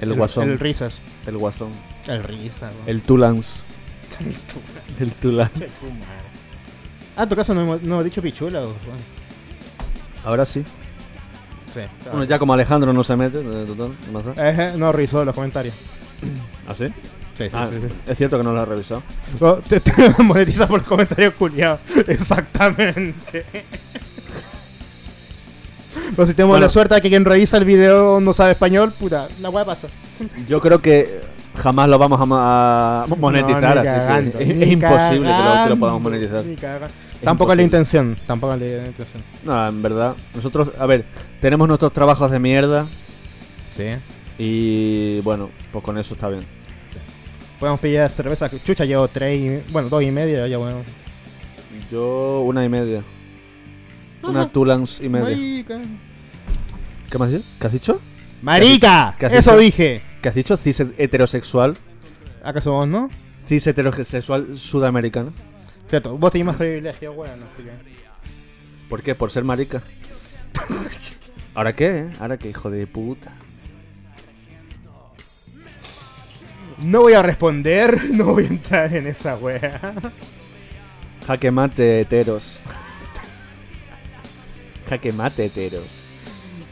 El guasón. El El, risas. guasón. El risa, weón. El tulans. El tulans. Ah, en tu caso no hemos, no hemos dicho pichula, weón. Ahora sí. Sí. Bueno, ya como Alejandro no se mete, eh, total, no sé. Eh, no, risó los comentarios. ¿Ah, sí? Sí, Ah, sí. sí. Es cierto que no lo has revisado. Oh, te, te monetiza por los comentarios culiados. Exactamente. Pero si tenemos Bueno. la suerte de que quien revisa el video no sabe español, puta, la weá pasa. Yo creo que jamás lo vamos a, monetizar, No, así que es, imposible que lo, que lo podamos monetizar. Tampoco es la intención, tampoco es la intención. No, en verdad. Nosotros, a ver, tenemos nuestros trabajos de mierda Sí. y bueno, pues con eso está bien. Podemos pillar cerveza. Chucha, llevo tres y... Bueno, dos y media, ya bueno. Yo una y media. Una Tulans y media. Marica. ¿Qué más dicho? ¿Qué has dicho? ¡Marica! ¿Qué has Eso dije. ¿Qué ¿Qué has dicho? Cis heterosexual. ¿Acaso vos no? Cis heterosexual sudamericano. Cierto, vos tenés más privilegio, weón, que... ¿Por qué? ¿Por ser marica? ¿Ahora qué? eh? ¿Ahora qué, hijo de puta? No voy a responder, no voy a entrar en esa wea. Jaque mate heteros. Jaque mate heteros.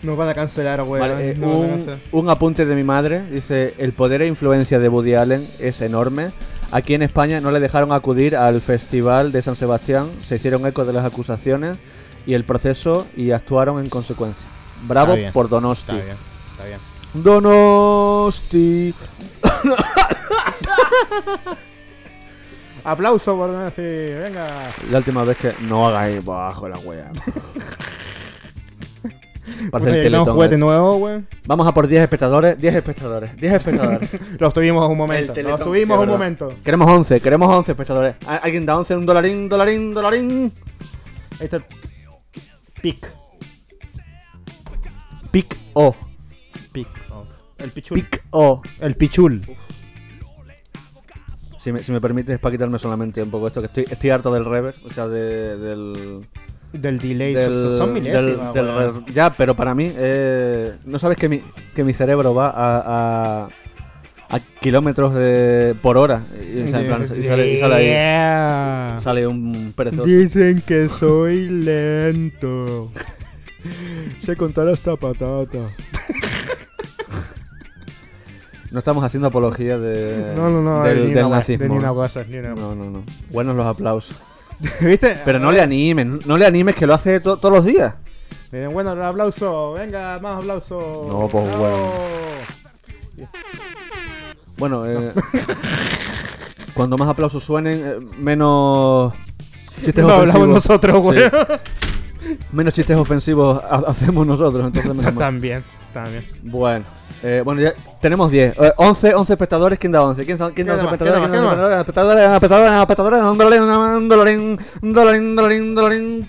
Nos van a cancelar, weón. Vale, eh, a un, un apunte de mi madre. Dice, el poder e influencia de Woody Allen es enorme. Aquí en España no le dejaron acudir al festival de San Sebastián. Se hicieron eco de las acusaciones y el proceso y actuaron en consecuencia. Bravo Está bien, por Donosti. Está bien, está bien. Donosti. Aplauso por Nancy, venga. La última vez que no hagáis bajo la wea. Tenemos Teletón juguete ese. nuevo. Vamos a por 10 espectadores, 10 espectadores, 10 espectadores. Los tuvimos un momento. Los tuvimos sí, un momento. queremos 11, queremos 11 espectadores. ¿Al- ¿Alguien da 11? Un dolarín, dolarín, dolarín. Ahí está el pic. Pic O. El pichul. Pic O. El pichul. Si me, si me permites, para quitarme solamente un poco esto, que estoy, estoy harto del rever, o sea, de- del. Del delay. del- son- del- milésimas, del Ya, pero para mí, eh, no sabes que mi, que mi cerebro va a, a, a kilómetros de, por hora. Y, plan, sale, y sale ahí. Yeah. Sale un perezoso. Dicen que soy lento. Sé contar hasta patata. No estamos haciendo apología de, No, no, no, del, ni, del una, nazismo. de ni una cosa, ni una No, no, no. Buenos los aplausos. ¿Viste? Pero no le animes, no le animes que lo hace to- todos los días. Miren, bueno, el aplauso. Venga, más aplauso. No, pues, Bravo. bueno. Bueno, eh, cuando más aplausos suenen, eh, menos chistes No hablamos ofensivos. nosotros, Sí. weón. Menos chistes ofensivos ha- hacemos nosotros, entonces menos. También, también. Bueno, eh, bueno, ya tenemos 10. Eh, 11, 11 espectadores. ¿Quién da 11? ¿Quién, da- quién da ¿Qué 11 da más? espectadores? ¿Qué ¿Quién da da más? 11 espectadores? Espectadores, espectadores, un dolarín, un dolarín, un dolarín, un dolarín.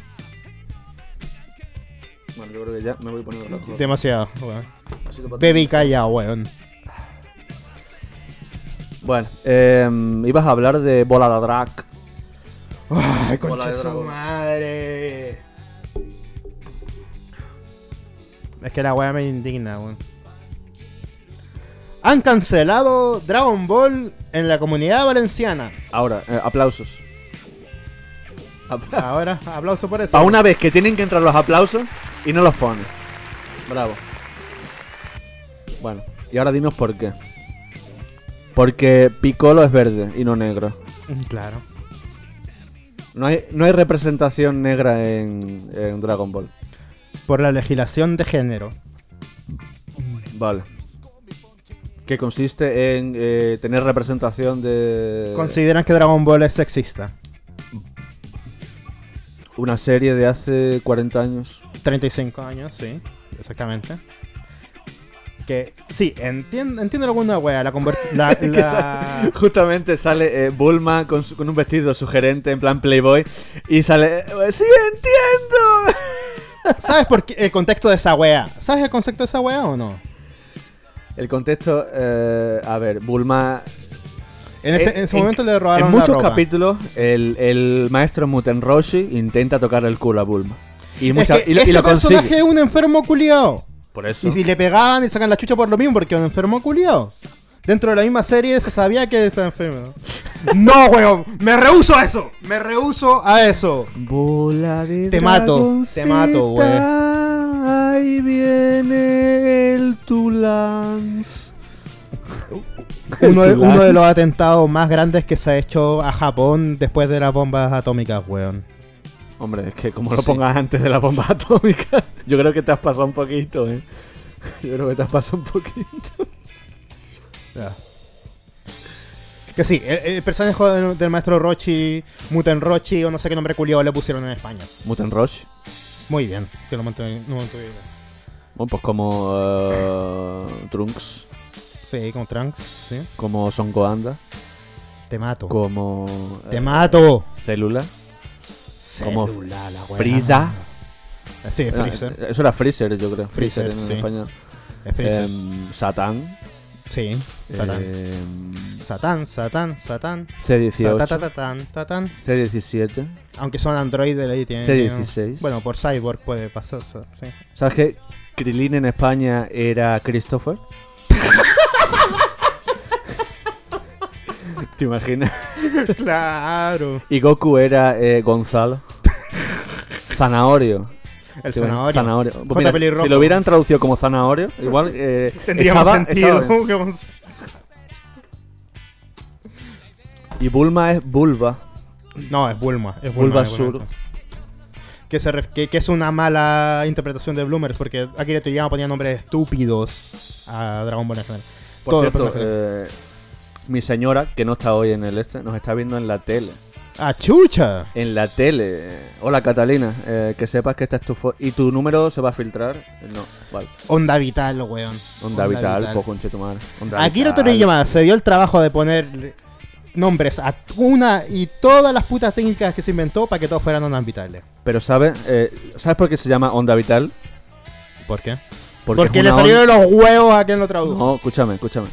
Bueno, yo creo que ya me voy poniendo rojo. Demasiado, weón. Baby calla, weón. Bueno, eh, ibas a hablar de Bola de Drag. Ay, concha su madre. Es que la weá me indigna, weón. Han cancelado Dragon Ball en la comunidad valenciana. Ahora, eh, aplausos. Aplausos. Ahora, aplauso por eso. Para una vez que tienen que entrar los aplausos y no los ponen. Bravo. Bueno, y ahora dinos por qué. Porque Piccolo es verde y no negro. Mm, Claro. No hay, no hay representación negra en, en Dragon Ball. Por la legislación de género. Vale. Que consiste en eh, tener representación de Consideran que Dragon Ball es sexista. una serie de hace 40 años. 35 años, sí, exactamente. Que, sí, entiendo, entiendo alguna wea, la, la, la- sale- justamente sale eh, Bulma con, su- con un vestido sugerente en plan Playboy y sale... eh, ¡Sí, entiendo! ¿Sabes por qué el contexto de esa wea? ¿Sabes el concepto de esa wea o no? El contexto, eh, a ver, Bulma... En ese, en ese momento le En robaron la muchos ropa. capítulos el, el maestro Muten Roshi intenta tocar el culo a Bulma. Y, Es mucha- que y, ese lo personaje consigue. es un enfermo culiao. Por eso. Y si le pegaban y sacan la chucha por lo mismo, porque es un enfermo culiao. Dentro de la misma serie se sabía que estaba enfermo. no, weón, me rehuso a eso. Me rehuso a eso. Bola de Te mato, te mato, güey. Ahí viene el Tulans. Uno de, uno los atentados más grandes que se ha hecho a Japón después de las bombas atómicas, weón. Hombre, es que como lo Sí. pongas antes de la bomba atómica, yo creo que te has pasado un poquito, eh. Yo creo que te has pasado un poquito. Que sí, el, el personaje del, del maestro Rochi, Muten Rochi o no sé qué nombre culiao le pusieron en España. Muten Rush. Muy bien, que lo bien. Bueno, pues como eh, Trunks, Sí, con Trunks, sí. como Son Goanda, Te mato. como Te eh, mato. Célula, como Célula, la weá. Frieza. Sí, Ah, Freezer. Eso era Freezer, yo creo. Freezer, Freezer, en sí. español. Es Freezer. Em, Satán. Sí, Satán. eh, Satán, Satán, Satán. C18, Satatatán, tatán. C17. Aunque son Android ahí tienen. C16. Bueno, por Cyborg puede pasar sí. ¿Sabes que Krilin en España era Christopher? ¿Te imaginas? claro. Y Goku era eh, Gonzalo. Zanahorio. El ¿Te imaginas? zanahorio. Zanahorio. Pues mira, si lo hubieran traducido como zanahorio, igual eh, Tendría estaba- más sentido. estaba Y Bulma es Bulba. No, es Bulma. Es Bulma, Bulbasur. igualmente. Que, se ref- que, que es una mala interpretación de Bloomers, porque Akira Toriyama ponía nombres estúpidos a Dragon Ball general. Por Todos cierto, eh, mi señora, que no está hoy en el este, nos está viendo en la tele. ¡Ah, chucha! En la tele. Hola Catalina, eh, que sepas que esta es tu ¿Y tu número se va a filtrar? No, vale. Onda Vital, weón. Onda, vital, pues conche tu madre. Onda Akira Vital. Toriyama se dio el trabajo de poner nombres a una y todas las putas técnicas que se inventó para que todos fueran ondas vitales. Pero ¿sabes? Eh, ¿Sabes por qué se llama onda vital? ¿Por qué? Porque, Porque, le de onda- los huevos a quien lo tradujo. No, escúchame, escúchame.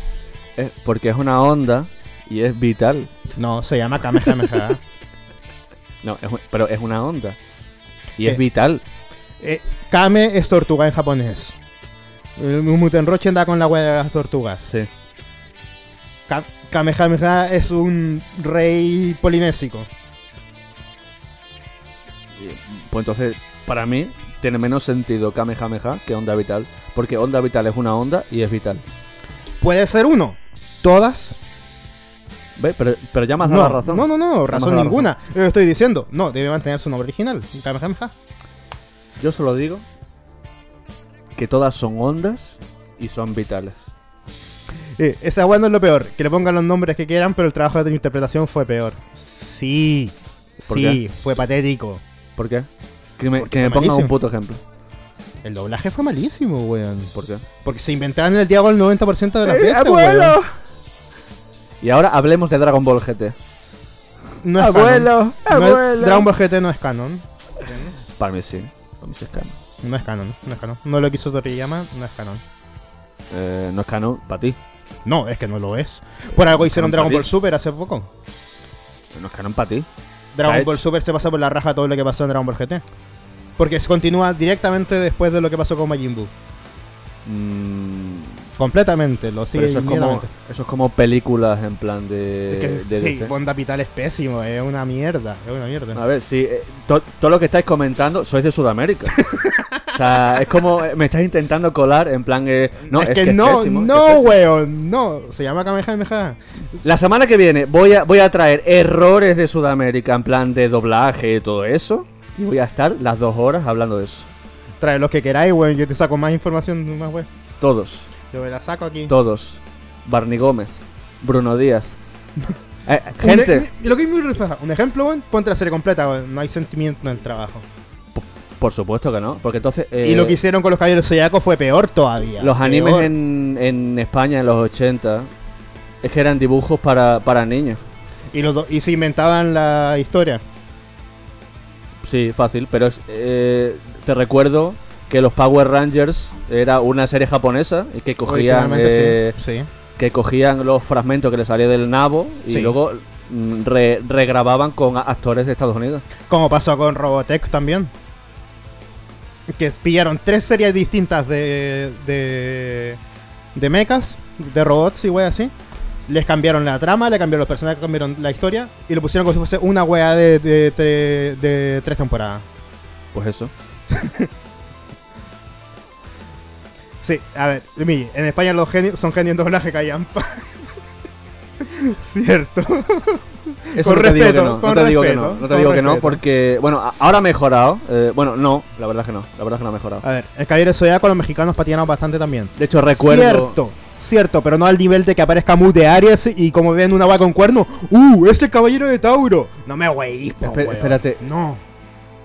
Es porque es una onda y es vital. No, se llama Kamehameha. No, es un- pero es una onda. Y es vital. Eh, Kame es tortuga en japonés. El Mutenroche anda con la hueá de las tortugas. Sí. Ka- Kamehameha es un rey polinésico. Pues entonces, para mí, tiene menos sentido Kamehameha que onda vital. Porque onda vital es una onda y es vital. Puede ser uno. Todas. Pero, pero ya me has no, dado la razón. no, no, no, razón ninguna. Yo estoy diciendo, no, debe mantener su nombre original. Kamehameha. Yo solo digo que todas son ondas y son vitales. Eh, esa weá no es lo peor. Que le pongan los nombres que quieran, pero el trabajo de interpretación fue peor. Sí. ¿Por sí, fue patético. ¿Por qué? Que me, que me fue ponga un puto ejemplo. El doblaje fue malísimo, weón. ¿Por qué? Porque se inventaban el diálogo el 90% de las ¡Eh, veces, abuelo! weón. Y ahora hablemos de Dragon Ball GT. No es Abuelo, canon. No es- abuelo. Dragon Ball GT no es canon. Para mí sí. Para mí sí es canon. No es canon, no es canon. No lo quiso Toriyama, no es canon. Eh, no es canon para ti. No, es que no lo es. Por algo hicieron Dragon Ball. Super hace poco. No es canon para ti. Dragon Ball. Super se pasa por la raja todo lo que pasó en Dragon Ball GT. Porque se continúa directamente después de lo que pasó con Majin Buu. Mm, Completamente, lo sigue eso es, como, eso es como películas en plan de, Es que de sí, DC. Bonda Vital es pésimo, es una mierda, es una mierda. A ver, sí, eh, to- todo lo que estáis comentando sois de Sudamérica. o sea, es como eh, me estás intentando colar en plan. eh, no, es, es, que, no, pésimo, no, weón, no. Se llama Kamehameha. La semana que viene voy a, voy a traer errores de Sudamérica en plan de doblaje y todo eso. Y voy a estar las dos horas hablando de eso. Trae los que queráis, weón. Yo te saco más información, más weón. Todos, Yo me la saco aquí. todos. Barney Gómez, Bruno Díaz. Eh, Un gente, y lo que refleja, un ejemplo, weón, ponte la serie completa. No hay sentimiento en el trabajo. por supuesto que no. Porque entonces. eh, y lo que hicieron con los caballeros zodiacos fue peor todavía. Los animes en, en España en los 80 es que eran dibujos para, para niños. Y, los do- y se inventaban la historia. Sí, fácil, pero es, eh, te recuerdo que los Power Rangers era una serie japonesa y que cogían, eh, sí. sí. que cogían los fragmentos que le salía del nabo y Sí. luego mm, re- regrababan con actores de Estados Unidos. Como pasó con Robotech también. Que pillaron tres series distintas de. de. de mechas, de robots y wey así. Les cambiaron la trama, le cambiaron los personajes, cambiaron la historia y lo pusieron como si fuese una wea de, de tres temporadas. Pues eso. Sí, a ver, en España los genios son genios en doblaje callampa. Cierto. Eso Con no te digo que respeto, no, no te digo que respeto, no, no te digo que no, respeto. porque, bueno, ahora ha mejorado. eh, bueno, no, la verdad es que no, la verdad es que no ha mejorado. A ver, el Caballero Zodiaco los mexicanos patinaron bastante también. De hecho, recuerdo. Cierto, cierto, pero no al nivel de que aparezca Mu de Aries y como ven una agua con cuerno, ¡uh! ¡Es el caballero de Tauro! No me güey, espérate. No.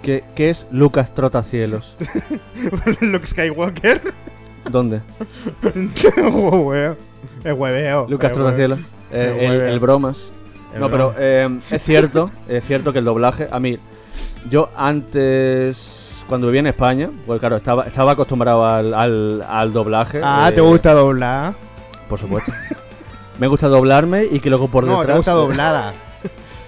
¿Qué, qué es Lucas Trotacielos? Luke Skywalker. ¿Dónde? oh. Es hueveo. Lucas. Trotacielos. Eh, el, bromas. No, pero eh, es cierto, es cierto que el doblaje, a mí, yo antes, cuando vivía en España, pues claro, estaba, estaba acostumbrado al, al, al doblaje. Ah, eh, ¿te gusta doblar? por supuesto. me gusta doblarme y que luego por no, detrás. te gusta doblada.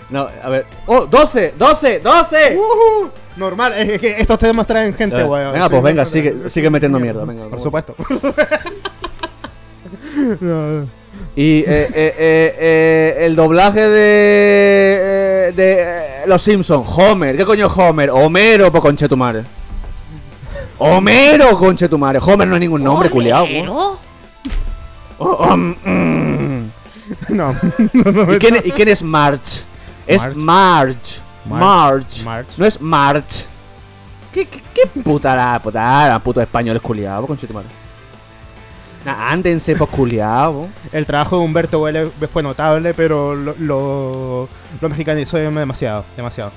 No, a ver. ¡Oh! ¡12! ¡12! ¡12! Ujú. Normal, es que estos temas traen gente, Eh, weón. venga, Sí, pues venga, no, sigue- no, sigue metiendo mierda, venga, Por supuesto. No, Y eh, eh, eh, eh, el doblaje de. eh, de eh, Los Simpsons. Homer. ¿Qué coño es Homer? Homero, po conchetumare. Homero, conchetumare. Homer no es ningún nombre, culiao. Oh, um, mm. no, no, no, ¿Y, quién, es- y quién es March? Es Marge. Marge. Marge. No es March. ¿Qué, qué, qué puta la puta la puto español es culiao, po conchetumare? Nah, ándense, pues culiao. po. El trabajo de Humberto Vélez fue notable, pero lo, lo, lo mexicanizó demasiado, demasiado.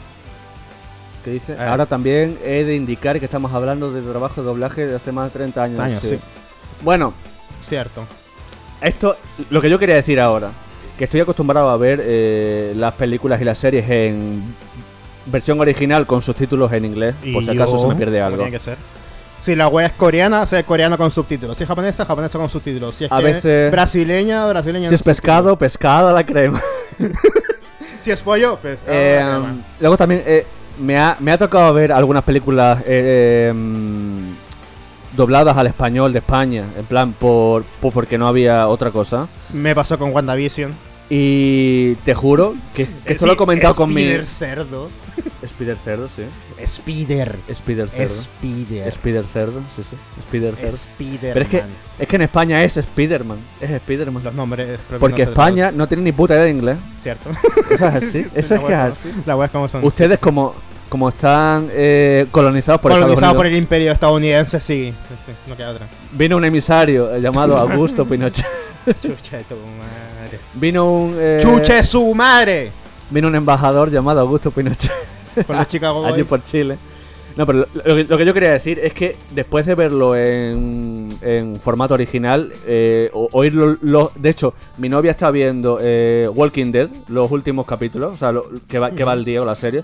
¿Qué dice? Ahora también he de indicar que estamos hablando de trabajo de doblaje de hace más de 30 años. Años, sí. Bueno, Cierto. esto, lo que yo quería decir ahora, que estoy acostumbrado a ver eh, las películas y las series en versión original con subtítulos en inglés, por si acaso se me pierde como algo. tiene que ser. Si la wea es coreana, sea coreana con subtítulos. Si es japonesa, japonesa con subtítulos. Si es A que veces- brasileña, brasileña. Si es pescado, pescada a la crema. Si es pollo, pescado. Eh, crema. luego también eh, me, ha, me ha tocado ver algunas películas eh, em, dobladas al español de España, en plan por, por- porque no había otra cosa. Me pasó con WandaVision. Y te juro que, que esto Sí, lo he comentado con mi. Spider cerdo. Spider Cerdo, sí. Spider. Spider Cerdo. Spider. Spider Cerdo, sí, sí. Spider Cerdo. Spider. Pero es que, es que en España es Spiderman. Es Spiderman. Los nombres. Porque España no tiene ni puta idea de inglés. Cierto. Así. Eso es que es así. La es como son. Ustedes, como, como están eh, colonizados por Colonizado Estados por el imperio estadounidense, sí. No queda otra. vino un emisario eh, llamado Augusto Pinochet. Chucha de tu madre. Vino un. eh, ¡Chuche su madre! Vino un embajador llamado Augusto Pinochet. Con los Chicago allí por Chile. No, pero lo, que- lo que yo quería decir es que después de verlo en, en formato original, eh, o- oírlo, lo- de hecho, mi novia está viendo eh, Walking Dead, los últimos capítulos, o sea, lo- que, va, que va al día o la serie,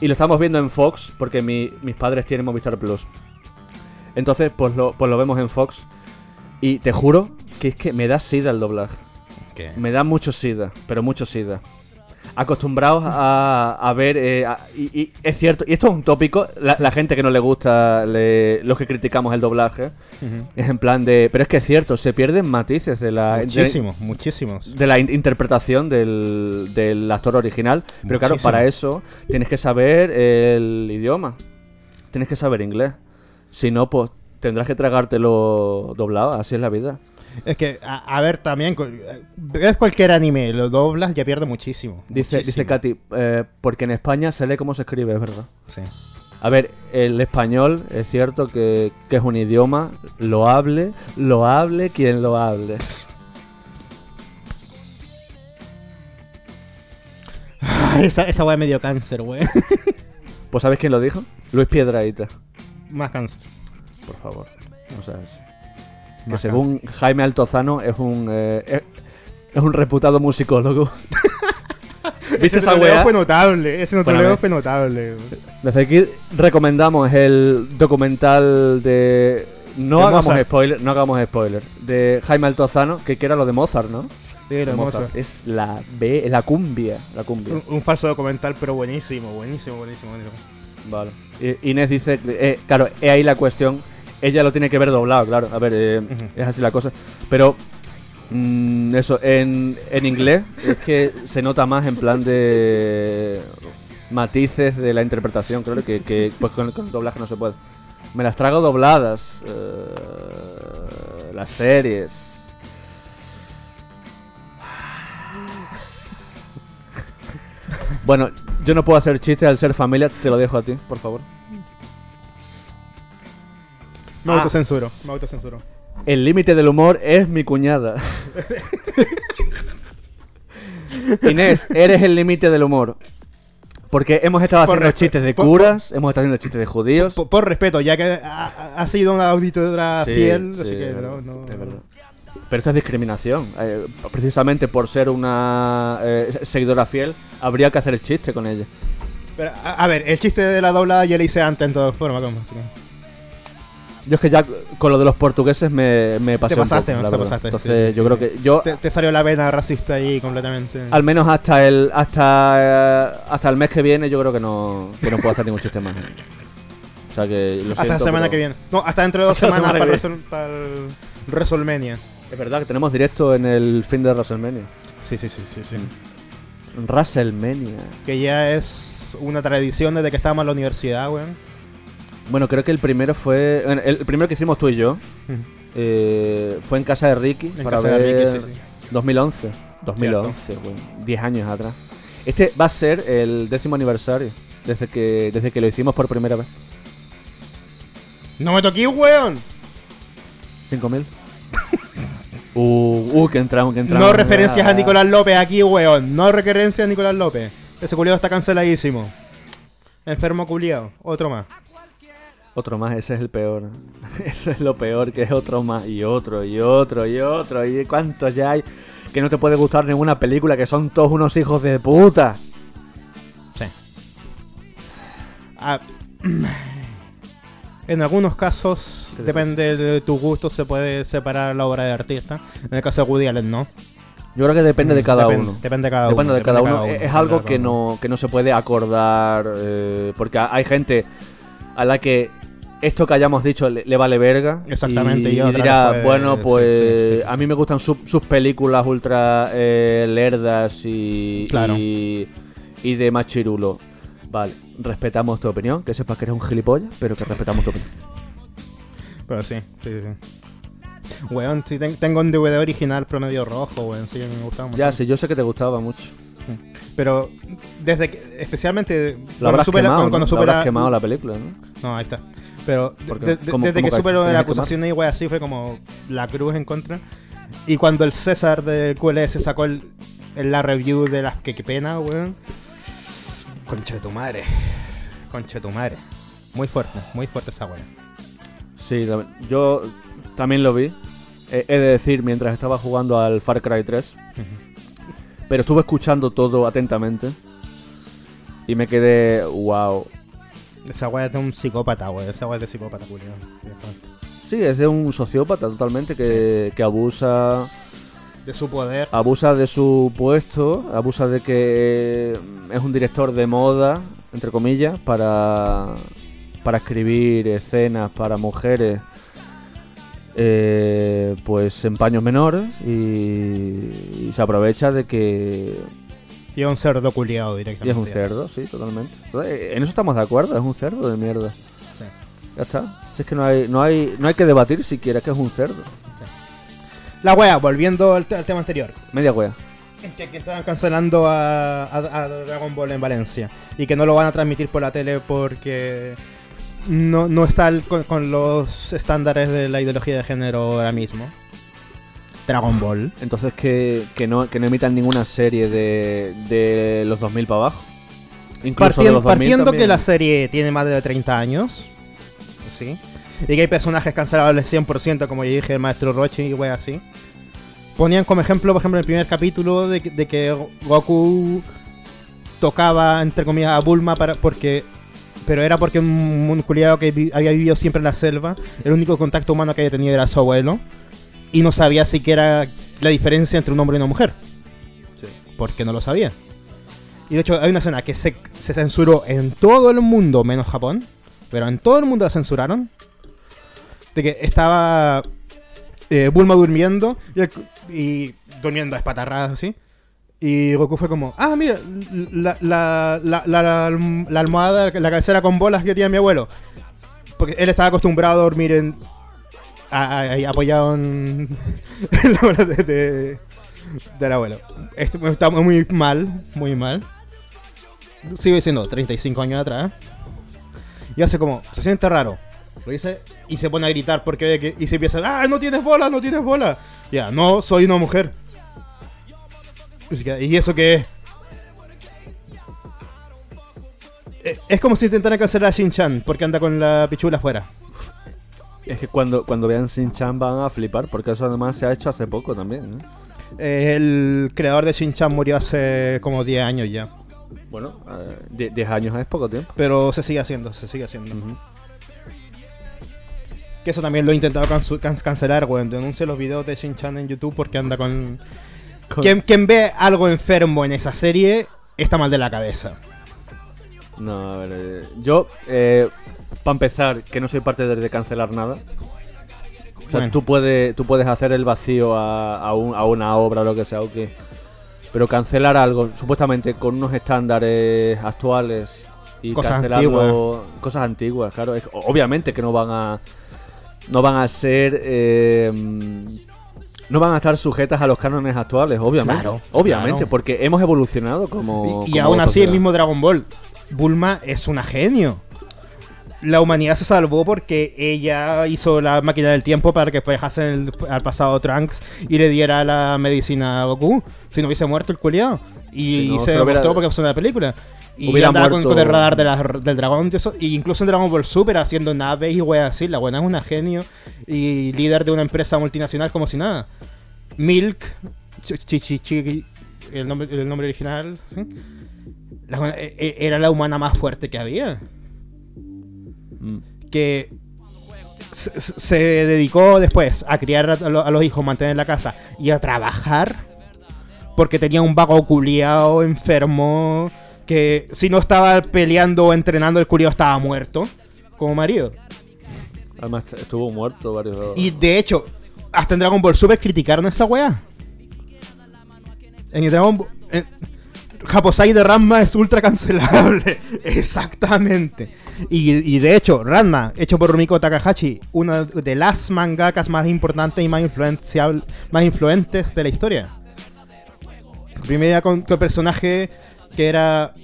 y lo estamos viendo en Fox, porque mi- mis padres tienen Movistar Plus. Entonces, pues lo, pues lo vemos en Fox, y te juro que es que me da sida el doblaje. ¿Qué? Me da mucho sida, pero mucho sida. Acostumbrados a, a ver, eh, a- y, y es cierto, y esto es un tópico, la, la gente que no le gusta, le- los que criticamos el doblaje, es en plan de, pero es que es cierto, se pierden matices de la, de, Muchísimos, muchísimos. de la in- interpretación del, del actor original, pero claro, para eso tienes que saber el idioma, tienes que saber inglés, si no, pues tendrás que tragártelo doblado, así es la vida. Es que, a, a ver, también, cu- ves cualquier anime, lo doblas, ya pierde muchísimo. Dice, dice. Katy, eh, porque en España se lee cómo se escribe, es verdad. Sí. A ver, el español es cierto que, que es un idioma, lo hable, lo hable quien lo hable. Ay, esa, esa wea me dio cáncer, wey. Pues ¿sabes quién lo dijo? Luis Piedraíta, Más cáncer. por favor. O sea, es- que según Jaime Altozano es un eh, es, es un reputado musicólogo. ¿Viste Ese esa fue notable, ese Bueno, fue notable. Desde aquí recomendamos el documental de no De hagamos Mozart. spoiler, no hagamos spoiler, de Jaime Altozano, que, que era lo de Mozart, ¿no? Sí. Mozart. Es la B, la cumbia, la cumbia. Un, un falso documental, pero buenísimo, buenísimo, buenísimo. buenísimo. Vale. Inés dice, eh, claro, es ahí la cuestión. Ella lo tiene que ver doblado, claro. A ver, eh, es así la cosa. Pero, mm, eso, en, en inglés es que se nota más en plan de matices de la interpretación, creo que, que pues con, con el doblaje no se puede. Me las trago dobladas. eh, las series. Bueno, yo no puedo hacer chistes al ser familia, te lo dejo a ti, por favor. Me Ah. autocensuro, me autocensuro. El límite del humor es mi cuñada. Inés, eres el límite del humor. Porque hemos estado Por haciendo chistes de por- curas, hemos estado haciendo chistes de judíos. Por, respeto, ya que ha, sido una auditora Sí, fiel, sí, así que no, no. es verdad. Pero esto es discriminación. eh, precisamente por ser una eh, seguidora fiel, habría que hacer el chiste con ella. Pero, a, a ver, el chiste de la doblada ya lo hice antes en todas formas. Yo es que ya con lo de los portugueses me, me pasé Te un pasaste, poco, te pasaste, Entonces sí, yo sí. creo que yo Te, te salió la vena racista ahí completamente. al menos hasta el hasta eh, hasta el mes que viene yo creo que no que no puedo hacer ningún chiste más. O sea que lo hasta siento, la semana pero- que viene. No, hasta dentro de dos Hasta semanas para, Resol- para WrestleMania. Es verdad que tenemos directo en el fin de WrestleMania. Sí, sí, sí, sí, sí. WrestleMania. Que ya es una tradición desde que estábamos en la universidad, weón. Bueno, creo que el primero fue bueno, el primero que hicimos tú y yo eh, fue en casa de Ricky En para casa de ver Ricky, sí, sí. 2011. 2011, bueno, 10 años atrás. Este va a ser el décimo aniversario desde que desde que lo hicimos por primera vez. ¡No me toqué, weón! 5000. uh, uh, que entramos, que entramos. No referencias Ah. a Nicolás López aquí, weón. No referencias a Nicolás López. Ese culiado está canceladísimo. Enfermo culiado. Otro más. Otro más, ese es el peor. Eso es lo peor, que es otro más, y otro, y otro, y otro, y cuántos ya hay. Que no te puede gustar ninguna película, que son todos unos hijos de puta. Sí. Ah, en algunos casos, ¿Qué te depende de tu gusto, se puede separar la obra de artista. En el caso de Woody Allen, no. Yo creo que depende de cada Depen- uno. Depende de cada Depende uno. de cada uno. depende Es algo que no, que no se puede acordar. eh, porque hay gente a la que esto que hayamos dicho le, le vale verga. Exactamente, y Y, otra dirá, puede- bueno, pues sí, sí, sí. a mí me gustan su- sus películas ultra eh, lerdas y, Claro. y, y de machirulo. Vale, respetamos tu opinión, que sepas que eres un gilipollas, pero que respetamos tu opinión. Pero sí, sí, sí. Weón, ten- tengo un DVD original promedio rojo, weón. Sí, me gustaba mucho. Ya, sí, yo sé que te gustaba mucho. Pero desde que, especialmente Lo cuando habrás la- quemado, cuando, cuando ¿no? Habrás la- quemado la película, ¿no? No, ahí está. Pero de- ¿Por qué? de- de- ¿Cómo- desde que supe de la acusación y wey así fue como la cruz en contra. Y cuando el César del QLS sacó el, el- la review de las que qué pena, weón. Concha de tu madre. Concha de tu madre. Muy fuerte, muy fuerte esa weá. Sí, yo también lo vi. He he de decir, mientras estaba jugando al Far Cry 3. Pero estuve escuchando todo atentamente. Y me quedé, wow. Esa weá es de un psicópata, weón. Esa weá es de psicópata, culiao. Sí, es de un sociópata totalmente que, que abusa De su poder. abusa de su puesto, abusa de que es un director de moda, entre comillas, para, para escribir escenas para mujeres, eh, pues en paños menores y, y se aprovecha de que Y es un cerdo culiado y directamente. es un cerdo, sí, totalmente. Entonces, En eso estamos de acuerdo, es un cerdo de mierda. Sí. Ya está. Si es que no hay, no hay, no hay que debatir siquiera que es un cerdo. La weá, volviendo al, te- al tema anterior. Media wea. Que, que estaban cancelando a, a- a Dragon Ball en Valencia y que no lo van a transmitir por la tele porque no, no está con los estándares de la ideología de género ahora mismo. Dragon Ball. Entonces que, que no, que no emitan ninguna serie de, de los 2000 para abajo. Incluso de los 2000 partiendo que la serie tiene más de 30 años, ¿sí? Y que hay personajes cancelables 100%, como ya dije, el maestro Rochi y wey así. Ponían como ejemplo, por ejemplo, el primer capítulo de, que- de que Goku tocaba, entre comillas, a Bulma para, porque... Pero era porque un, un culiado que vi- había vivido siempre en la selva, el único contacto humano que había tenido era su abuelo, y no sabía siquiera la diferencia entre un hombre y una mujer. Sí. Porque no lo sabía. Y de hecho hay una escena que se, se censuró en todo el mundo, menos Japón. Pero en todo el mundo la censuraron. De que estaba eh, Bulma durmiendo y, y durmiendo a espatarradas así. Y Goku fue como, ah, mira, la, la, almohada, la cabecera con bolas que tenía mi abuelo. Porque él estaba acostumbrado a dormir en... apoyado en, la bola de, de- del abuelo. Esto está muy mal, muy mal. Sigue siendo 35 años atrás. Y hace como, se siente raro. Lo dice y se pone a gritar porque ve que. Y se empieza, ¡ah, no tienes bola, no tienes bola! Ya, no, soy una mujer. ¿Y eso qué es? Eh, Es como si intentara cancelar a Shin-Chan porque anda con la pichula afuera. Es que cuando, cuando vean Shin-Chan van a flipar, porque eso además se ha hecho hace poco también. Eh, el creador de Shin-Chan murió hace como 10 años ya. Bueno, 10 años es poco tiempo. Pero se sigue haciendo, se sigue haciendo. Que eso también lo he intentado can- cancelar, weón. Denuncia los videos de Shin-Chan en YouTube porque anda con... Con- Quien, quien ve algo enfermo en esa serie está mal de la cabeza. No, a ver, eh, yo, para empezar, que no soy parte de, de cancelar nada. O sea, Bueno. tú, puedes, tú puedes hacer el vacío a, a un- a una obra o lo que sea, ok. Pero cancelar algo, supuestamente con unos estándares actuales y Cosas cancelarlo, cosas antiguas, claro. es- obviamente que no van a, no van a ser, eh, no van a estar sujetas a los cánones actuales, obviamente. Claro, obviamente, claro. porque hemos evolucionado como. y y como aún así, el mismo Dragon Ball. Bulma es una genio. La humanidad se salvó porque ella hizo la máquina del tiempo para que viajase el- al pasado Trunks y le diera la medicina a Goku. Si no hubiese muerto el culiao. Y, Si no, se se demostró porque pasó en la película. Y Hubiera andaba con, muerto- con el radar de la- del dragón. y eso, y incluso en Dragon Ball Super haciendo naves y weas así. La buena es una genio y líder de una empresa multinacional como si nada. Milk, chi- chi- chi- chi- el, nombre, el nombre original, ¿sí? La buena- e- e- era la humana más fuerte que había. Que se, se dedicó después a criar a, lo- a los hijos, mantener la casa y a trabajar porque tenía un vago culiao enfermo que si no estaba peleando o entrenando el culiao estaba muerto como marido. Además, estuvo muerto varios. Y de hecho, hasta en Dragon Ball Super criticaron esa weá. En el Dragon Ball. en- Japosai de Ranma es ultra cancelable. Exactamente. Y, y de hecho, Ranma, hecho por Rumiko Takahashi, una de las mangakas más importantes y más, más influentes de la historia. Primera con, con personaje que era.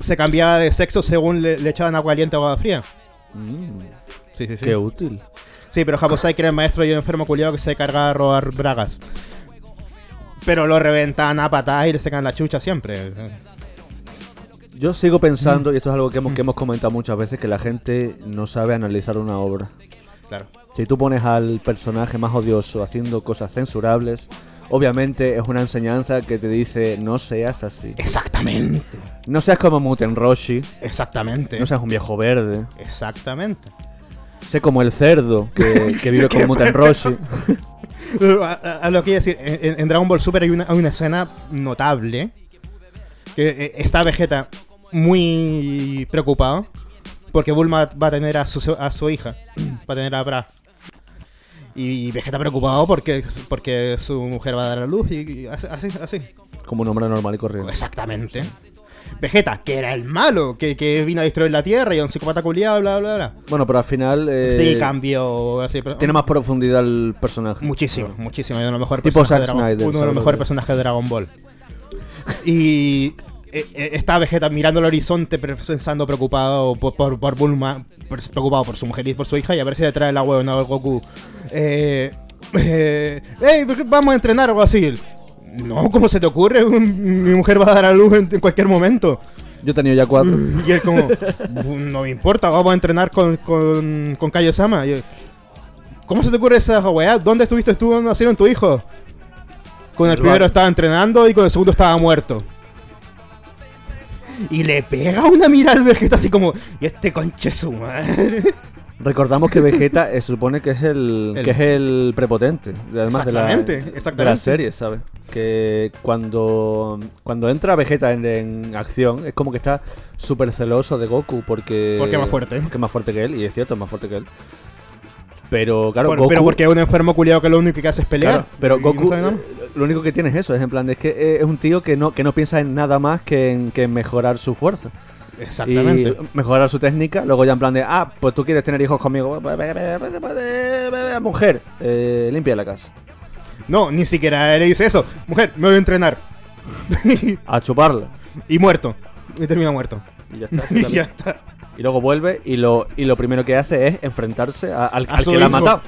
Se cambiaba de sexo según le, le echaban agua caliente o agua fría. Mm, Sí, sí, sí. Qué útil. Sí, pero Japosai que era el maestro y un enfermo culiado que se cargaba a robar bragas. Pero lo reventan a patadas y le sacan la chucha siempre. Yo sigo Mm. pensando, y esto es algo que hemos, que hemos comentado muchas veces, que la gente no sabe analizar una obra. Claro. Si tú pones al personaje más odioso haciendo cosas censurables, obviamente es una enseñanza que te dice no seas así. Exactamente. No seas como Muten Roshi, Exactamente. no seas un viejo verde. Exactamente. Sé como el cerdo que, que vive con Muten Roshi. A, a- a lo que iba a decir, en, en Dragon Ball Super hay una, hay una escena notable. Que eh, está Vegeta muy preocupado. Porque Bulma va a tener a su, a su hija. Va a tener a Bra. Y Vegeta preocupado porque, porque su mujer va a dar a luz. Y, y así, así. Como un hombre normal y corriente. Exactamente. Vegeta, que era el malo, que, que vino a destruir la Tierra y un psicópata culiado, bla, bla, bla. Bueno, pero al final eh, sí, cambió. Así, pero- tiene más profundidad el personaje. Muchísimo, muchísimo. Uno de los mejores Tipo personajes, Zack de, Dragon, Snyder, uno de ¿sabes los lo mejores personajes de Dragon Ball. Y eh, eh, está Vegeta mirando el horizonte pensando preocupado por, por, por Bulma, preocupado por su mujer y por su hija y a ver si le trae la huevona al Goku. Eh, eh, "Ey, vamos a entrenar o algo así. No, ¿cómo se te ocurre? Mi mujer va a dar a luz en, en cualquier momento. Yo he tenido ya cuatro. Y él como, no me importa, vamos a entrenar con, con, con Kaio-sama. Y yo, ¿Cómo se te ocurre esa weá? ¿Dónde estuviste tú? ¿Dónde nacieron tu hijo? Con el El primero bar. estaba entrenando y con el segundo estaba muerto. Y le pega una mirada al Vegeta así como, y este conche su madre. Recordamos que Vegeta eh, se supone que es el, El- que es el prepotente, además de la, de la serie, ¿sabes? Que cuando, cuando entra Vegeta en, en acción es como que está súper celoso de Goku porque... Porque es más fuerte. Porque es más fuerte que él, y es cierto, es más fuerte que él. Pero claro, Por- Goku... pero porque es un enfermo culiado que lo único que hace es pelear. Claro, pero no Goku, nada. eh, lo único que tiene es eso, es en plan, es que eh, es un tío que no, que no piensa en nada más que en, que en mejorar su fuerza. Exactamente. Y mejorar su técnica, luego ya en plan de, ah, pues tú quieres tener hijos conmigo, mujer, eh, limpia la casa. No, ni siquiera le dice eso. Mujer, me voy a entrenar. A chuparla. y muerto. Y termina muerto. Y ya está. y ya está. Y luego vuelve y lo, y lo primero que hace es enfrentarse a- al, A al que la ha hijo. matado.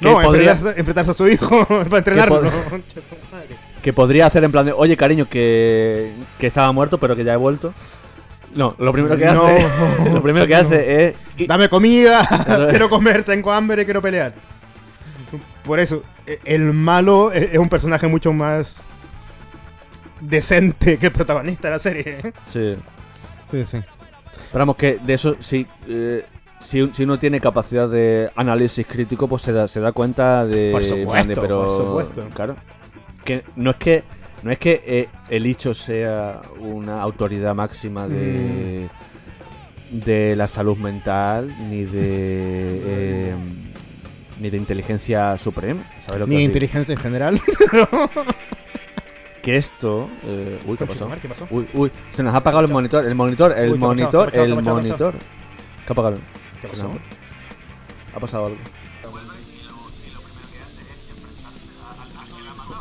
Que, No, podría, enfrentarse, a su hijo para entrenarlo. pod- madre. que podría hacer en plan de, oye cariño, que, que estaba muerto pero que ya he vuelto. No, lo primero que No. hace, lo primero que No. hace es Dame comida, quiero comer, tengo hambre, quiero pelear. Por eso, e- el malo e- es un personaje mucho más decente que el protagonista de la serie. ¿eh? Sí. Sí, sí. Esperamos que de eso sí. eh, si, un- si uno tiene capacidad de análisis crítico, pues se da, se da cuenta de. Por supuesto, grande, pero, por supuesto. Claro. Que no es que no es que eh, el Icho sea una autoridad máxima de Mm. de la salud mental ni de eh, ni de inteligencia suprema. ¿Sabes lo que Ni inteligencia en general. Que esto. eh, uy, ¿qué pasó? ¿Qué pasó? Uy, uy, se nos ha apagado el monitor, el monitor, el Uy, ¿qué ha monitor, pasado? ¿Qué ha el pasado? ¿Qué ha pasado? monitor. ¿Qué ha apagado? ¿Qué pasó? Ha pasado algo.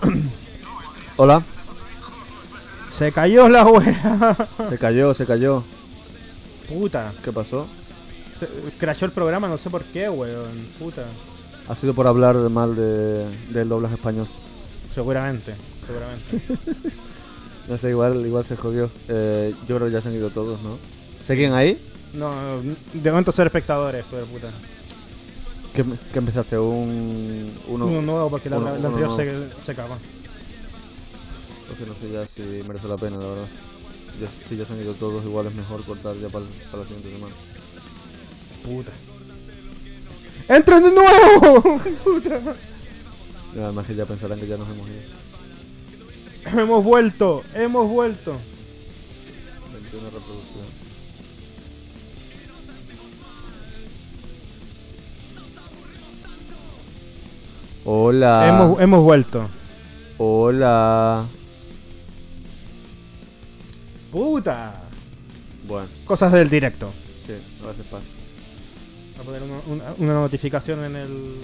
Hola, Se cayó la wea. se cayó, se cayó. Puta. ¿Qué pasó? Se crashó el programa, no sé por qué, weón. Puta. Ha sido por hablar mal de, del doblaje español. Seguramente, seguramente. No sé, igual, igual se jodió. Eh, yo creo que ya se han ido todos, ¿no? ¿Seguían ahí? No, de momento ser espectadores, pero puta. ¿Qué, qué empezaste? ¿Un. Uno? Uno nuevo porque la, uno- la uno anterior se, se cagó. Porque no sé ya si merece la pena, la verdad. Ya- si ya se han ido todos, igual es mejor cortar ya para, para la siguiente semana. Puta. ¡Entren de nuevo! Puta. Además que ya pensarán que ya nos hemos ido. Hemos vuelto, hemos vuelto. 21 reproducciones. Hola. Hemos, hemos vuelto. Hola. Puta. Bueno, Cosas del directo. sí, a veces pasa. Voy a poner una, una- una notificación en el.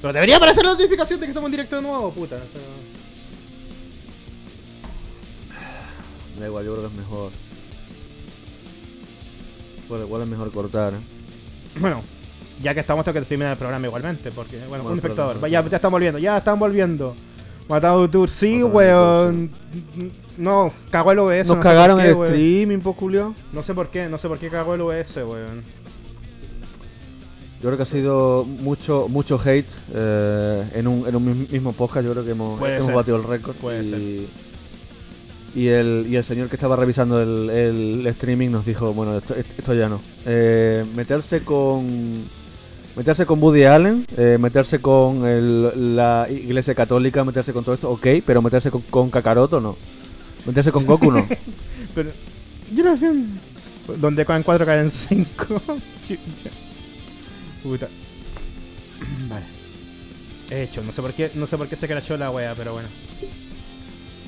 Pero debería aparecer la notificación de que estamos en directo de nuevo, puta. o Da igual, yo creo que es mejor. Bueno, igual es mejor cortar, ¿eh? Bueno, ya que estamos, tengo que terminar el programa igualmente, porque, bueno, Bueno, un espectador. ya, ya están volviendo, ya están volviendo. Matado Tour, sí, weón. No, cagó el OBS. Nos no sé cagaron por qué, el streaming, po, Julio. No sé por qué, no sé por qué cagó el OBS, weón. Yo creo que ha sido mucho mucho hate eh, en, un, en un mi- mismo podcast. Yo creo que hemos, hemos batido el récord. Puede y, ser. Y el, y el señor que estaba revisando el, el streaming nos dijo, bueno, esto, esto ya no. Eh, meterse con meterse con Woody Allen, eh, meterse con el- la iglesia católica, meterse con todo esto, ok, pero meterse con, con Kakaroto no. Meterse con Goku no. Pero. Yo no sé. Donde caen 4 caen 5. Puta. Vale. He hecho, no sé por qué, no sé por qué se crashó la wea, pero bueno.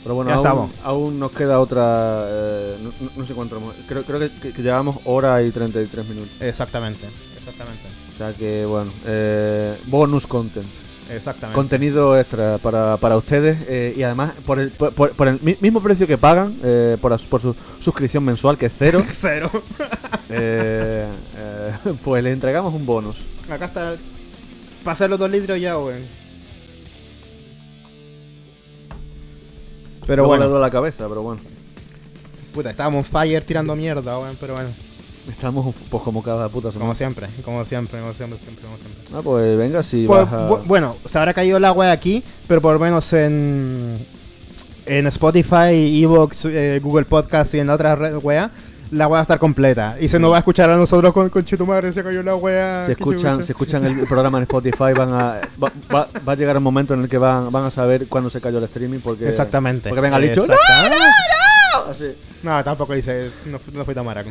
Pero bueno, Ya aún, estamos. aún nos queda otra. eh, no, no- sé cuánto. Creo, creo que, que- que llevamos hora y 33 minutos. Exactamente, exactamente. O sea que, bueno, eh, bonus content. Exactamente. Contenido extra para, para ustedes eh, y además por el, por, por- por el mi- mismo precio que pagan eh, por, su suscripción mensual, que es cero, Cero. eh, eh, pues le entregamos un bonus. Acá está. Pasé los dos litros ya, weón. Pero Luego le bueno, duele la cabeza, pero bueno. puta, estábamos fire tirando mierda, weón. Pero bueno, Estamos pues como cada puta semana. como siempre, como siempre, como siempre, siempre, como siempre. Ah, pues venga, si Pues, vas a- bu- bueno, se habrá caído el agua aquí, pero por lo menos en, en Spotify, Evox, eh, Google Podcast y en la otra red wea, la wea va a estar completa. Y se nos va a escuchar a nosotros con, con madre, se cayó la wea. si qué escuchan, si escuchan el programa en Spotify van a va, va- va a llegar un momento en el que van, van a saber cuándo se cayó el streaming porque Exactamente. porque venga dicho Exacta- así. No, tampoco dice, no, no fui tan maraco.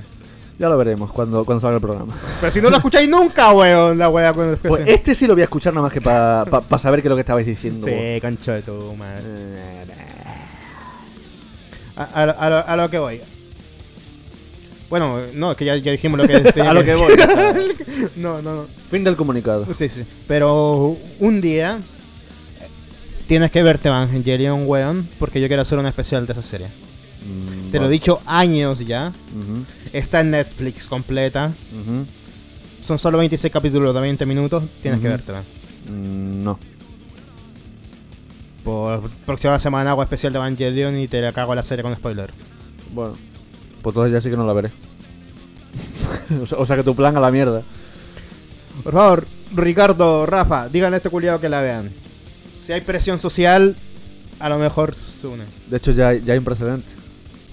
Ya lo veremos cuando, cuando salga el programa. Pero si no lo escucháis nunca, weón, la wea. cuando- Pues este sí lo voy a escuchar nada más que para saber qué es lo que estabais diciendo. Sí, concho de tu madre. Eh, A, a lo- a lo, a lo que voy. Bueno, no, es que ya, ya dijimos lo que tenía A lo que voy. no, no, no. Fin del comunicado. Sí, sí. Pero un día eh, tienes que verte Evangelion, weón, porque yo quiero hacer un especial de esa serie. Mm, Te lo he dicho años ya. Está en Netflix completa. Son solo 26 capítulos de 20 minutos. Tienes que vértela. Mm, no. Por próxima semana hago especial de Evangelion y te la cago la serie con spoiler. Bueno, pues entonces ya sí que no la veré. o, sea, que tu plan a la mierda. Por favor, Ricardo, Rafa, díganle a este culiado que la vean. Si hay presión social, a lo mejor se une. De hecho ya, hay- ya hay un precedente.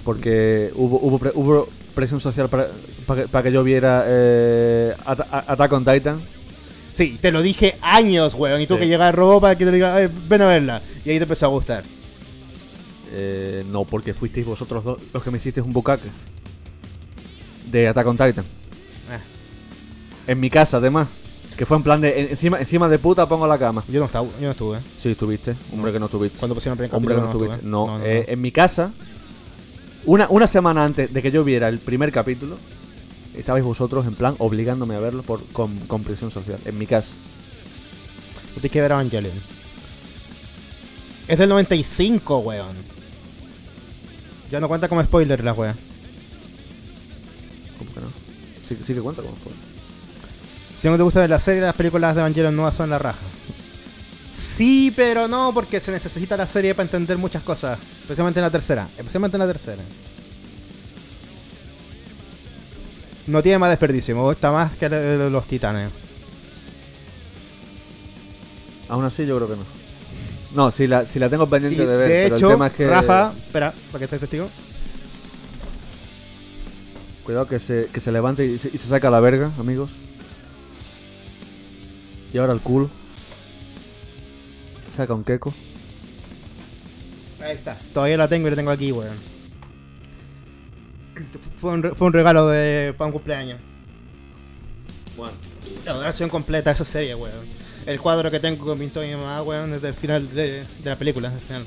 Porque hubo, hubo, pre- hubo presión social para, para que, pa' que yo viera eh, Attack on Titan. Sí, te lo dije años, weón. Y tú Sí. que llegas a robo para que te diga, "Eh, ven a verla. Y ahí te empezó a gustar. Eh, no, porque fuisteis vosotros dos los que me hicisteis un bucaque. De Attack on Titan. Ah. En mi casa, además. Que fue en plan de en- encima, encima de puta pongo la cama. Yo no, estaba, yo no estuve. Sí, estuviste. Hombre, que no estuviste. Cuando pusieron el primer Hombre, que capítulo, no estuviste. estuve. No, eh, en mi casa, una, una semana antes de que yo viera el primer capítulo, estabais vosotros en plan obligándome a verlo por con, con presión social. En mi casa. Tú tienes que ver Evangelion. Es del 95, weón. Ya no cuenta como spoiler la wea. ¿Cómo que no? Sí, sí que cuenta como fue. Si no te gusta ver la serie, las películas de Evangelion nuevas son la raja. Sí, pero no, porque se necesita la serie para entender muchas cosas. Especialmente en la tercera. Especialmente en la tercera. No tiene más desperdicio, me gusta más que de los titanes. Aún así, yo creo que no. No, si la, si la tengo Y, pendiente de ver, de pero hecho, el tema es que. Rafa, espera, para que estés testigo. Cuidado que se, que se levante y se, y se saca la verga, amigos. Y ahora el culo. Saca un queco. Ahí está. Todavía la tengo y la tengo aquí, weón. Fue un, re- fue un regalo de para un cumpleaños. Bueno. La duración completa de esa serie, weón. El cuadro que tengo con pintó mi mamá, weón, desde el final de, de la película. desde el final.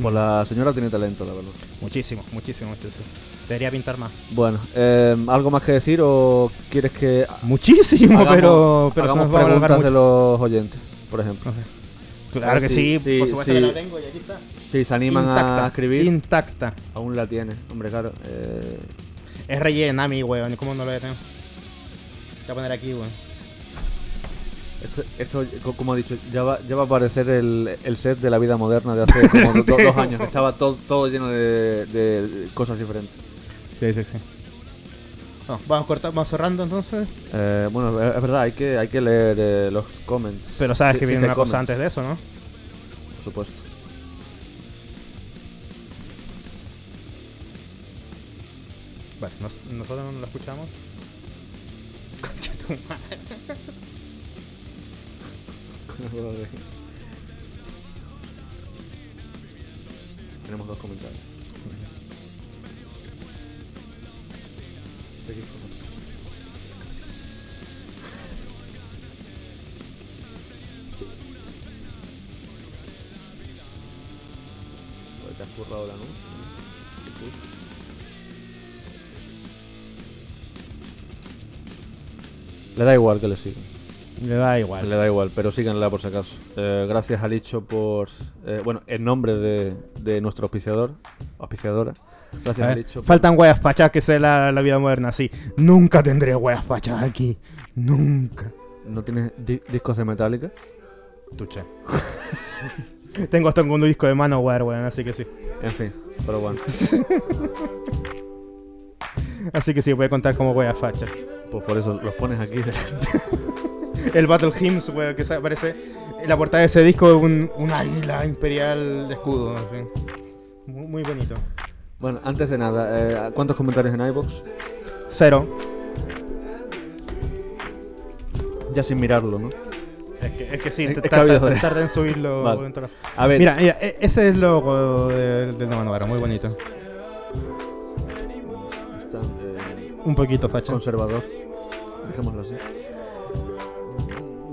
Pues la señora tiene talento, la verdad. Muchísimo, muchísimo, muchísimo. Debería pintar más. Bueno, eh, ¿algo más que decir o quieres que Muchísimo, hagamos, pero, pero hagamos preguntas de los oyentes, por ejemplo? Claro que Sí, sí, sí, por supuesto sí. que la tengo y aquí está. Si se animan Intacta, a escribir, Intacta. aún la tiene. Hombre, claro. eh, Es rellena mi, weón. ¿Y cómo no lo voy a tener? Te voy a poner aquí, weón. Esto, esto, co- como he dicho, ya va, ya va a aparecer el, el set de la vida moderna de hace como do- do- dos años. Estaba todo, todo lleno de, de cosas diferentes. Sí, sí, sí. No, vamos, corta- vamos cerrando entonces. Eh, bueno, es verdad, hay que, hay que leer eh, los comments. Pero sabes Sí, que sí viene hay una cosa antes de eso, ¿no? Por supuesto. Vale, nos- nosotros no lo escuchamos. Concha tu madre. Tenemos dos comentarios. Joder, Te has currado el anuncio. ¿no? Le da igual que le sigan. Le da igual. Le da igual, pero síganla por si acaso. Eh, gracias a Licho por. eh, bueno, en nombre de, de nuestro auspiciador. Auspiciadora. Gracias A ver, Licho. por- faltan weas fachas que sea la, la vida moderna, sí. Nunca tendré weas fachas aquí. Nunca. ¿No tienes di- discos de Metallica? Tuche. Tengo hasta un disco de Manowar, weón, así que sí. En fin, pero bueno. Así que sí, voy a contar como weas fachas. Pues por eso los pones aquí. El Battle Hymns, weón, que aparece en la portada de ese disco un, un águila imperial de escudo, así. Muy, muy bonito. bueno, antes de nada, eh, ¿cuántos comentarios en iBox? Cero. Ya sin mirarlo, ¿no? Es que, es que sí, Es- es de- tarda en subirlo Vale. en. A ver, Mira, mira, e- ese es el logo de- del de Manowar, muy bonito. está eh, Un poquito facha. conservador. Dejémoslo así.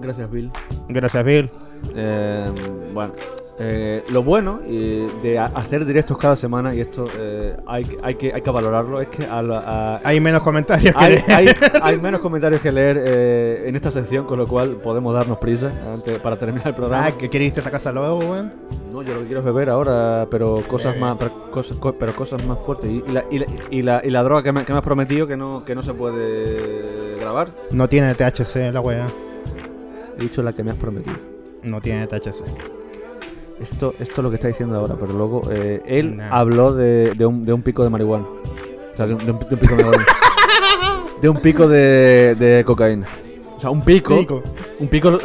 Gracias, Bill. Gracias, Bill. Eh, bueno, eh, lo bueno eh, de hacer directos cada semana, y esto eh, hay, que- hay, que, hay que valorarlo, es que a la- a- Hay menos comentarios que hay, leer. hay- hay menos comentarios que leer eh, en esta sección, con lo cual podemos darnos prisa antes, para terminar el programa. Ah, que queréis irte a esta casa luego, weón. No, yo lo que quiero es beber ahora, pero cosas más, pero cosas, co- pero cosas más fuertes. Y, y la, y, la, y, la, y la droga que me, que me has prometido que no, que no se puede grabar. No tiene THC la wea. Dicho la que me has prometido. No tiene THC. Esto, esto es lo que está diciendo ahora, pero luego eh, él Nah. habló de, de, un, de un pico de marihuana. O sea, de un, de pico de marihuana. de un pico de, de cocaína. O sea, un pico, Pico. Un pico.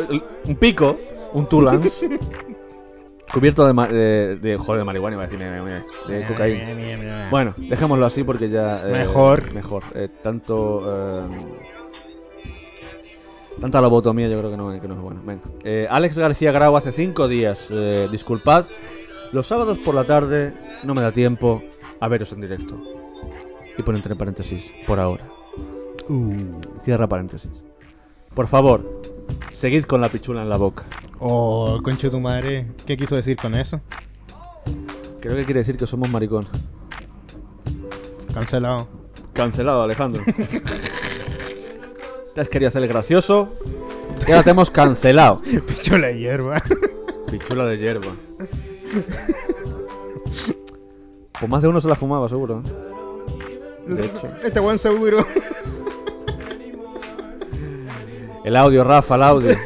Un pico. Un Tulans. Cubierto de, ma- de, de- joder, de marihuana, iba a decir, mira, mira, de cocaína. Bueno, dejémoslo así porque ya... eh, Mejor. Mejor. Eh, tanto... eh, tanta lobotomía yo creo que no, que no es bueno. Venga. Eh, Alex García Grau hace cinco días. eh, disculpad. Los sábados por la tarde no me da tiempo a veros en directo. Y pone entre paréntesis, por ahora. Uh, cierra paréntesis. Por favor, seguid con la pichula en la boca. Oh, concho tu madre. ¿Qué quiso decir con eso? Creo que quiere decir que somos maricón. Cancelado. Cancelado, Alejandro. te has querido hacer el gracioso. Y ahora te hemos cancelado. Pichula de hierba. Pichula de hierba. Pues más de uno se la fumaba, seguro. ¿eh? De hecho. Este buen seguro. El audio, Rafa, el audio.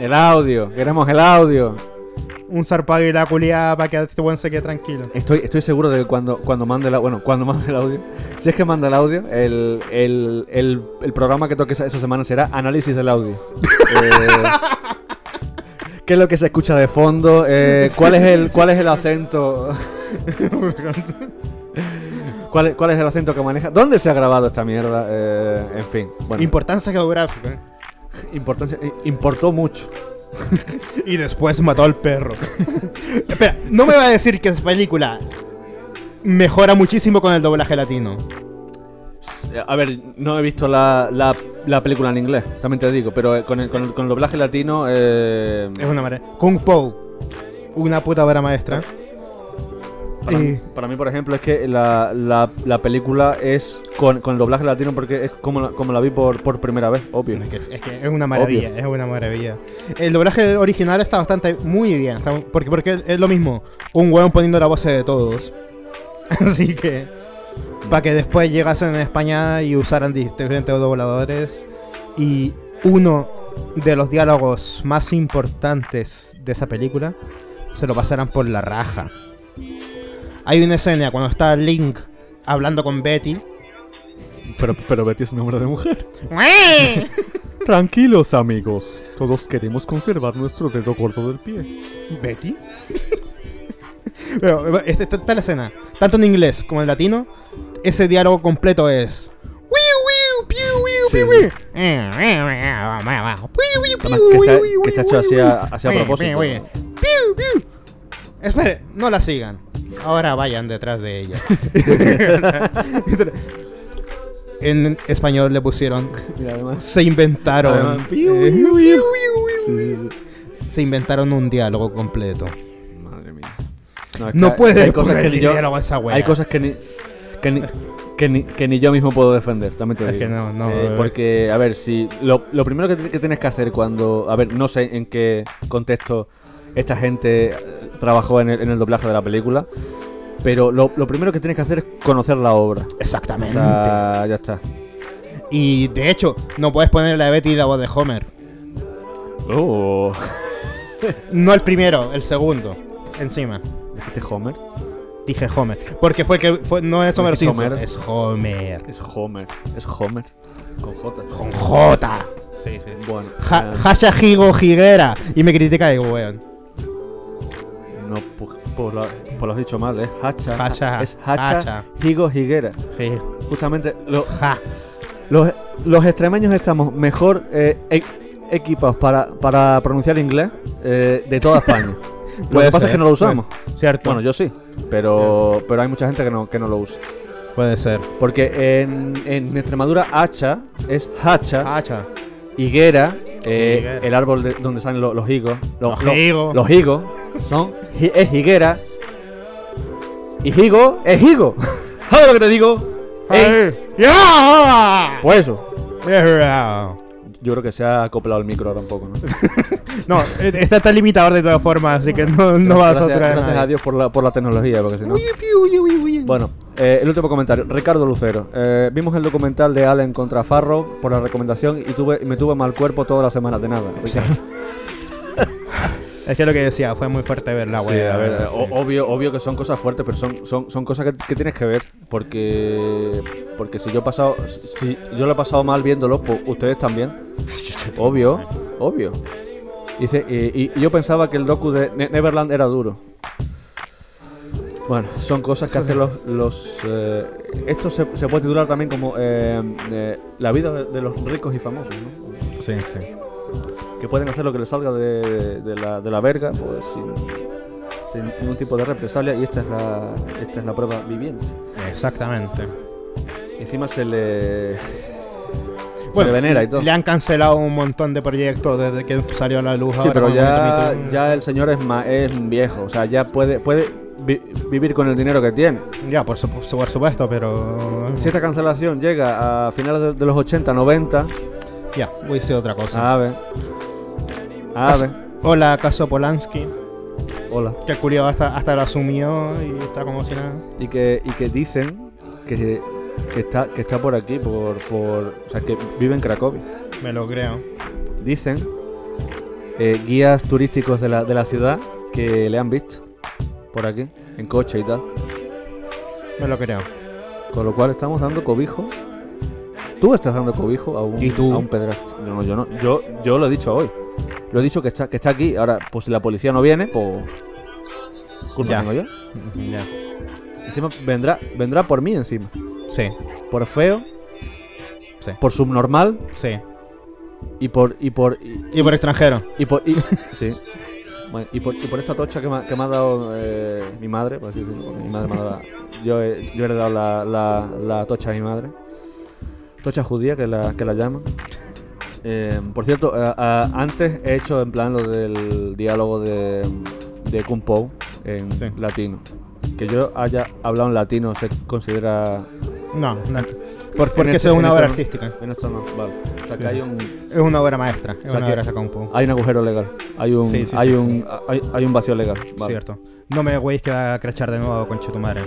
El audio. Queremos el audio. Un zarpado y la culiada para que este buen se quede tranquilo. Estoy, estoy seguro de que cuando, cuando mande la, bueno, cuando mande el audio, si es que manda el audio, el, el, el, el programa que toque esa, esa semana será análisis del audio. Eh, ¿Qué es lo que se escucha de fondo? Eh, ¿cuál, es el, ¿Cuál es el acento? ¿Cuál es, ¿Cuál es el acento que maneja? ¿Dónde se ha grabado esta mierda? Eh, en fin, bueno, Importancia geográfica. importancia, importó mucho. Y después mató al perro. Espera, no me va a decir que esa película mejora muchísimo con el doblaje latino. A ver, no he visto la, la, la película en inglés, también te digo, pero eh, con el, con el, con el doblaje latino... Eh, Es una maravilla. Kung Po, una puta obra maestra. Para, Eh. para mí, por ejemplo, es que la, la, la película es con, con el doblaje latino porque es como la, como la vi por, por primera vez, obvio. Es que es, que es una maravilla, es una maravilla. El doblaje original está bastante muy bien, está- porque, porque es lo mismo, un hueón poniendo la voz de todos. Así que, para que después llegasen en España y usaran diferentes dobladores. Y uno de los diálogos más importantes de esa película se lo pasaran por la raja. Hay una escena cuando está Link hablando con Betty. Pero, pero Betty es nombre de mujer. Tranquilos, amigos. Todos queremos conservar nuestro dedo corto del pie. ¿Betty? Pero esta está la escena, tanto en inglés como en latino, ese diálogo completo es. "Wiu, wiu, piu, wiu, Sí, sí. wiu". Wiu, wiu, Además, piu, que está, que está hecho propósito. Espere, no la sigan. Ahora vayan detrás de ella. en español le pusieron. Mira, además. Se inventaron. Además, piu, piu, piu, piu. piu, Sí, piu. sí, sí. Se inventaron un diálogo completo. Madre mía. es No que puede hay cosas que ni yo, diálogo a esa wea. Hay cosas que ni, que ni, que ni, que ni yo mismo puedo defender, también te Es digo. que no, no, Eh, eh. porque, a ver, si lo, lo primero que, que tienes que hacer cuando... A ver, no sé en qué contexto esta gente eh, trabajó en el, en el doblaje de la película, pero lo, lo primero que tienes que hacer es conocer la obra. O Exactamente. sea, ya está. Y de hecho, no puedes ponerle a Betty la voz de Homer. Oh. No el primero, el segundo. Encima. ¿Dijiste Homer? Dije Homer. Porque fue que fue- no es Homer Simpson, Homer? es Homer. Es Homer. Es Homer. Con J. Con J. Sí, sí. Bueno. Ja, eh, Hasha Higo Higuera. Y me critica digo, weón. Pues, pues lo, lo has dicho mal, es Hacha. Hacha, Es Hacha, Hacha. Higo Higuera. Sí. Justamente lo- Ja. los, los extremeños estamos mejor eh, e- equipados para, para pronunciar inglés eh, de toda España. lo Puede que pasa ser, es que no lo usamos. Cierto. Bueno, yo sí, pero, pero hay mucha gente que no, que no lo usa. Puede ser. Porque en, en Extremadura hacha es hacha, Hacha. higuera, eh, Higuera. el árbol de- donde salen lo- los higos. Los higos. Los higos son, es higuera. Y higo es higo. ¿Sabes lo que te digo? Ey, ¡Ya! pues eso. Yo creo que se ha acoplado el micro ahora un poco, ¿no? No, eh, está tan limitador de todas formas, así que no, no vas a gracias, saturar a gracias a Dios por la, por la tecnología, porque si no... Bueno, eh, el último comentario. Ricardo Lucero. Eh, vimos el documental de Allen contra Farrow por la recomendación y tuve y me tuve mal cuerpo toda la semana de nada. Ricardo. Es que lo que decía, fue muy fuerte ver la Sí, wea. a ver, sí. o- obvio, obvio que son cosas fuertes, pero son, son, son cosas que, que tienes que ver. Porque porque si yo he pasado, si yo lo he pasado mal viéndolo, pues ustedes también. Obvio, obvio. Y, y yo pensaba que el docu de Ne- Neverland era duro. Bueno, son cosas que hacen los... los eh, esto se, se puede titular también como eh, eh, la vida de, de los ricos y famosos, ¿no? Sí, sí. Que pueden hacer lo que les salga de, de la, de la verga, pues sin, sin ningún tipo de represalia, y esta es la, esta es la prueba viviente. Exactamente. Encima se le... se le venera y todo. Le han cancelado un montón de proyectos desde que salió a la luz. Sí, ahora pero ya, ya el señor es, ma- es viejo, o sea, ya puede, puede vi- vivir con el dinero que tiene. Ya, por, supu- por supuesto, pero. Si esta cancelación llega a finales de, de los 80, 90, Ya, voy a decir otra cosa. a ver. A ver. Hola, caso Polanski. Hola. Que el culiado hasta, hasta lo asumió y está como si nada. Y que, y que dicen que, que está, que está por aquí, por, por. O sea, que vive en Cracovia. Me lo creo. Dicen eh, guías turísticos de la, de la ciudad que le han visto por aquí, en coche y tal. Me lo creo. Con lo cual estamos dando cobijo. Tú estás dando cobijo a un, ¿Y tú? A un pederasta. No, yo no. Yo, yo lo he dicho hoy. Lo he dicho que está, que está aquí. Ahora, pues si la policía no viene, pues. Culpa Ya. tengo yo. Ya. Encima vendrá, vendrá por mí encima. Sí, Por feo, sí, por subnormal sí. y por. y por. y, Y por extranjero. y por. y- sí. Bueno, y por, y por esta tocha que me, ha- que me ha dado eh, mi madre, por así decirlo, porque mi madre me ha dado la- yo, he, yo he heredado la, la, la tocha de mi madre. Tocha judía, que la, que la llaman. Eh, por cierto, eh, ah, antes he hecho en plan lo del diálogo de, de Kung Po en Sí. latino. Que yo haya hablado en latino se considera... No, no. Por, porque eso este- es una en obra este artística. En esto no, vale. O sea que Sí. hay un, Es una obra maestra. Es O sea una que- obra saca un poco. hay un agujero legal. Hay un, Sí, hay un, hay, hay un vacío legal. Vale. Cierto. No me güeyes que va a crachar de nuevo con Chetumare.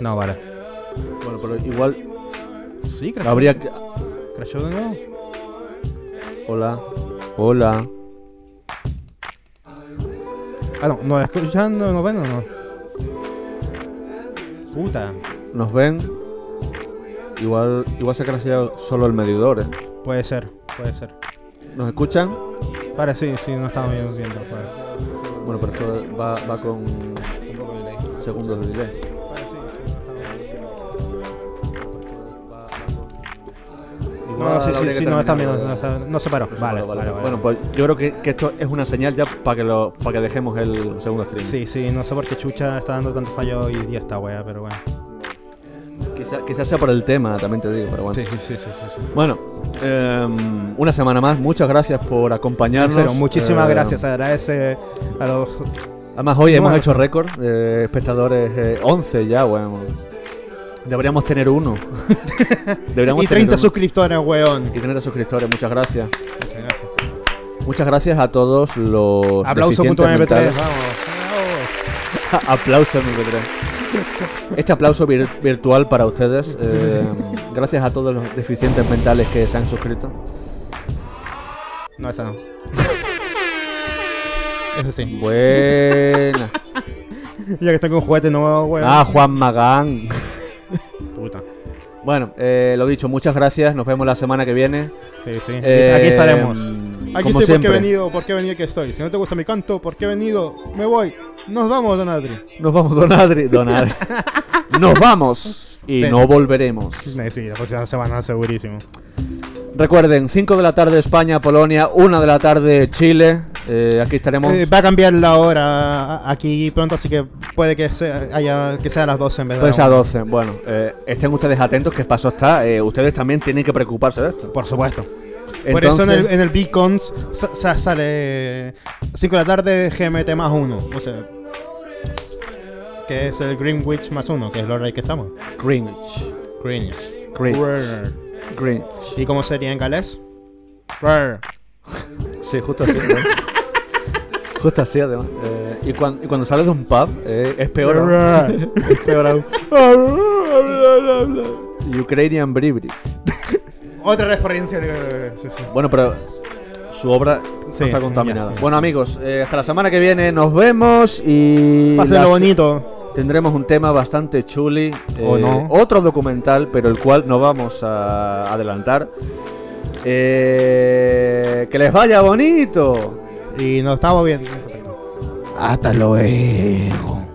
No, vale. Bueno, pero igual Sí, crachó. habría que... ¿Crachó de nuevo? Hola. Hola. Ah, no, ¿no escuchando? ¿No ven o no? Puta. ¿Nos ven? Igual, igual se ha crasheado solo el medidor, ¿eh? Puede ser, puede ser. ¿Nos escuchan? Vale, sí, sí, no estamos viendo. Bueno, pero esto va, va con segundos de delay. No, sí, sí, sí, no, está bien, no, se paró. Vale, vale, vale. Bueno, pues yo creo que, que esto es una señal ya para que lo para que dejemos el segundo stream. Sí, sí, no sé por qué Chucha está dando tanto fallo hoy día esta wea, pero bueno. Quizá- Quizás sea por el tema, también te digo, pero bueno. Sí, sí, sí, sí, sí. Bueno, em, una semana más. Muchas gracias por acompañarnos. serio, muchísimas Em, gracias. Agradece a los. Además, hoy hemos hecho récord de espectadores, eh, 11 ya, bueno. Deberíamos tener uno. Deberíamos Y tener 30 uno. suscriptores, weón. Y 30 suscriptores, muchas gracias. Muchas gracias. Muchas gracias a todos los Aplauso.mp3, deficientes vamos. aplauso MP3. Este aplauso vir- virtual para ustedes. eh, gracias a todos los deficientes mentales que se han suscrito. No, esa no. Eso sí. Buena. Ya que estoy con juguete nuevo, weón. Ah, Juan Magán. Bueno, eh, lo dicho, muchas gracias. Nos vemos la semana que viene. Sí, sí. Eh, Aquí estaremos. Como Aquí estoy siempre. porque he venido, porque he venido aquí estoy. Si no te gusta mi canto, porque he venido, me voy. Nos vamos, Don Adri. Nos vamos, Don Adri. Don Adri. Nos vamos y Ven. no volveremos. Sí, la próxima semana segurísimo. Recuerden, 5 de la tarde España, Polonia, 1 de la tarde Chile. Eh, aquí estaremos. Eh, va a cambiar la hora aquí pronto, así que puede que sea, haya, que sea a las 12 en vez de Pues la a una. 12. Bueno, eh, estén ustedes atentos que paso está. Eh, ustedes también tienen que preocuparse de esto. Por supuesto. Por eso en el, en el Beacons sa- sa- sale 5 de la tarde GMT más 1. O sea, que es el Greenwich más 1, que es lo rey que estamos. Greenwich. Greenwich. Greenwich. Greenwich. ¿Y cómo sería en galés? Sí, justo así. ¿no? justo así, además. Eh, y, cuan- y cuando sales de un pub, eh, es peor aún. es peor aún. Ukrainian Bribri. Otra referencia de... sí, sí. Bueno, pero su obra Sí, no está contaminada. ya, ya. Bueno, amigos, eh, hasta la semana que viene nos vemos y. Pásenlo bonito. Tendremos un tema bastante chuli. O eh, no. Otro documental, pero el cual no vamos a adelantar. Eh, que les vaya bonito. Y nos estamos viendo. Hasta luego.